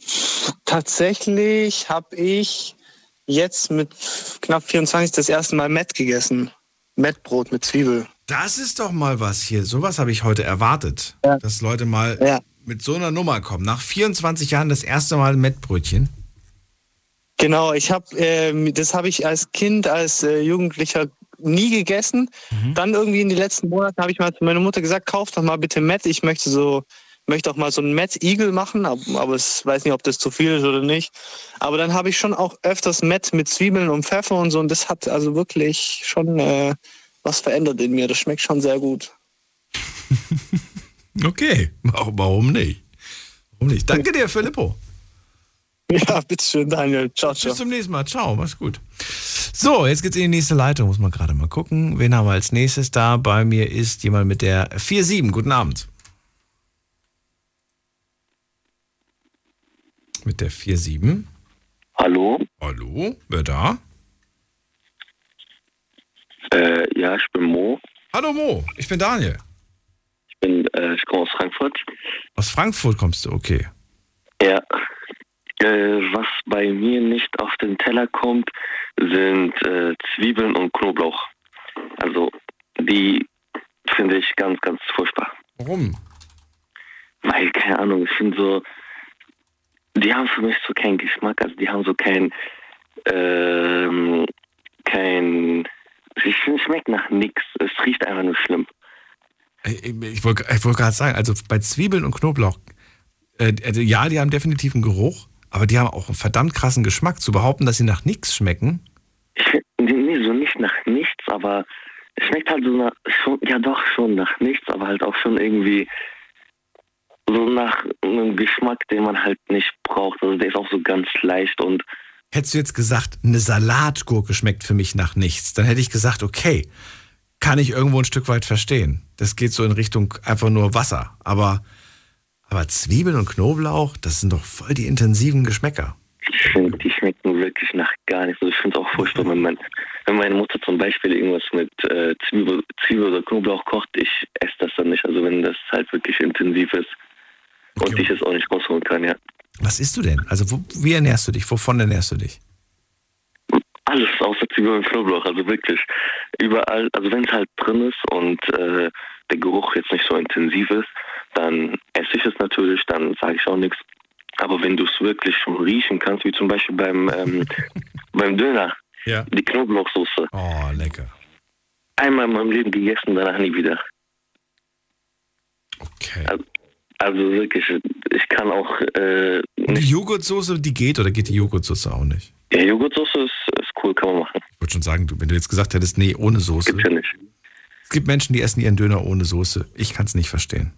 tatsächlich habe ich jetzt mit knapp 24 das erste Mal Met gegessen. Mettbrot mit Zwiebel. Das ist doch mal was hier. Sowas habe ich heute erwartet. Ja. Dass Leute mal ja. Mit so einer Nummer kommen. Nach 24 Jahren das erste Mal Mettbrötchen. Genau, ich habe, äh, das habe ich als Kind, als äh, Jugendlicher nie gegessen. Mhm. Dann irgendwie in den letzten Monaten habe ich mal zu meiner Mutter gesagt, kauf doch mal bitte Met. Ich möchte so, möchte auch mal so einen Met-Igel machen, aber, aber ich weiß nicht, ob das zu viel ist oder nicht. Aber dann habe ich schon auch öfters Met mit Zwiebeln und Pfeffer und so und das hat also wirklich schon äh, was verändert in mir. Das schmeckt schon sehr gut. okay, warum nicht? Warum nicht? Danke dir, Filippo. Ja, bitteschön, Daniel. Ciao, ciao. Bis zum nächsten Mal. Ciao, mach's gut. So, jetzt geht's in die nächste Leitung. Muss man gerade mal gucken. Wen haben wir als nächstes da? Bei mir ist jemand mit der 47. Guten Abend. Mit der 47. Hallo. Hallo, wer da? Äh, ja, ich bin Mo. Hallo Mo, ich bin Daniel. Ich bin, äh, ich komme aus Frankfurt. Aus Frankfurt kommst du, okay. Ja. Äh, was bei mir nicht auf den Teller kommt, sind äh, Zwiebeln und Knoblauch. Also die finde ich ganz, ganz furchtbar. Warum? Weil, keine Ahnung, ich finde so, die haben für mich so keinen Geschmack, also die haben so kein, ähm, kein, ich finde, schmeckt nach nichts. Es riecht einfach nur schlimm. Ich, ich wollte wollt gerade sagen, also bei Zwiebeln und Knoblauch, äh, also ja, die haben definitiv einen Geruch, aber die haben auch einen verdammt krassen Geschmack. Zu behaupten, dass sie nach nichts schmecken? Nee, so nicht nach nichts, aber es schmeckt halt so nach, schon, ja doch schon nach nichts, aber halt auch schon irgendwie so nach einem Geschmack, den man halt nicht braucht. Also der ist auch so ganz leicht und. Hättest du jetzt gesagt, eine Salatgurke schmeckt für mich nach nichts, dann hätte ich gesagt, okay, kann ich irgendwo ein Stück weit verstehen. Das geht so in Richtung einfach nur Wasser. Aber aber Zwiebeln und Knoblauch, das sind doch voll die intensiven Geschmäcker. Ich finde, die schmecken wirklich nach gar nichts. Also ich finde es auch furchtbar, wenn, man, wenn meine Mutter zum Beispiel irgendwas mit äh, Zwiebel, Zwiebel oder Knoblauch kocht, ich esse das dann nicht. Also wenn das halt wirklich intensiv ist okay. und ich es auch nicht rausholen kann, ja. Was isst du denn? Also wo, wie ernährst du dich? Wovon ernährst du dich? Alles außer Zwiebel und Knoblauch, also wirklich überall. Also wenn es halt drin ist und äh, der Geruch jetzt nicht so intensiv ist, dann esse ich es natürlich, dann sage ich auch nichts. Aber wenn du es wirklich schon riechen kannst, wie zum Beispiel beim, ähm, beim Döner, ja. die Knoblauchsoße. Oh, lecker. Einmal in meinem Leben gegessen, danach nie wieder. Okay. Also, also wirklich, ich kann auch. Äh, die Joghurtsoße, die geht oder geht die Joghurtsoße auch nicht? Ja, Joghurtsoße ist cool, kann man machen. Ich würde schon sagen, du, wenn du jetzt gesagt hättest, nee, ohne Soße. Gibt's ja nicht. Es gibt Menschen, die essen ihren Döner ohne Soße. Ich kann es nicht verstehen.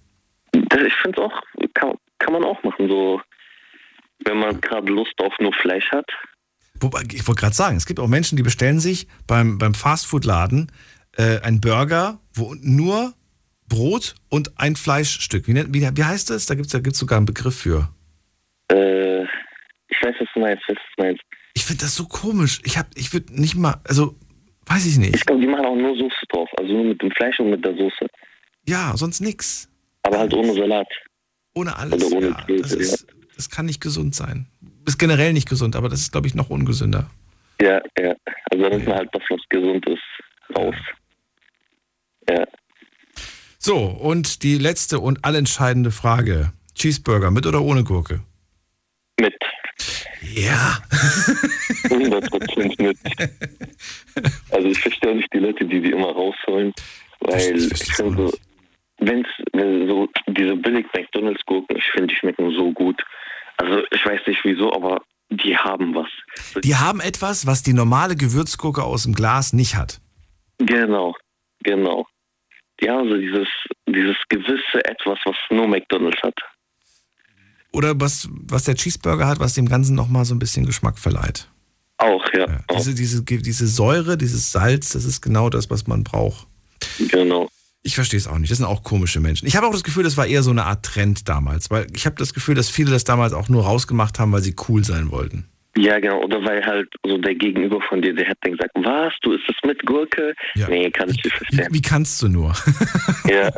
Ich finde es auch, kann, kann man auch machen, so wenn man gerade Lust auf nur Fleisch hat. Wobei, ich wollte gerade sagen, es gibt auch Menschen, die bestellen sich beim, beim Fastfood-Laden äh, einen Burger, wo nur Brot und ein Fleischstück. Wie, wie, wie heißt das? Da gibt es da gibt's sogar einen Begriff für. Äh, ich weiß, was du meinst. Was du meinst. Ich finde das so komisch. Ich, ich würde nicht mal, also weiß ich nicht. Ich glaube, die machen auch nur Soße drauf. Also nur mit dem Fleisch und mit der Soße. Ja, sonst nix. Aber halt ohne Salat. Ohne alles. Oder ohne ja, Käse, das, ist, das kann nicht gesund sein. Ist generell nicht gesund, aber das ist, glaube ich, noch ungesünder. Ja, ja. Also dann ist man halt das, was gesund ist, raus. Ja. So, und die letzte und allentscheidende Frage. Cheeseburger mit oder ohne Gurke? Mit. Ja. 100% mit. Also ich verstehe nicht die Leute, die die immer rausholen, weil ich finde so, wenn's, wenn so diese billig McDonalds Gurken, ich finde, die schmecken so gut. Also ich weiß nicht wieso, aber die haben was. Die haben etwas, was die normale Gewürzgurke aus dem Glas nicht hat. Genau, genau. Die haben so dieses, dieses gewisse Etwas, was nur McDonalds hat. Oder was, was der Cheeseburger hat, was dem Ganzen nochmal so ein bisschen Geschmack verleiht. Auch, ja. ja diese, diese, diese Säure, dieses Salz, das ist genau das, was man braucht. Genau. Ich verstehe es auch nicht. Das sind auch komische Menschen. Ich habe auch das Gefühl, das war eher so eine Art Trend damals, weil ich habe das Gefühl, dass viele das damals auch nur rausgemacht haben, weil sie cool sein wollten. Ja, genau. Oder weil halt so der Gegenüber von dir, der hat dann gesagt, was, du isst es mit Gurke? Ja. Nee, kann ich nicht verstehen. Wie, wie kannst du nur? ja,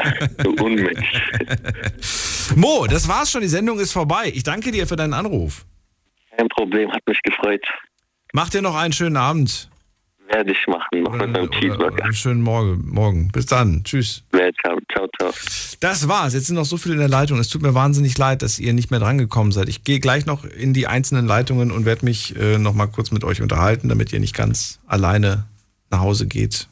du Unmensch. Mo, das war's schon. Die Sendung ist vorbei. Ich danke dir für deinen Anruf. Kein Problem, hat mich gefreut. Mach dir noch einen schönen Abend. Werde ich machen, noch mit einem Cheeseburger. Einen schönen Morgen, morgen. Bis dann. Tschüss. Ciao, ciao, ciao. Das war's. Jetzt sind noch so viele in der Leitung. Es tut mir wahnsinnig leid, dass ihr nicht mehr drangekommen seid. Ich gehe gleich noch in die einzelnen Leitungen und werde mich äh, noch mal kurz mit euch unterhalten, damit ihr nicht ganz alleine nach Hause geht.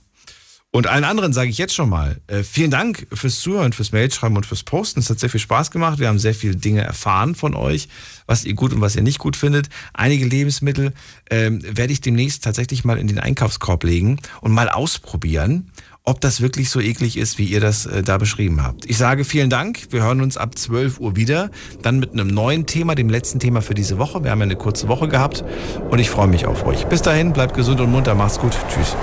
Und allen anderen sage ich jetzt schon mal, äh, vielen Dank fürs Zuhören, fürs Mailschreiben und fürs Posten. Es hat sehr viel Spaß gemacht. Wir haben sehr viele Dinge erfahren von euch, was ihr gut und was ihr nicht gut findet. Einige Lebensmittel ähm, werde ich demnächst tatsächlich mal in den Einkaufskorb legen und mal ausprobieren, ob das wirklich so eklig ist, wie ihr das äh, da beschrieben habt. Ich sage vielen Dank. Wir hören uns ab 12 Uhr wieder. Dann mit einem neuen Thema, dem letzten Thema für diese Woche. Wir haben ja eine kurze Woche gehabt und ich freue mich auf euch. Bis dahin, bleibt gesund und munter. Macht's gut. Tschüss.